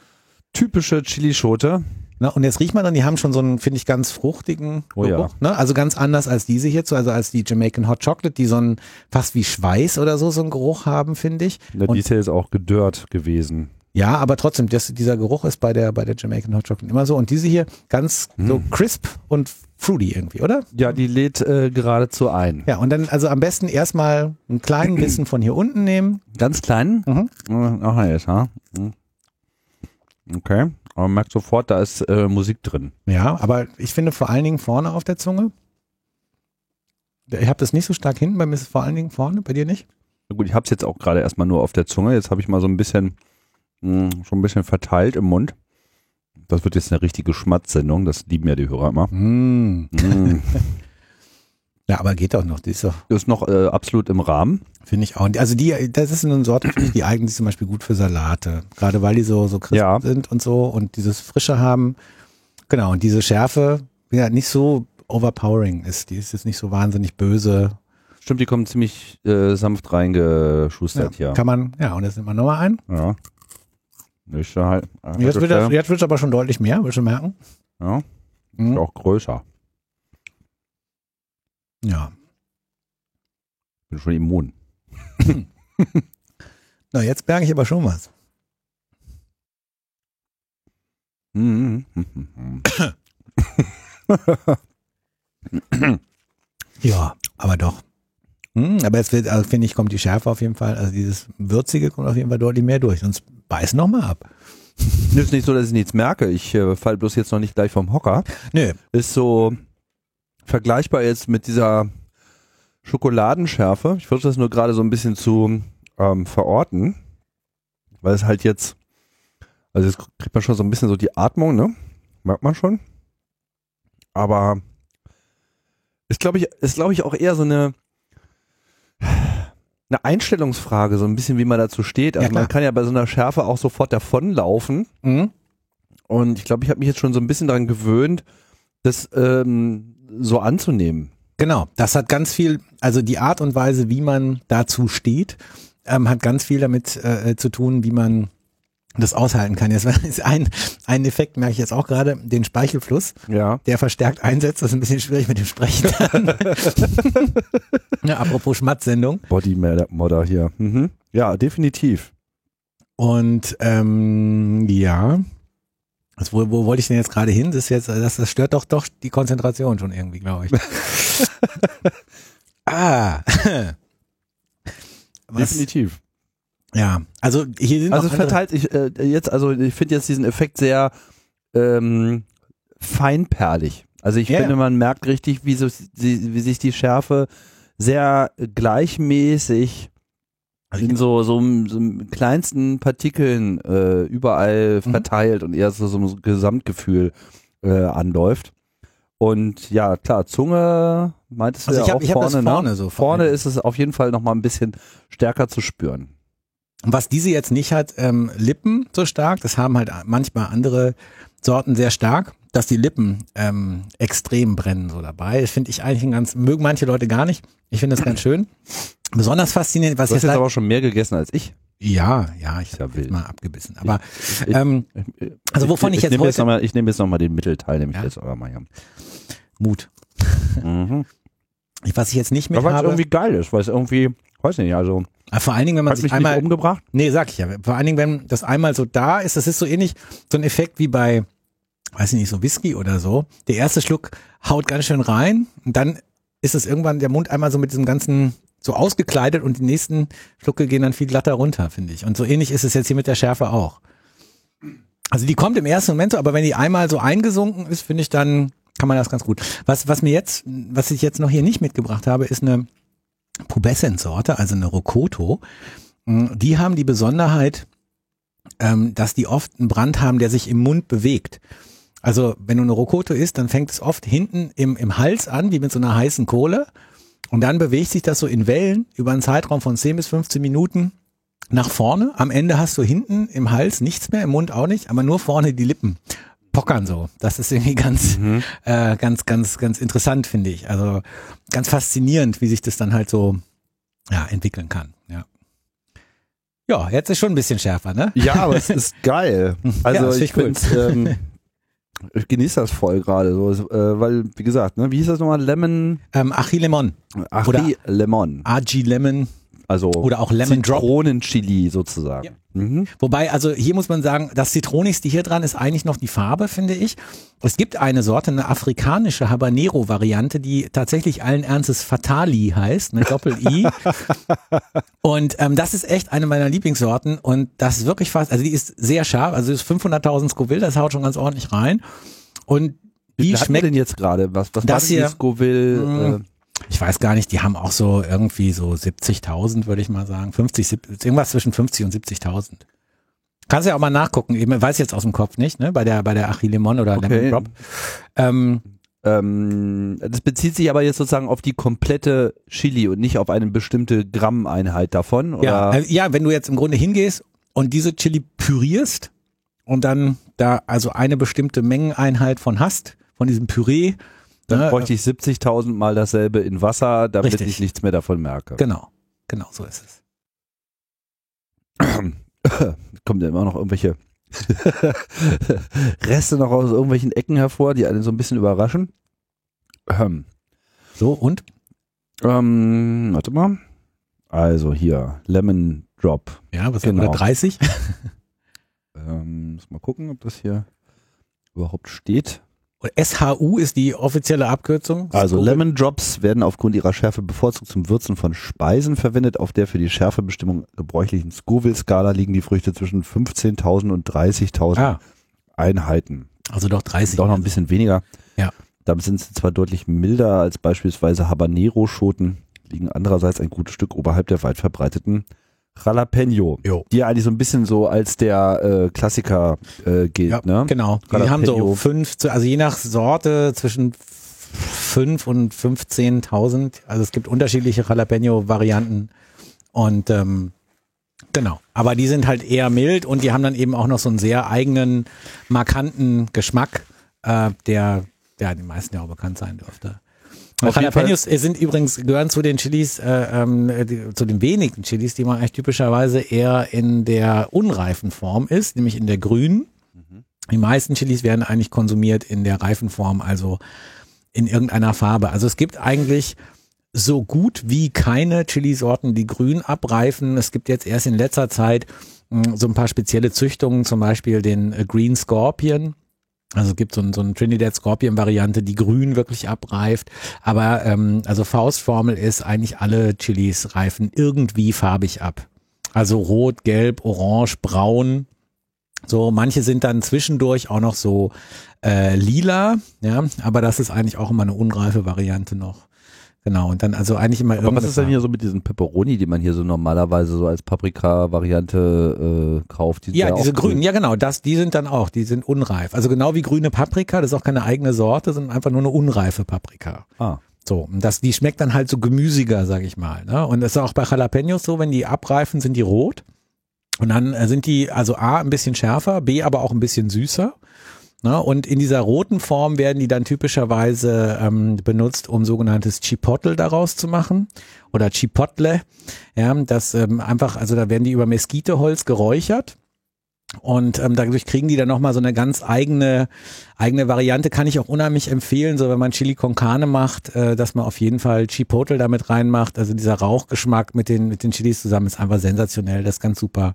typische Chilischote. Na, und jetzt riecht man dann, die haben schon so einen, finde ich, ganz fruchtigen Oh ja. Geruch. Ne? Also ganz anders als diese hierzu, also als die Jamaican Hot Chocolate, die so einen fast wie Schweiß oder so, so einen Geruch haben, finde ich. Na, Und- die ist ja auch gedörrt gewesen. Ja, aber trotzdem, das, dieser Geruch ist bei der, bei der Jamaican Hot Chocolate immer so. Und diese hier ganz so Hm. crisp und fruity irgendwie, oder? Ja, die lädt äh, geradezu ein. Ja, und dann also am besten erstmal einen kleinen Bissen von hier unten nehmen. Ganz klein? Mhm. Mhm. Ach, jetzt, ha? Mhm. Okay. Aber man merkt sofort, da ist äh, Musik drin. Ja, aber ich finde vor allen Dingen vorne auf der Zunge. Ich habe das nicht so stark hinten, bei mir ist es vor allen Dingen vorne, bei dir nicht? Na gut, ich habe es jetzt auch gerade erstmal nur auf der Zunge. Jetzt habe ich mal so ein bisschen, mh, schon ein bisschen verteilt im Mund. Das wird jetzt eine richtige Schmatzsendung. Das lieben ja die Hörer immer. Mm. Mhm. Ja, aber geht doch noch. Die ist doch, ist noch äh, absolut im Rahmen. finde ich auch. Also die, das ist eine Sorte, die eignet sich zum Beispiel gut für Salate. Gerade weil die so, so crisp Ja. sind und so und dieses Frische haben. Genau, und diese Schärfe, ja, nicht so overpowering ist. Die ist jetzt nicht so wahnsinnig böse. Stimmt, die kommen ziemlich äh, sanft reingeschustert hier. Kann man, ja, und jetzt nimmt man nochmal ein. Ja. Nicht halt. Jetzt wird, das, jetzt wird es aber schon deutlich mehr, willst du merken? ja, Mhm. ist auch größer. Ja. Bin schon immun. Na, jetzt merke ich aber schon was. Ja, aber doch. Hm, aber jetzt wird, also finde ich, kommt die Schärfe auf jeden Fall, also dieses Würzige kommt auf jeden Fall deutlich mehr durch. Sonst beiß noch mal ab. ist nicht so, dass ich nichts merke. Ich äh, fall bloß jetzt noch nicht gleich vom Hocker. Nö. Ist so vergleichbar jetzt mit dieser Schokoladenschärfe. Ich versuche das nur gerade so ein bisschen zu ähm, verorten, weil es halt jetzt, also jetzt kriegt man schon so ein bisschen so die Atmung, ne? Merkt man schon. Aber ist, glaube ich, ist, glaube ich, auch eher so eine, eine Einstellungsfrage, so ein bisschen, wie man dazu steht. Also Ja, man kann ja bei so einer Schärfe auch sofort davonlaufen. Mhm. Und ich glaube, ich habe mich jetzt schon so ein bisschen daran gewöhnt, das ähm, so anzunehmen. Genau, das hat ganz viel, also die Art und Weise, wie man dazu steht, ähm, hat ganz viel damit äh, zu tun, wie man das aushalten kann. Jetzt ist ein, ein Effekt, merke ich jetzt auch gerade, den Speichelfluss, Ja. der verstärkt einsetzt. Das ist ein bisschen schwierig mit dem Sprechen. ja, apropos Schmatzsendung. Body Modder hier. Mhm. Ja, definitiv. Und ähm, ja, wo, wo wollte ich denn jetzt gerade hin? Das ist jetzt, das, das stört doch doch die Konzentration schon irgendwie, glaube ich. ah. Was, Definitiv. Ja, also hier sind Also verteilt sich äh, jetzt, also ich finde jetzt diesen Effekt sehr ähm, feinperlig. Also ich Ja, finde, ja. man merkt richtig, wie, so, wie sich die Schärfe sehr gleichmäßig in so, so, so kleinsten Partikeln äh, überall Mhm. verteilt und eher so, so ein Gesamtgefühl äh, anläuft. Und ja, klar, Zunge meintest du Also ja ich hab- auch ich hab das vorne, vorne ne? so vor Vorne ist es auf jeden Fall noch mal ein bisschen stärker zu spüren. Was diese jetzt nicht hat, ähm, Lippen so stark, das haben halt manchmal andere Sorten sehr stark, dass die Lippen ähm, extrem brennen so dabei. Das finde ich eigentlich ein ganz, mögen manche Leute gar nicht. Ich finde das ganz schön. Besonders faszinierend, was Du hast jetzt, leid- aber schon mehr gegessen als ich. ja, ja, ich ja habe mal abgebissen. Aber Ich- ähm, Also wovon ich jetzt nehme jetzt noch mal, ich nehme jetzt noch mal den Mittelteil, nehme ich Ja. jetzt aber mal hier. Mut. Mhm. Was ich jetzt nicht mit Aber weil es habe, irgendwie geil ist, weil es irgendwie, weiß nicht, also Ah, vor allen Dingen, wenn man hat sich mich einmal, umgebracht. nee, sag ich ja, vor allen Dingen, wenn das einmal so da ist, das ist so ähnlich, so ein Effekt wie bei, weiß ich nicht, so Whisky oder so. Der erste Schluck haut ganz schön rein und dann ist es irgendwann der Mund einmal so mit diesem ganzen so ausgekleidet und die nächsten Schlucke gehen dann viel glatter runter, finde ich. Und so ähnlich ist es jetzt hier mit der Schärfe auch. Also die kommt im ersten Moment so, aber wenn die einmal so eingesunken ist, finde ich, dann kann man das ganz gut. Was, was mir jetzt, was ich jetzt noch hier nicht mitgebracht habe, ist eine Pubescent-Sorte, also eine Rocoto. Mm, Die haben die Besonderheit, ähm, dass die oft einen Brand haben, der sich im Mund bewegt. Also wenn du eine Rocoto isst, dann fängt es oft hinten im, im Hals an, wie mit so einer heißen Kohle. Und dann bewegt sich das so in Wellen über einen Zeitraum von 10 bis 15 Minuten nach vorne. Am Ende hast du hinten im Hals nichts mehr, im Mund auch nicht, aber nur vorne die Lippen pockern so. Das ist irgendwie ganz, äh, ganz, ganz, ganz interessant, finde ich. Also ganz faszinierend, wie sich das dann halt so ja, entwickeln kann. Ja. Ja, jetzt ist schon ein bisschen schärfer, ne? Ja, aber es ist geil. Also Ja, ich finde, ähm, ich genieße das voll gerade, so, äh, weil wie gesagt, ne, wie hieß das nochmal, Lemon, Ähm, Achilemon, ach, Oder- Lemon, Aji Lemon also oder auch Lemon. Zitronenchili sozusagen. Ja. Mhm. Wobei, also hier muss man sagen, das Zitronigste hier dran ist eigentlich noch die Farbe, finde ich. Es gibt eine Sorte, eine afrikanische Habanero-Variante, die tatsächlich allen Ernstes Fatali heißt, mit Doppel-I. und ähm, das ist echt eine meiner Lieblingssorten und das ist wirklich fast, also die ist sehr scharf, also ist 500.000 Scoville, das haut schon ganz ordentlich rein. Und Wie die schmeckt denn jetzt gerade? Was, was Das war denn hier- die Scoville? Äh, ich weiß gar nicht, die haben auch so irgendwie so 70.000, würde ich mal sagen. 50, 70, irgendwas zwischen 50 und 70.000. Kannst ja auch mal nachgucken, eben, weiß ich jetzt aus dem Kopf nicht, ne, bei der, bei der Achilemon oder Okay. Lemon Drop. Ähm, ähm, das bezieht sich aber jetzt sozusagen auf die komplette Chili und nicht auf eine bestimmte Grammeinheit davon. Oder? ja, äh, ja, wenn du jetzt im Grunde hingehst und diese Chili pürierst und dann da also eine bestimmte Mengeneinheit von hast, von diesem Püree, Dann ne, bräuchte ich 70.000 mal dasselbe in Wasser, damit Richtig. ich nichts mehr davon merke. genau, genau so ist es. Kommen ja immer noch irgendwelche Reste noch aus irgendwelchen Ecken hervor, die einen so ein bisschen überraschen. Ähm, So, und? ähm, warte mal. Also hier, Lemon Drop. Ja, was Genau. oder 30? Ähm, muss mal gucken, ob das hier überhaupt steht. Und SHU ist die offizielle Abkürzung. Also Scoville. Lemon Drops werden aufgrund ihrer Schärfe bevorzugt zum Würzen von Speisen verwendet. Auf der für die Schärfebestimmung gebräuchlichen Scoville-Skala liegen die Früchte zwischen 15.000 und 30.000 Ah, Einheiten. also doch 30. Doch noch ein bisschen weniger. Ja. Damit sind sie zwar deutlich milder als beispielsweise Habanero-Schoten, liegen andererseits ein gutes Stück oberhalb der weit verbreiteten Jalapeno, Jo. die ja eigentlich so ein bisschen so als der äh, Klassiker äh, gilt. Ja, ne? genau. Die Jalapeno. haben so fünf, also je nach Sorte zwischen fünf und 15.000. Also es gibt unterschiedliche Jalapeno-Varianten und ähm, genau. Aber die sind halt eher mild und die haben dann eben auch noch so einen sehr eigenen, markanten Geschmack, äh, der der den meisten ja auch bekannt sein dürfte. Auf Jalapenos sind übrigens, gehören zu den Chilis, äh, ähm, die, zu den wenigen Chilis, die man eigentlich typischerweise eher in der unreifen Form isst, nämlich in der grünen. Die meisten Chilis werden eigentlich konsumiert in der reifen Form, also in irgendeiner Farbe. Also es gibt eigentlich so gut wie keine Chilisorten, die grün abreifen. Es gibt jetzt erst in letzter Zeit mh, so ein paar spezielle Züchtungen, zum Beispiel den äh, Green Scorpion. Also es gibt so, ein, so eine Trinidad Scorpion Variante, die grün wirklich abreift. Aber ähm, also Faustformel ist eigentlich alle Chilis reifen irgendwie farbig ab. Also rot, gelb, orange, braun. So, manche sind dann zwischendurch auch noch so äh, lila, ja, aber das ist eigentlich auch immer eine unreife Variante noch. Genau, und dann also eigentlich immer Aber was ist denn hier so mit diesen Pepperoni, die man hier so normalerweise so als Paprika-Variante äh, kauft? Die Ja, diese grün. grünen, ja genau, das, die sind dann auch, die sind unreif. Also genau wie grüne Paprika, das ist auch keine eigene Sorte, sondern einfach nur eine unreife Paprika. Ah. So, und das, die schmeckt dann halt so gemüsiger, sag ich mal. Ne? Und das ist auch bei Jalapenos so, wenn die abreifen, sind die rot. Und dann äh, sind die also A ein bisschen schärfer, B aber auch ein bisschen süßer. Ne? Und in dieser roten Form werden die dann typischerweise ähm, benutzt, um sogenanntes Chipotle daraus zu machen oder Chipotle. Ja, das ähm, einfach, also da werden die über Mesquiteholz geräuchert. Und ähm, dadurch kriegen die dann nochmal so eine ganz eigene, eigene Variante. Kann ich auch unheimlich empfehlen, so wenn man Chili con Carne macht, äh, dass man auf jeden Fall Chipotle damit reinmacht. Also dieser Rauchgeschmack mit den, mit den Chilis zusammen ist einfach sensationell. Das ist ganz super.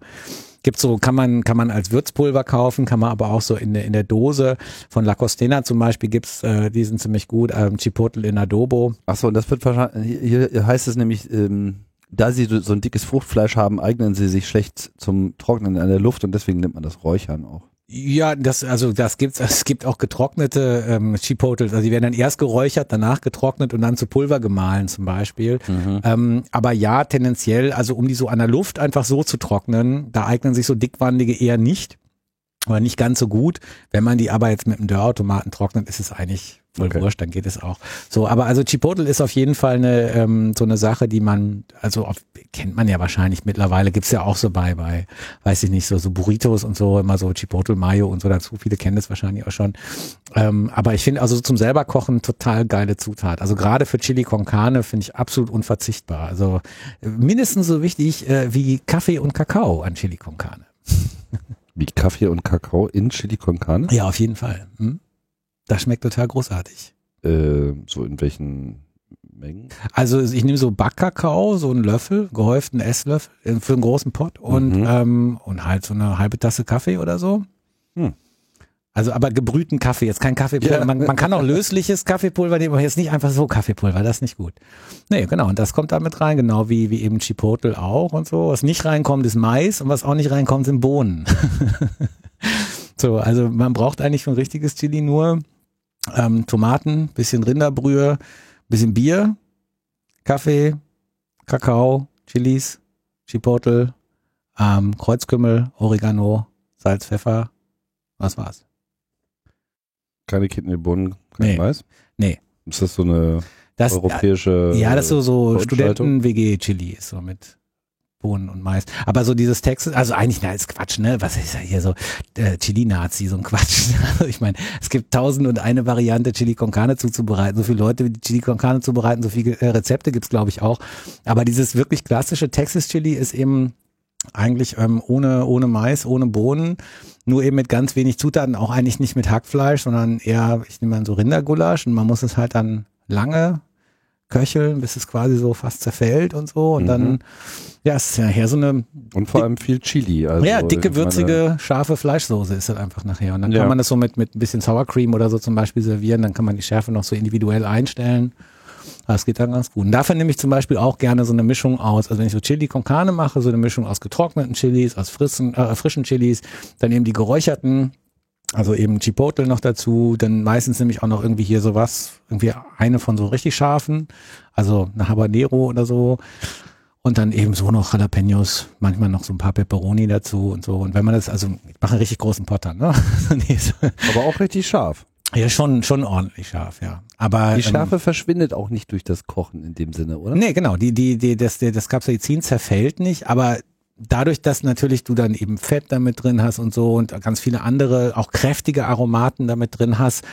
Gibt so, kann man, kann man als Würzpulver kaufen, kann man aber auch so in der, in der Dose. Von La Costena zum Beispiel gibt's, äh, die sind ziemlich gut, ähm, Chipotle in Adobo. Achso, und das wird wahrscheinlich, hier heißt es nämlich, ähm, da sie so so ein dickes Fruchtfleisch haben, eignen sie sich schlecht zum Trocknen in der Luft und deswegen nimmt man das Räuchern auch. Ja, das, also das gibt's, es gibt auch getrocknete ähm, Chipotles, also die werden dann erst geräuchert, danach getrocknet und dann zu Pulver gemahlen zum Beispiel. Ähm, aber ja, tendenziell, also um die so an der Luft einfach so zu trocknen, da eignen sich so dickwandige eher nicht. Oder nicht ganz so gut. Wenn man die aber jetzt mit einem Dörrautomaten trocknet, ist es eigentlich voll Okay. wurscht, dann geht es auch. So, aber also Chipotle ist auf jeden Fall eine ähm, so eine Sache, die man, also auf, kennt man ja wahrscheinlich mittlerweile, gibt's ja auch so bei, bei, weiß ich nicht, so, so Burritos und so, immer so Chipotle Mayo und so dazu. Viele kennen das wahrscheinlich auch schon. Ähm, aber ich finde also zum selber kochen total geile Zutat. Also gerade für Chili con Carne finde ich absolut unverzichtbar. Also mindestens so wichtig äh, wie Kaffee und Kakao an Chili con Carne. Wie Kaffee und Kakao in Chili con Carne? Ja, auf jeden Fall. Hm? Das schmeckt total großartig. Äh, so in welchen Mengen? Also ich nehme so Backkakao, so einen Löffel, gehäuften Esslöffel äh, für einen großen Pott und, Mhm. ähm, und halt so eine halbe Tasse Kaffee oder so. Hm. Also aber gebrühten Kaffee, jetzt kein Kaffeepulver. Ja. Man, man kann auch lösliches Kaffeepulver nehmen, aber jetzt nicht einfach so Kaffeepulver, das ist nicht gut. Nee, genau, und das kommt da mit rein, genau wie, wie eben Chipotle auch und so. Was nicht reinkommt, ist Mais und was auch nicht reinkommt, sind Bohnen. so, also man braucht eigentlich für ein richtiges Chili nur ähm, Tomaten, bisschen Rinderbrühe, bisschen Bier, Kaffee, Kakao, Chilis, Chipotle, ähm, Kreuzkümmel, Oregano, Salz, Pfeffer. Was war's? Keine Kidneybohnen, kein Nee. Mais? Nee. Ist das so eine Das, europäische ja, das ist so, so? Studenten-WG-Chili ist so mit Bohnen und Mais. Aber so dieses Texas, also eigentlich, na, ist Quatsch, ne? Was ist ja hier so, äh, Chili-Nazi, so ein Quatsch. Also ich meine, es gibt tausend und eine Variante, Chili con Carne zuzubereiten. So viele Leute, die Chili con Carne zubereiten, so viele äh, Rezepte gibt's glaube ich, auch. Aber dieses wirklich klassische Texas-Chili ist eben eigentlich ähm, ohne, ohne Mais, ohne Bohnen, nur eben mit ganz wenig Zutaten, auch eigentlich nicht mit Hackfleisch, sondern eher, ich nehme mal so Rindergulasch und man muss es halt dann lange köcheln, bis es quasi so fast zerfällt und so und Mhm. dann, ja, es ist ja nachher so eine, Und vor allem viel Chili. Also ja, dicke, würzige, scharfe Fleischsoße ist das einfach nachher und dann Ja. kann man das so mit, mit ein bisschen Sour Cream oder so zum Beispiel servieren, dann kann man die Schärfe noch so individuell einstellen. Das geht dann ganz gut. Und dafür nehme ich zum Beispiel auch gerne so eine Mischung aus, also wenn ich so Chili con Carne mache, so eine Mischung aus getrockneten Chilis, aus frischen, äh, frischen Chilis, dann eben die geräucherten, also eben Chipotle noch dazu, dann meistens nehme ich auch noch irgendwie hier sowas, irgendwie eine von so richtig scharfen, also eine Habanero oder so. Und dann eben so noch Jalapenos, manchmal noch so ein paar Peperoni dazu und so. Und wenn man das, also ich mache einen richtig großen Potter, ne? Aber auch richtig scharf. ja, schon, schon ordentlich scharf, ja. Aber Die ähm, Schärfe verschwindet auch nicht durch das Kochen in dem Sinne, oder? Nee, genau. Die, die, die, das, das Capsaicin zerfällt nicht, aber dadurch, dass natürlich du dann eben Fett damit drin hast und so und ganz viele andere, auch kräftige Aromaten damit drin hast,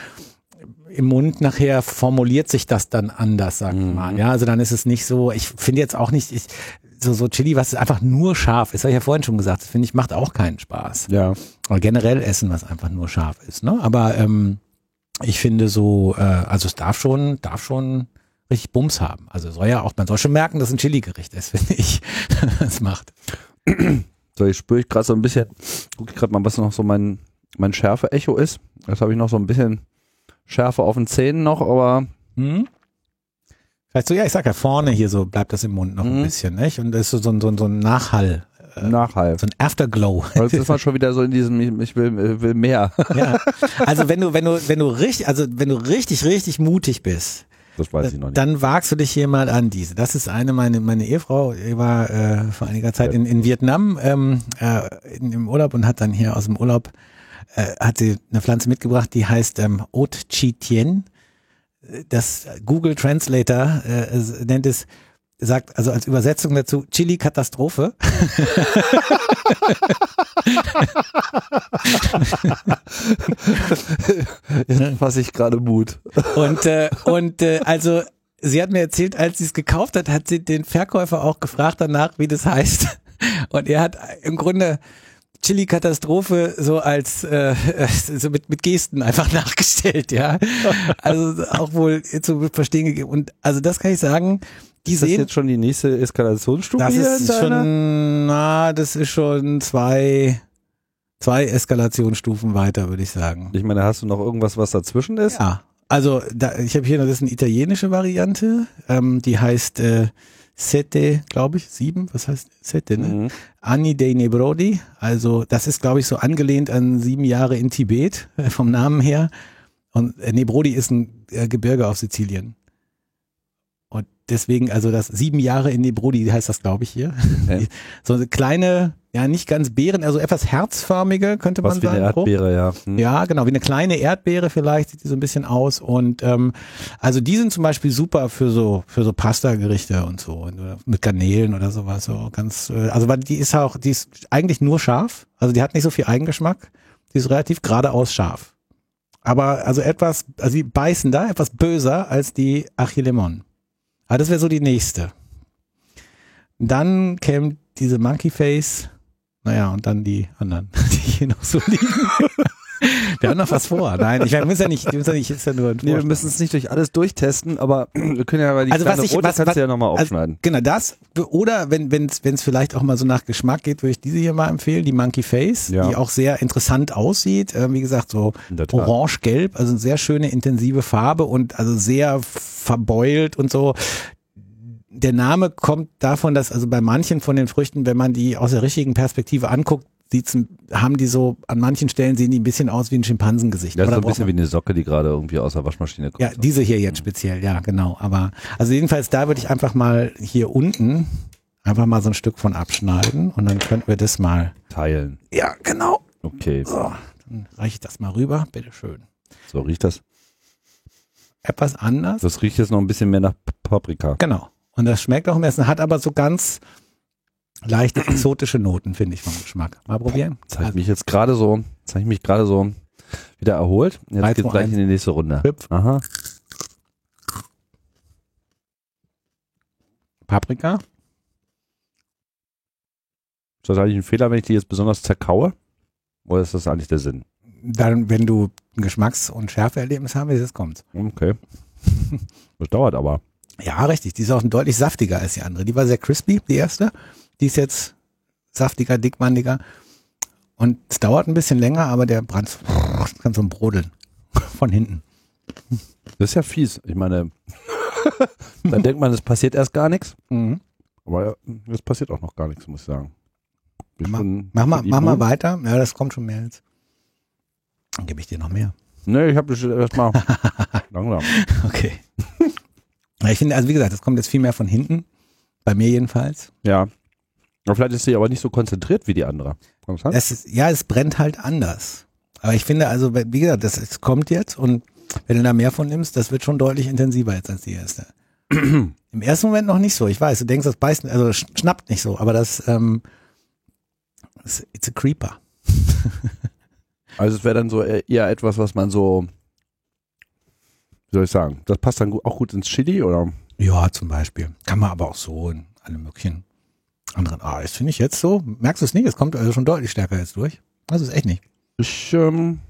im Mund nachher formuliert sich das dann anders, sag ich mal. Ja, also dann ist es nicht so, ich finde jetzt auch nicht, ich, so, so Chili, was einfach nur scharf ist, habe ich ja vorhin schon gesagt, das finde ich, macht auch keinen Spaß. Ja. Oder generell Essen, was einfach nur scharf ist. Ne? Aber ähm, ich finde so, äh, also es darf schon, darf schon richtig Bums haben. Also soll ja auch, man soll schon merken, dass ein Chili-Gericht ist, finde ich, das macht. So, ich spüre ich gerade so ein bisschen, gucke ich gerade mal, was noch so mein, mein Schärfe-Echo ist. Jetzt habe ich noch so ein bisschen Schärfe auf den Zähnen noch, aber Hm? Vielleicht so, ja, ich sag ja vorne hier so, bleibt das im Mund noch ein Mhm. bisschen, nicht? Und das ist so, so, ein- so, ein- so ein Nachhall, Nachhall. so ein Afterglow. Jetzt ist man schon wieder so in diesem, ich, ich will, will mehr. ja. Also wenn du, wenn du, wenn du richtig, also wenn du richtig, richtig mutig bist, Das weiß ich noch nicht. Dann wagst du dich hier mal an diese. Das ist eine, meine, meine Ehefrau die war äh, vor einiger Zeit in, in Vietnam ähm, äh, in, im Urlaub und hat dann hier aus dem Urlaub, äh, hat sie eine Pflanze mitgebracht, die heißt ähm, Haute Chi Tien. Das Google Translator äh, nennt es, sagt also als Übersetzung dazu Chili-Katastrophe. Jetzt fasse ich gerade Mut. Und, äh, und äh, also sie hat mir erzählt, als sie es gekauft hat, hat sie den Verkäufer auch gefragt danach, wie das heißt. Und er hat im Grunde Chili-Katastrophe so als äh, so mit, mit Gesten einfach nachgestellt, ja. Also auch wohl zu verstehen gegeben. Und also das kann ich sagen, die Ist das sehen. jetzt schon die nächste Eskalationsstufe Das ist schon, na, das ist schon zwei, zwei Eskalationsstufen weiter, würde ich sagen. Ich meine, hast du noch irgendwas, was dazwischen ist? Ja, also da, ich habe hier, das ist eine italienische Variante, ähm, die heißt äh, Sette, glaube ich, sieben, was heißt Sette, ne? Mhm. Anni dei Nebrodi, also das ist, glaube ich, so angelehnt an sieben Jahre in Tibet, äh, vom Namen her. Und äh, Nebrodi ist ein äh, Gebirge auf Sizilien. Und deswegen, also das sieben Jahre in die Brudi heißt das, glaube ich, hier. Okay. So eine kleine, ja, nicht ganz Beeren, also etwas herzförmige, könnte Was man wie sagen. eine grob. Erdbeere, ja. Hm. Ja, genau, wie eine kleine Erdbeere vielleicht, sieht die so ein bisschen aus. Und ähm, also die sind zum Beispiel super für so, für so Pasta-Gerichte und so, oder mit Garnelen oder sowas. So ganz, äh, also weil die ist auch, die ist eigentlich nur scharf, also die hat nicht so viel Eigengeschmack, die ist relativ geradeaus scharf. Aber also etwas, also die beißender, etwas böser als die Achilemon. Aber das wäre so die nächste. Dann käme diese Monkey Face, naja, und dann die anderen, die hier noch so liegen. Wir haben noch was vor. Nein, ich meine, wir müssen ja nicht, wir müssen ja nicht, ist ja nur ein Nee, wir müssen es nicht durch alles durchtesten, aber wir können ja mal die Also kleine was ich- rote was- kannst was- du ja nochmal Also, aufschneiden. genau, das. Oder wenn es vielleicht auch mal so nach Geschmack geht, würde ich diese hier mal empfehlen, die Monkey Face, Ja. die auch sehr interessant aussieht. Äh, wie gesagt, so orange-gelb, also eine sehr schöne intensive Farbe und also sehr verbeult und so. Der Name kommt davon, dass also bei manchen von den Früchten, wenn man die aus der richtigen Perspektive anguckt, sieht's, haben die so, an manchen Stellen sehen die ein bisschen aus wie ein Schimpansengesicht. Das ist so ein bisschen wie eine Socke, die gerade irgendwie aus der Waschmaschine kommt. ja, diese hier jetzt speziell, ja, genau. Aber also jedenfalls da würde ich einfach mal hier unten einfach mal so ein Stück von abschneiden und dann könnten wir das mal. Teilen. Ja, genau. Okay, So, dann reiche ich das mal rüber. Bitteschön. so riecht das. Etwas anders. Das riecht jetzt noch ein bisschen mehr nach Paprika. Genau. Und das schmeckt auch im Essen, hat aber so ganz leichte exotische Noten, finde ich, vom Geschmack. Mal probieren. Jetzt habe ich mich jetzt gerade so, jetzt habe ich mich gerade so wieder erholt. Jetzt geht's zwei, gleich in die nächste Runde. Hüpf. Aha. Paprika. Ist das eigentlich ein Fehler, wenn ich die jetzt besonders zerkaue? Oder ist das eigentlich der Sinn? Dann, wenn du ein Geschmacks- und Schärfeerlebnis haben willst, das kommt. Okay. Das dauert aber. Ja, richtig. Die ist auch deutlich saftiger als die andere. Die war sehr crispy, die erste. Die ist jetzt saftiger, dickwandiger. Und es dauert ein bisschen länger, aber der Brand kann so ein Brodeln von hinten. Das ist ja fies. Ich meine, da denkt man, es passiert erst gar nichts. Mhm. Aber es passiert auch noch gar nichts, muss ich sagen. Mach, mach, mal, mach mal weiter. Ja, das kommt schon mehr jetzt. Dann gebe ich dir noch mehr. Nee, ich habe erstmal langsam. Okay. Ich finde, also wie gesagt, das kommt jetzt viel mehr von hinten. Bei mir jedenfalls. Ja. Aber vielleicht ist sie aber nicht so konzentriert wie die andere. Das? Es ist, ja, es brennt halt anders. Aber ich finde, also, wie gesagt, das, es kommt jetzt und wenn du da mehr von nimmst, das wird schon deutlich intensiver jetzt als die erste. Im ersten Moment noch nicht so. Ich weiß, du denkst, das beißt, also sch- schnappt nicht so, aber das, ähm, das- it's a creeper. Also es wäre dann so eher eher etwas, was man so, wie soll ich sagen, das passt dann auch gut ins Chili oder? Ja, zum Beispiel. Kann man aber auch so in alle möglichen anderen. Ah, das finde ich jetzt so. Merkst du es nicht? Es kommt also schon deutlich stärker jetzt durch. Also ist echt nicht. Ich ähm,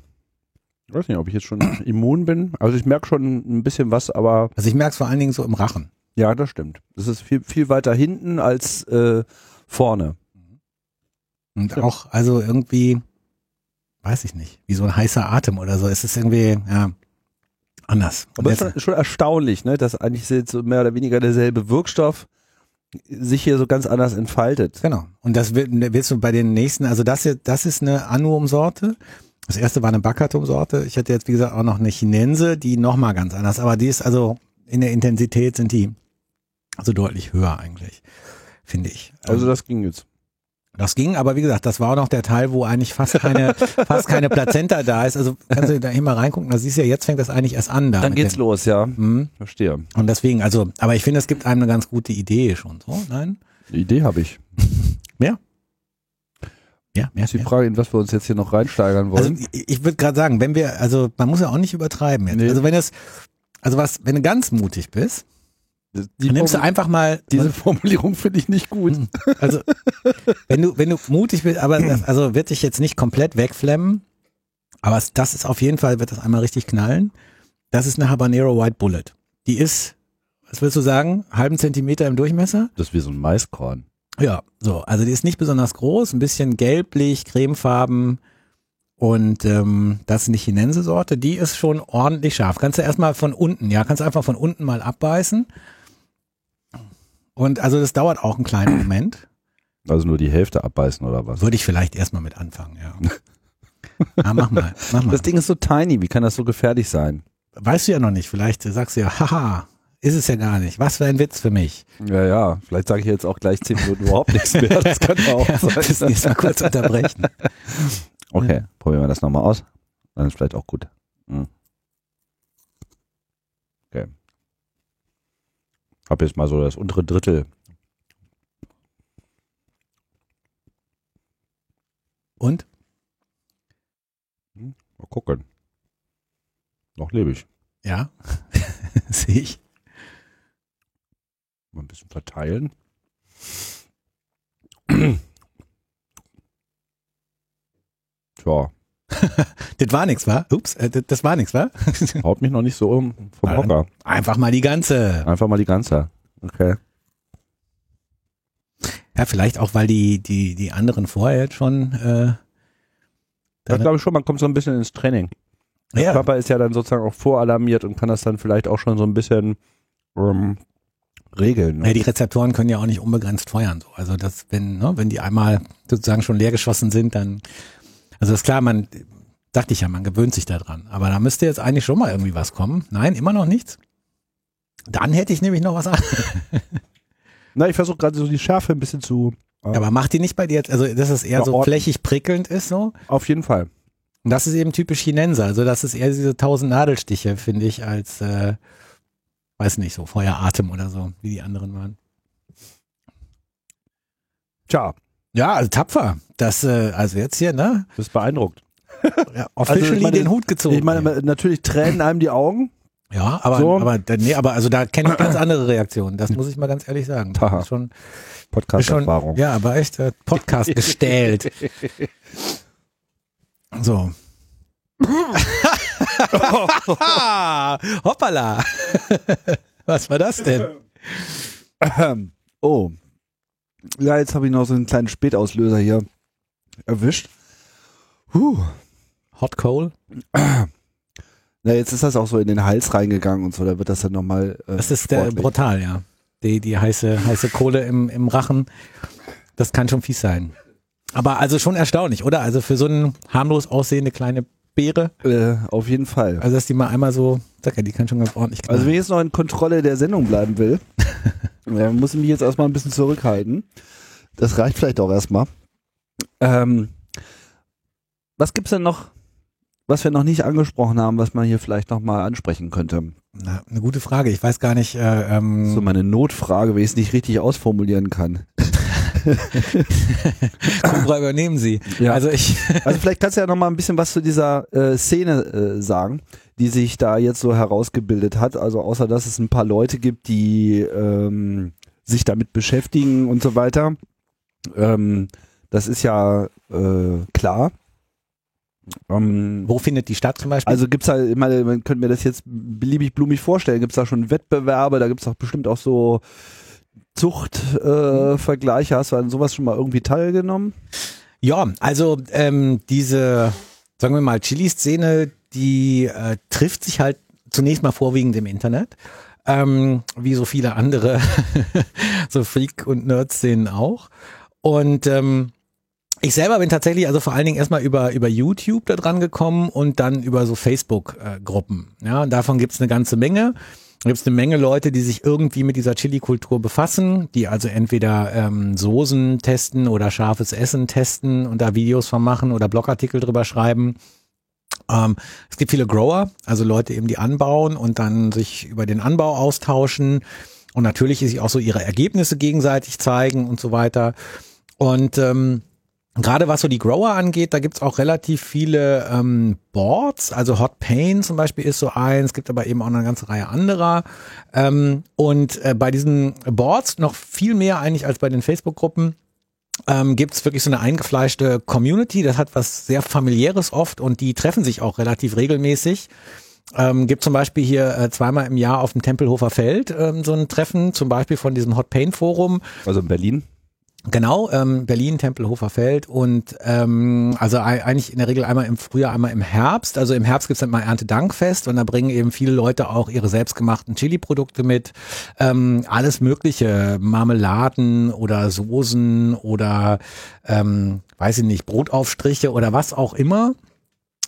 weiß nicht, ob ich jetzt schon immun bin. Also ich merke schon ein bisschen was, aber Also ich merke es vor allen Dingen so im Rachen. ja, das stimmt. Das ist viel, viel weiter hinten als äh, vorne. Und Ja. auch, also irgendwie, weiß ich nicht, wie so ein heißer Atem oder so. Es ist irgendwie, ja, anders. Aber es ist schon, erstaunlich, ne, dass eigentlich jetzt so mehr oder weniger derselbe Wirkstoff sich hier so ganz anders entfaltet. genau. Und das wird, willst du bei den nächsten, also das hier, das ist eine Annuum-Sorte. Das erste war eine Baccatum-Sorte. Ich hatte jetzt, wie gesagt, auch noch eine Chinense, die nochmal ganz anders. Aber die ist also, in der Intensität sind die also deutlich höher eigentlich, finde ich. Also das ging jetzt. Das ging, aber wie gesagt, das war auch noch der Teil, wo eigentlich fast keine, fast keine Plazenta da ist. Also kannst du da hier mal reingucken, da siehst du ja, jetzt fängt das eigentlich erst an da. Dann geht's den- los, ja. Mhm. Verstehe. Und deswegen, also, aber ich finde, es gibt einem eine ganz gute Idee schon, so, nein? Die Idee habe ich. Ja, ja, Ist die. Frage, in was wir uns jetzt hier noch reinsteigern Also wollen. ich, ich würde gerade sagen, wenn wir, also man muss ja auch nicht übertreiben jetzt. Nee. Also wenn es, also was, wenn du ganz mutig bist, die nimmst du einfach mal diese Formulierung finde ich nicht gut. Also, wenn du, wenn du mutig bist, aber das, also wird dich jetzt nicht komplett wegflemmen, aber das ist auf jeden Fall, wird das einmal richtig knallen. Das ist eine Habanero White Bullet. Die ist, was willst du sagen, halben Zentimeter im Durchmesser? Das ist wie so ein Maiskorn. Ja, so, also die ist nicht besonders groß, ein bisschen gelblich, cremefarben und ähm, das ist eine Chinense-Sorte, die ist schon ordentlich scharf. Kannst du erstmal von unten, ja, kannst du einfach von unten mal abbeißen. Und also das dauert auch einen kleinen Moment. Also nur die Hälfte abbeißen oder was? Würde ich vielleicht erstmal mit anfangen, ja. Ah, mach mal, mach mal. Das Ding ist so tiny, wie kann das so gefährlich sein? Weißt du ja noch nicht, vielleicht sagst du ja, haha, ist es ja gar nicht. Was für ein Witz für mich. Ja, ja, vielleicht sage ich jetzt auch gleich zehn Minuten überhaupt nichts mehr. Das könnte auch Ja, sein. jetzt mal kurz unterbrechen. Okay, probieren wir das nochmal aus. Dann ist vielleicht auch gut. Hm. Okay. Hab jetzt mal so das untere Drittel. Und? Mal gucken. Noch lebe ich. Ja, sehe ich. Mal ein bisschen verteilen. Tja, Das war nix, wa? Ups, äh, das, war nix, wa? haut mich noch nicht so um vom. Hocker. Einfach mal die ganze. Einfach mal die ganze. Okay. Ja, vielleicht auch, weil die, die, die anderen vorher jetzt schon, äh, Da glaube ich schon, man kommt so ein bisschen ins Training. Der ja, Körper ist ja dann sozusagen auch voralarmiert und kann das dann vielleicht auch schon so ein bisschen ähm, regeln. Ne? Ja, die Rezeptoren können ja auch nicht unbegrenzt feuern. So. Also das, wenn, ne, wenn die einmal sozusagen schon leer geschossen sind, dann, also ist klar, man, dachte ich ja, man gewöhnt sich daran. Aber da müsste jetzt eigentlich schon mal irgendwie was kommen. Nein, immer noch nichts. Dann hätte ich nämlich noch was an. Na, ich versuche gerade so die Schärfe ein bisschen zu. Äh, Aber macht die nicht bei dir jetzt, also dass es eher so flächig prickelnd ist so? auf jeden Fall. Und das ist eben typisch Chinenser. Also das ist eher diese tausend Nadelstiche, finde ich, als, äh, weiß nicht, so Feueratem oder so, wie die anderen waren. Tja, Ja, also tapfer. Das, äh, also jetzt hier, ne? bist beeindruckt. Ja, officially Also meine- den Hut gezogen. Ich meine, natürlich tränen einem die Augen. ja, aber, so. aber, nee, aber also da kenne ich ganz andere Reaktionen. Das muss ich mal ganz ehrlich sagen. Das ist schon, Podcast-Erfahrung. ja, aber echt äh, Podcast gestellt. So. Hoppala. Was war das denn? Oh. Ja, jetzt habe ich noch so einen kleinen Spätauslöser hier erwischt. Huh. Hot Coal? Na, jetzt ist das auch so in den Hals reingegangen und so, da wird das dann nochmal. Äh, Das ist der sportlich. brutal, ja. Die, die heiße, heiße Kohle im, im Rachen. Das kann schon fies sein. Aber also schon erstaunlich, oder? Also für so eine harmlos aussehende kleine Beere, Äh, auf jeden Fall. also dass die mal einmal so, sag ja, die kann schon ganz ordentlich Also knallen. wenn ich jetzt noch in Kontrolle der Sendung bleiben will, dann muss ich mich jetzt erstmal ein bisschen zurückhalten. Das reicht vielleicht auch erstmal. Ähm, was gibt's denn noch, was wir noch nicht angesprochen haben, was man hier vielleicht nochmal ansprechen könnte? Na, eine gute Frage. Ich weiß gar nicht, äh, ähm, So meine Notfrage, wenn ich es nicht richtig ausformulieren kann. Cobra übernehmen Sie. Ja. Also ich, Also vielleicht kannst du ja noch mal ein bisschen was zu dieser äh, Szene äh, sagen, die sich da jetzt so herausgebildet hat. Also außer dass es ein paar Leute gibt, die ähm, sich damit beschäftigen und so weiter. Ähm, das ist ja äh, klar. Ähm, wo findet die statt zum Beispiel? also gibt's da, ich meine, man könnte mir das jetzt beliebig blumig vorstellen. Gibt's da schon Wettbewerbe? Da gibt's doch bestimmt auch so Zuchtvergleiche. Äh, Vergleiche. Hast du an sowas schon mal irgendwie teilgenommen? Ja, also ähm, diese, sagen wir mal, Chili-Szene, die äh, trifft sich halt zunächst mal vorwiegend im Internet, ähm, wie so viele andere, so Freak- und Nerd-Szenen auch. Und ähm, ich selber bin tatsächlich also vor allen Dingen erstmal über, über YouTube da dran gekommen und dann über so Facebook-Gruppen. ja, und davon gibt's eine ganze Menge. Da gibt's eine Menge Leute, die sich irgendwie mit dieser Chili-Kultur befassen, die also entweder ähm, Soßen testen oder scharfes Essen testen und da Videos von machen oder Blogartikel drüber schreiben. Ähm, es gibt viele Grower, also Leute eben, die anbauen und dann sich über den Anbau austauschen und natürlich sich auch so ihre Ergebnisse gegenseitig zeigen und so weiter. Und ähm, Gerade was so die Grower angeht, da gibt's auch relativ viele ähm, Boards, also Hot Pain zum Beispiel ist so eins, gibt aber eben auch eine ganze Reihe anderer. Ähm, und äh, bei diesen Boards noch viel mehr eigentlich als bei den Facebook-Gruppen ähm, gibt's wirklich so eine eingefleischte Community, das hat was sehr familiäres oft und die treffen sich auch relativ regelmäßig. Ähm, gibt zum Beispiel hier äh, zweimal im Jahr auf dem Tempelhofer Feld ähm, so ein Treffen, zum Beispiel von diesem Hot Pain Forum. Also in Berlin? Genau, ähm, Berlin, Tempelhofer Feld und ähm, also ei- eigentlich in der Regel einmal im Frühjahr, einmal im Herbst. Also im Herbst gibt's dann mal Erntedankfest und da bringen eben viele Leute auch ihre selbstgemachten Chili-Produkte mit. Ähm, alles mögliche, Marmeladen oder Soßen oder ähm, weiß ich nicht, Brotaufstriche oder was auch immer.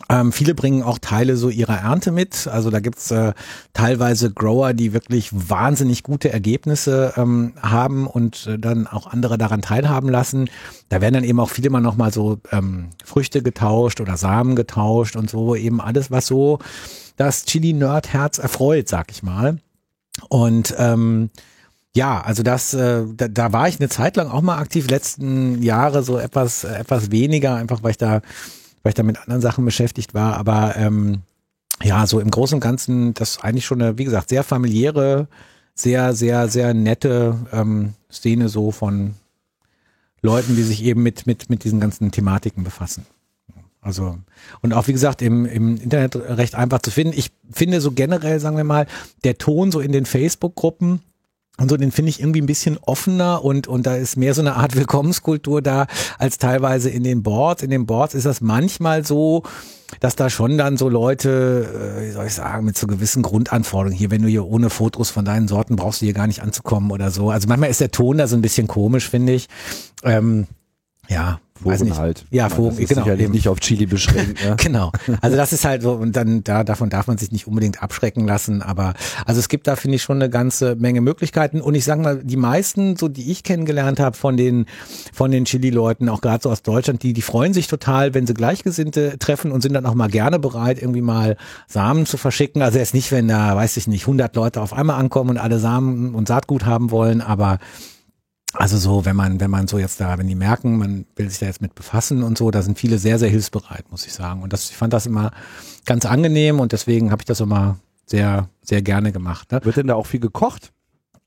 Ähm, viele bringen auch Teile so ihrer Ernte mit. Also da gibt's äh, teilweise Grower, die wirklich wahnsinnig gute Ergebnisse ähm, haben und äh, dann auch andere daran teilhaben lassen. Da werden dann eben auch viele mal nochmal so ähm, Früchte getauscht oder Samen getauscht und so eben alles, was so das Chili-Nerd-Herz erfreut, sag ich mal. Und ähm, ja, also das, äh, da, da war ich eine Zeit lang auch mal aktiv, letzten Jahre so etwas, äh, etwas weniger, einfach weil ich da, weil ich da mit anderen Sachen beschäftigt war. Aber ähm, ja, so im Großen und Ganzen, das eigentlich schon eine, wie gesagt, sehr familiäre, sehr, sehr, sehr nette ähm, Szene so von Leuten, die sich eben mit, mit, mit diesen ganzen Thematiken befassen. Also, und auch wie gesagt, im, im Internet recht einfach zu finden. Ich finde so generell, sagen wir mal, der Ton so in den Facebook-Gruppen, und so, den finde ich irgendwie ein bisschen offener und, und da ist mehr so eine Art Willkommenskultur da als teilweise in den Boards. In den Boards ist das manchmal so, dass da schon dann so Leute, äh, wie soll ich sagen, mit so gewissen Grundanforderungen, hier, wenn du hier ohne Fotos von deinen Sorten brauchst du hier gar nicht anzukommen oder so. Also manchmal ist der Ton da so ein bisschen komisch, finde ich. Ähm, ja, Foren halt. Ja, Foren, ist genau. sicherlich eben. nicht auf Chili beschränkt. Ne? Genau. Also das ist halt so, und dann da davon darf man sich nicht unbedingt abschrecken lassen. Aber also es gibt da, finde ich, schon eine ganze Menge Möglichkeiten. Und ich sage mal, die meisten, so die ich kennengelernt habe von den, von den Chili-Leuten, auch gerade so aus Deutschland, die, die freuen sich total, wenn sie Gleichgesinnte treffen und sind dann auch mal gerne bereit, irgendwie mal Samen zu verschicken. Also erst nicht, wenn da, weiß ich nicht, 100 Leute auf einmal ankommen und alle Samen und Saatgut haben wollen, aber also so, wenn man, wenn man so jetzt da, wenn die merken, man will sich da jetzt mit befassen und so, da sind viele sehr, sehr hilfsbereit, muss ich sagen. Und das, ich fand das immer ganz angenehm und deswegen habe ich das immer sehr, sehr gerne gemacht. Ne? Wird denn da auch viel gekocht?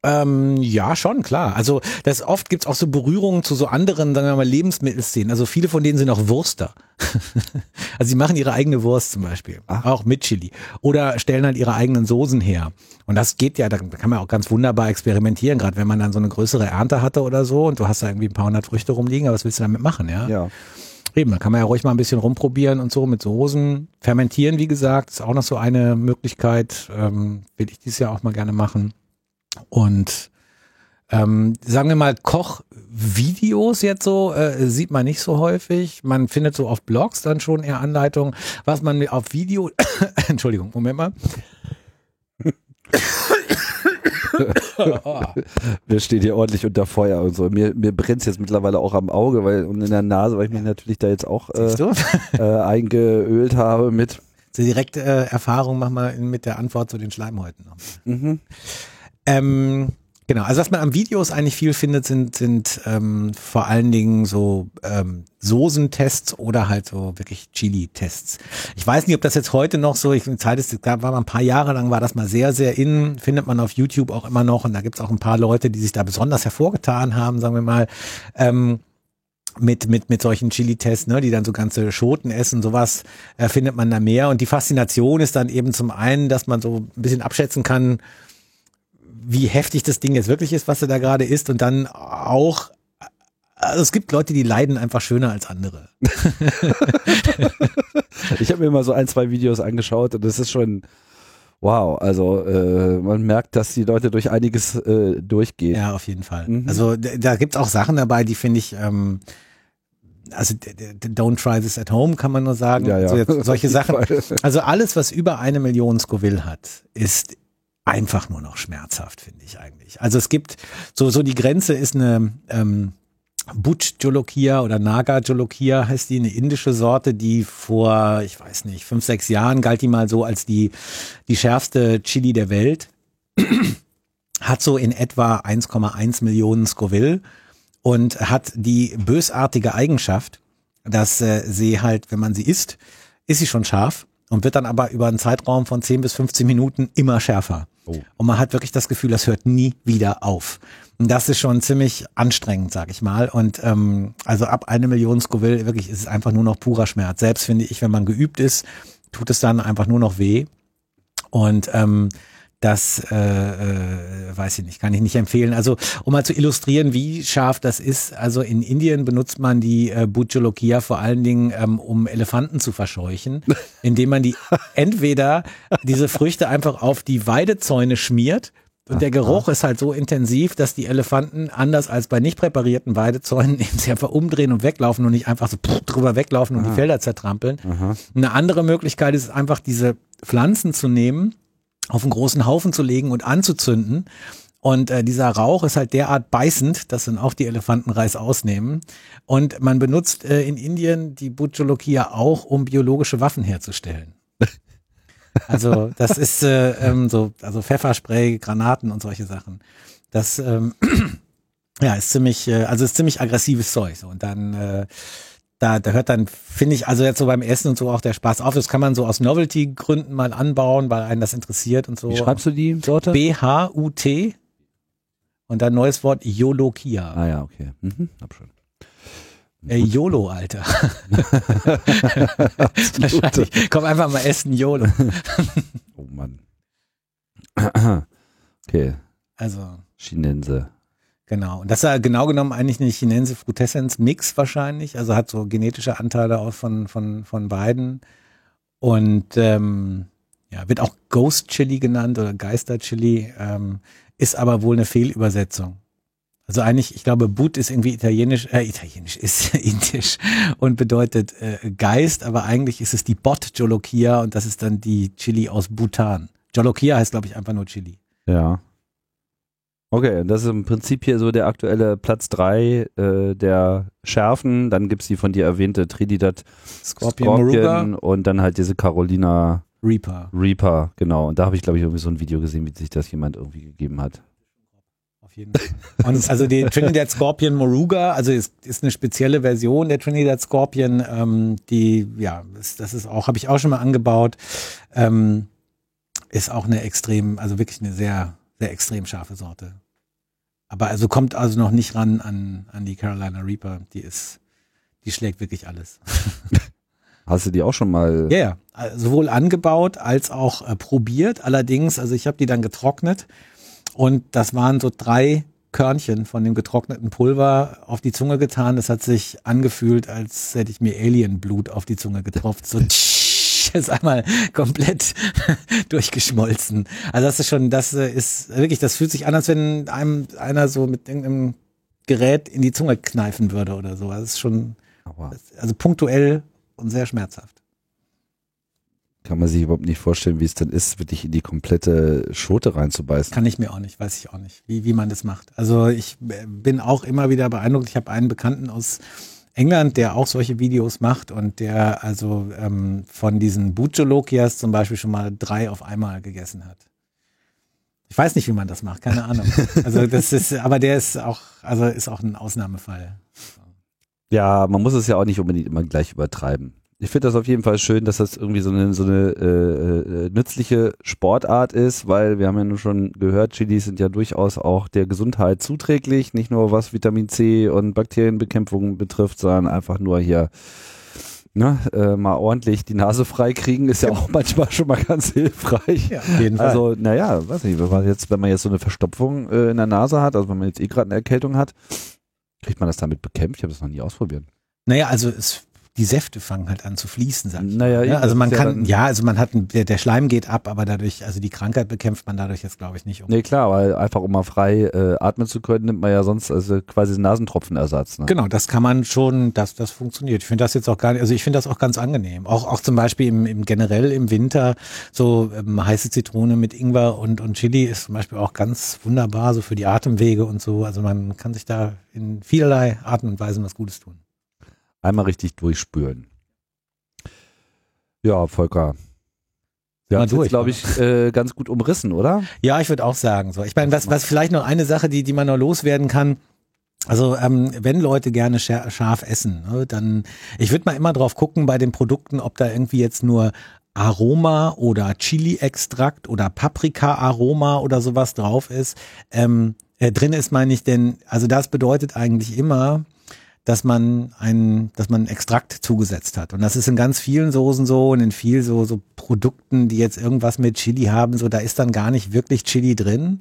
Ähm, ja, schon, klar. Also das oft gibt's auch so Berührungen zu so anderen, sagen wir mal, Lebensmittelszenen. Also viele von denen sind auch Wurster. also sie machen ihre eigene Wurst zum Beispiel, auch mit Chili. Oder stellen halt ihre eigenen Soßen her. Und das geht ja, da kann man auch ganz wunderbar experimentieren, gerade wenn man dann so eine größere Ernte hatte oder so und du hast da irgendwie ein paar hundert Früchte rumliegen, aber was willst du damit machen, ja? Ja. Eben, da kann man ja ruhig mal ein bisschen rumprobieren und so mit Soßen. Fermentieren, wie gesagt, ist auch noch so eine Möglichkeit. Ähm, will ich dieses Jahr auch mal gerne machen. Und ähm, sagen wir mal, Kochvideos jetzt so äh, sieht man nicht so häufig. Man findet so auf Blogs dann schon eher Anleitungen. Was man auf Video, Entschuldigung, Moment mal. Wir stehen hier ordentlich unter Feuer und so. Mir, mir brennt jetzt mittlerweile auch am Auge weil, und in der Nase, weil ich mich natürlich da jetzt auch äh, äh, eingeölt habe mit. So direkte äh, Erfahrung machen wir mit der Antwort zu den Schleimhäuten noch. Mhm. Ähm, genau, also was man am Videos eigentlich viel findet, sind, sind ähm, vor allen Dingen so ähm, Soßentests oder halt so wirklich Chili-Tests. Ich weiß nicht, ob das jetzt heute noch so, ich Zeit ist, gab war mal ein paar Jahre lang, war das mal sehr, sehr in, findet man auf YouTube auch immer noch und da gibt's auch ein paar Leute, die sich da besonders hervorgetan haben, sagen wir mal. Ähm, mit, mit, mit solchen Chili-Tests, ne, die dann so ganze Schoten essen, sowas äh, findet man da mehr. Und die Faszination ist dann eben zum einen, dass man so ein bisschen abschätzen kann, wie heftig das Ding jetzt wirklich ist, was er da gerade isst. Und dann auch, also es gibt Leute, die leiden einfach schöner als andere. Ich habe mir mal so ein, zwei Videos angeschaut und das ist schon wow. Also äh, man merkt, dass die Leute durch einiges äh, durchgehen. Ja, auf jeden Fall. Mhm. Also da gibt's auch Sachen dabei, die finde ich, ähm, also don't try this at home, kann man nur sagen. Ja, ja. Also jetzt solche Sachen. Also alles, was über eine Million Scoville hat, ist einfach nur noch schmerzhaft, finde ich eigentlich. Also es gibt, so, so die Grenze ist eine ähm, Butch Jolokia oder Naga Jolokia heißt die, eine indische Sorte, die vor, ich weiß nicht, fünf, sechs Jahren galt die mal so als die, die schärfste Chili der Welt. Hat so in etwa 1,1 Millionen Scoville und hat die bösartige Eigenschaft, dass äh, sie halt, wenn man sie isst, ist sie schon scharf und wird dann aber über einen Zeitraum von 10 bis 15 Minuten immer schärfer. Und man hat wirklich das Gefühl, das hört nie wieder auf. Und das ist schon ziemlich anstrengend, sag ich mal. Und ähm, also ab eine Million Scoville, wirklich ist es einfach nur noch purer Schmerz. Selbst finde ich, wenn man geübt ist, tut es dann einfach nur noch weh. Und ähm, das äh, äh, weiß ich nicht, kann ich nicht empfehlen. Also um mal zu illustrieren, wie scharf das ist. Also in Indien benutzt man die äh, Bujolokia vor allen Dingen, ähm, um Elefanten zu verscheuchen, indem man die entweder diese Früchte einfach auf die Weidezäune schmiert Und der Geruch ist halt so intensiv, dass die Elefanten anders als bei nicht präparierten Weidezäunen eben sich einfach umdrehen und weglaufen und nicht einfach so drüber weglaufen und die Felder zertrampeln. Eine andere Möglichkeit ist einfach diese Pflanzen zu nehmen, auf einen großen Haufen zu legen und anzuzünden. Und äh, dieser Rauch ist halt derart beißend, dass dann auch die Elefanten Reis ausnehmen. Und man benutzt äh, in Indien die Butcholokia auch, um biologische Waffen herzustellen. Also das ist äh, ähm, so, also Pfefferspray, Granaten und solche Sachen. Das ähm, ja ist ziemlich, äh, also ist ziemlich aggressives Zeug. So. Und dann äh, da, da hört dann, finde ich, also jetzt so beim Essen und so auch der Spaß auf. Das kann man so aus Novelty-Gründen mal anbauen, weil einen das interessiert und so. Wie schreibst du die Sorte? B-H-U-T und dann neues Wort Yolokia. ah ja, okay. Mhm, hab schon. Äh, YOLO, Alter. Wahrscheinlich. Komm einfach mal essen, YOLO. Oh Mann. okay, Also, Chinense. Genau. Und das ist ja genau genommen eigentlich eine Chinense Frutescens Mix wahrscheinlich. Also hat so genetische Anteile auch von, von, von beiden. Und ähm, ja, wird auch Ghost Chili genannt oder Geister Chili, ähm, ist aber wohl eine Fehlübersetzung. Also eigentlich, ich glaube, But ist irgendwie italienisch, äh, italienisch ist indisch und bedeutet äh, Geist, aber eigentlich ist es die Bot Jolokia und das ist dann die Chili aus Bhutan. Jolokia heißt, glaube ich, einfach nur Chili. Ja. Okay, das ist im Prinzip hier so der aktuelle Platz 3 äh, der Schärfen. Dann gibt's die von dir erwähnte Trinidad Scorpion, Moruga, und dann halt diese Carolina Reaper. Reaper, genau. Und da habe ich, glaube ich, irgendwie so ein Video gesehen, wie sich das jemand irgendwie gegeben hat. Auf jeden Fall. Und also die Trinidad Scorpion Moruga, also ist, ist eine spezielle Version der Trinidad Scorpion, ähm, die, ja, ist, das ist auch, habe ich auch schon mal angebaut, ähm, ist auch eine extrem, also wirklich eine sehr, sehr extrem scharfe Sorte. Aber also kommt also noch nicht ran an, an die Carolina Reaper, die ist, die schlägt wirklich alles. Hast du die auch schon mal? Ja, yeah, yeah. sowohl angebaut als auch äh, probiert. Allerdings, also ich habe die dann getrocknet und das waren so drei Körnchen von dem getrockneten Pulver auf die Zunge getan. Das hat sich angefühlt, als hätte ich mir Alienblut auf die Zunge getropft. So ist einmal komplett durchgeschmolzen. Also das ist schon, das äh, ist wirklich, das fühlt sich an, als wenn einem einer so mit irgendeinem Gerät in die Zunge kneifen würde oder so. Also Das ist schon, also punktuell und sehr schmerzhaft. Kann man sich überhaupt nicht vorstellen, wie es dann ist, wirklich in die komplette Schote reinzubeißen. Kann ich mir auch nicht, weiß ich auch nicht, wie, wie man das macht. Also ich äh, bin auch immer wieder beeindruckt. Ich habe einen Bekannten aus England, der auch solche Videos macht und der also ähm, von diesen Butcholokias zum Beispiel schon mal drei auf einmal gegessen hat. Ich weiß nicht, wie man das macht, keine Ahnung. Also das ist, aber der ist auch, also ist auch ein Ausnahmefall. Ja, man muss es ja auch nicht unbedingt immer gleich übertreiben. Ich finde das auf jeden Fall schön, dass das irgendwie so eine, so eine äh, äh, nützliche Sportart ist, weil wir haben ja nun schon gehört, Chilis sind ja durchaus auch der Gesundheit zuträglich, nicht nur was Vitamin C und Bakterienbekämpfung betrifft, sondern einfach nur hier ne, äh, mal ordentlich die Nase frei kriegen, ist ja auch manchmal schon mal ganz hilfreich. Ja, auf jeden Fall. Also, naja, weiß nicht, wenn man jetzt, wenn man jetzt so eine Verstopfung äh, in der Nase hat, also wenn man jetzt eh gerade eine Erkältung hat, kriegt man das damit bekämpft? Ich habe das noch nie ausprobiert. Naja, also es, die Säfte fangen halt an zu fließen, sag ich Naja, mal. eben, Ja, also man ja kann, ja, also man hat, ein, der, der Schleim geht ab, aber dadurch, also die Krankheit bekämpft man dadurch jetzt, glaube ich, nicht. Um. Nee, klar, weil einfach um mal frei äh, atmen zu können, nimmt man ja sonst also quasi einen Nasentropfenersatz. Ne? Genau, das kann man schon, das, das funktioniert. Ich finde das jetzt auch gar nicht, also ich finde das auch ganz angenehm. Auch, auch zum Beispiel im, im generell im Winter so ähm, heiße Zitrone mit Ingwer und, und Chili ist zum Beispiel auch ganz wunderbar, so für die Atemwege und so. Also man kann sich da in vielerlei Arten und Weisen was Gutes tun. Einmal richtig durchspülen. Ja, Volker. Haben durch, jetzt, glaube ich, äh, ganz gut umrissen, oder? Ja, ich würde auch sagen so. Ich meine, was, was vielleicht noch eine Sache, die, die man noch loswerden kann. Also ähm, wenn Leute gerne scharf essen, ne, dann ich würde mal immer drauf gucken bei den Produkten, ob da irgendwie jetzt nur Aroma oder Chili-Extrakt oder Paprika-Aroma oder sowas drauf ist. Ähm, äh, drin ist meine ich, denn also das bedeutet eigentlich immer, dass man ein, dass man einen Extrakt zugesetzt hat. Und das ist in ganz vielen Soßen so und in viel so, so Produkten, die jetzt irgendwas mit Chili haben, so da ist dann gar nicht wirklich Chili drin,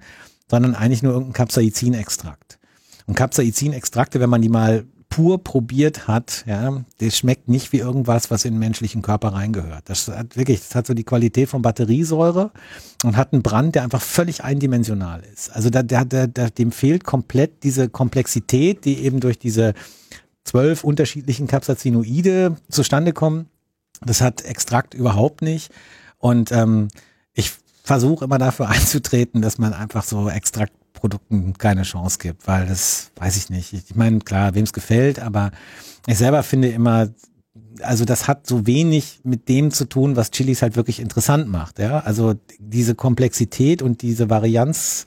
sondern eigentlich nur irgendein Capsaicin-Extrakt. Und Capsaicin-Extrakte, wenn man die mal pur probiert hat, ja, das schmeckt nicht wie irgendwas, was in den menschlichen Körper reingehört. Das hat wirklich, das hat so die Qualität von Batteriesäure und hat einen Brand, der einfach völlig eindimensional ist. Also da, der, der, dem fehlt komplett diese Komplexität, die eben durch diese zwölf unterschiedlichen Capsaicinoide zustande kommen. Das hat Extrakt überhaupt nicht. Und ähm, ich versuche immer dafür einzutreten, dass man einfach so Extraktprodukten keine Chance gibt, weil das weiß ich nicht. Ich meine, klar, wem es gefällt, aber ich selber finde immer, also das hat so wenig mit dem zu tun, was Chilis halt wirklich interessant macht. Ja, also diese Komplexität und diese Varianz,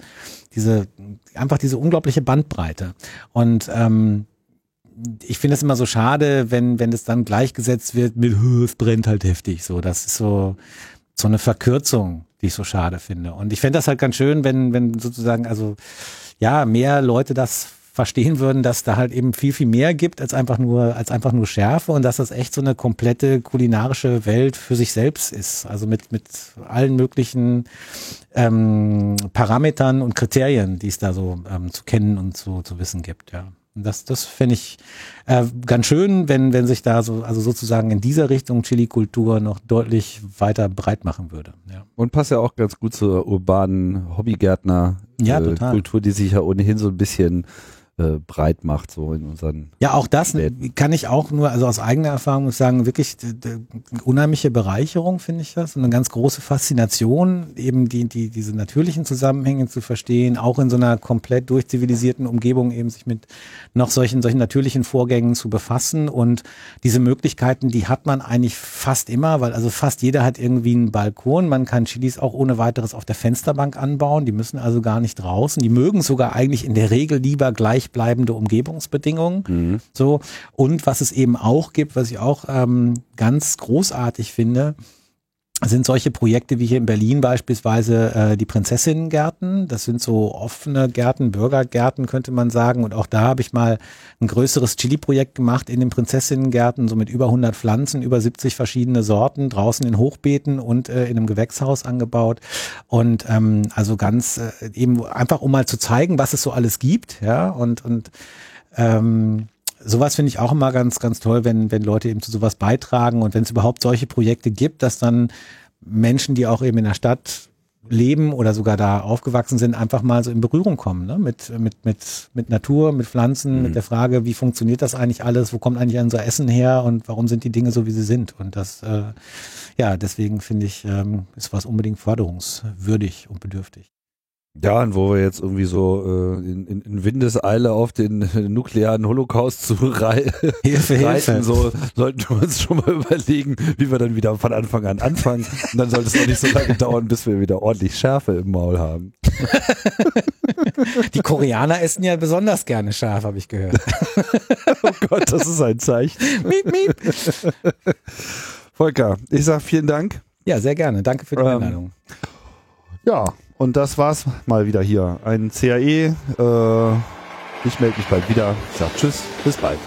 diese einfach diese unglaubliche Bandbreite. Und ähm, ich finde es immer so schade, wenn wenn es dann gleichgesetzt wird mit es brennt halt heftig. So, das ist so so eine Verkürzung, die ich so schade finde. Und ich fände das halt ganz schön, wenn wenn sozusagen also ja mehr Leute das verstehen würden, dass da halt eben viel, viel mehr gibt als einfach nur, als einfach nur Schärfe und dass das echt so eine komplette kulinarische Welt für sich selbst ist. Also mit, mit allen möglichen ähm, Parametern und Kriterien, die es da so ähm, zu kennen und zu, zu wissen gibt, ja. Das, das fände ich äh, ganz schön, wenn, wenn sich da so, also sozusagen in dieser Richtung Chili-Kultur noch deutlich weiter breit machen würde. Ja. Und passt ja auch ganz gut zur urbanen Hobbygärtner Ja, äh, die sich ja ohnehin so ein bisschen äh, breit macht, so in unseren Ja, auch das Läden. kann ich auch nur, also aus eigener Erfahrung muss sagen, wirklich d- unheimliche Bereicherung finde ich das und eine ganz große Faszination, eben die, die, diese natürlichen Zusammenhänge zu verstehen, auch in so einer komplett durchzivilisierten Umgebung eben sich mit noch solchen, solchen natürlichen Vorgängen zu befassen und diese Möglichkeiten, die hat man eigentlich fast immer, weil also fast jeder hat irgendwie einen Balkon, man kann Chilis auch ohne weiteres auf der Fensterbank anbauen, die müssen also gar nicht draußen, die mögen sogar eigentlich in der Regel lieber gleichbleibende Umgebungsbedingungen. So. Und was es eben auch gibt, was ich auch ähm, ganz großartig finde, sind solche Projekte wie hier in Berlin beispielsweise äh, die Prinzessinnengärten. Das sind so offene Gärten, Bürgergärten könnte man sagen. Und auch da habe ich mal ein größeres Chili-Projekt gemacht in den Prinzessinnengärten, so mit über 100 Pflanzen, über 70 verschiedene Sorten, draußen in Hochbeeten und äh, in einem Gewächshaus angebaut. Und ähm, also ganz äh, eben einfach, um mal zu zeigen, was es so alles gibt. Ja, und, und ähm, sowas finde ich auch immer ganz, ganz toll, wenn, wenn Leute eben zu sowas beitragen und wenn es überhaupt solche Projekte gibt, dass dann Menschen, die auch eben in der Stadt leben oder sogar da aufgewachsen sind, einfach mal so in Berührung kommen, ne? mit, mit, mit, mit Natur, mit Pflanzen, mit der Frage, wie funktioniert das eigentlich alles, wo kommt eigentlich unser Essen her und warum sind die Dinge so, wie sie sind. Und das, äh, ja, deswegen finde ich, ähm, ist was unbedingt förderungswürdig und bedürftig. Ja, und wo wir jetzt irgendwie so äh, in, in, in Windeseile auf den nuklearen Holocaust zu rei Hilfe, reiten, Hilfe. so sollten wir uns schon mal überlegen, wie wir dann wieder von Anfang an anfangen. Und dann sollte es auch nicht so lange dauern, bis wir wieder ordentlich Schärfe im Maul haben. Die Koreaner essen ja besonders gerne scharf, habe ich gehört. Oh Gott, das ist ein Zeichen. miep, miep. Volker, ich sag vielen Dank. Ja, sehr gerne. Danke für die Ähm, Einladung. Ja, und das war's mal wieder hier. Ein CAE. Äh, ich melde mich bald wieder. Ich sag Tschüss, bis bald.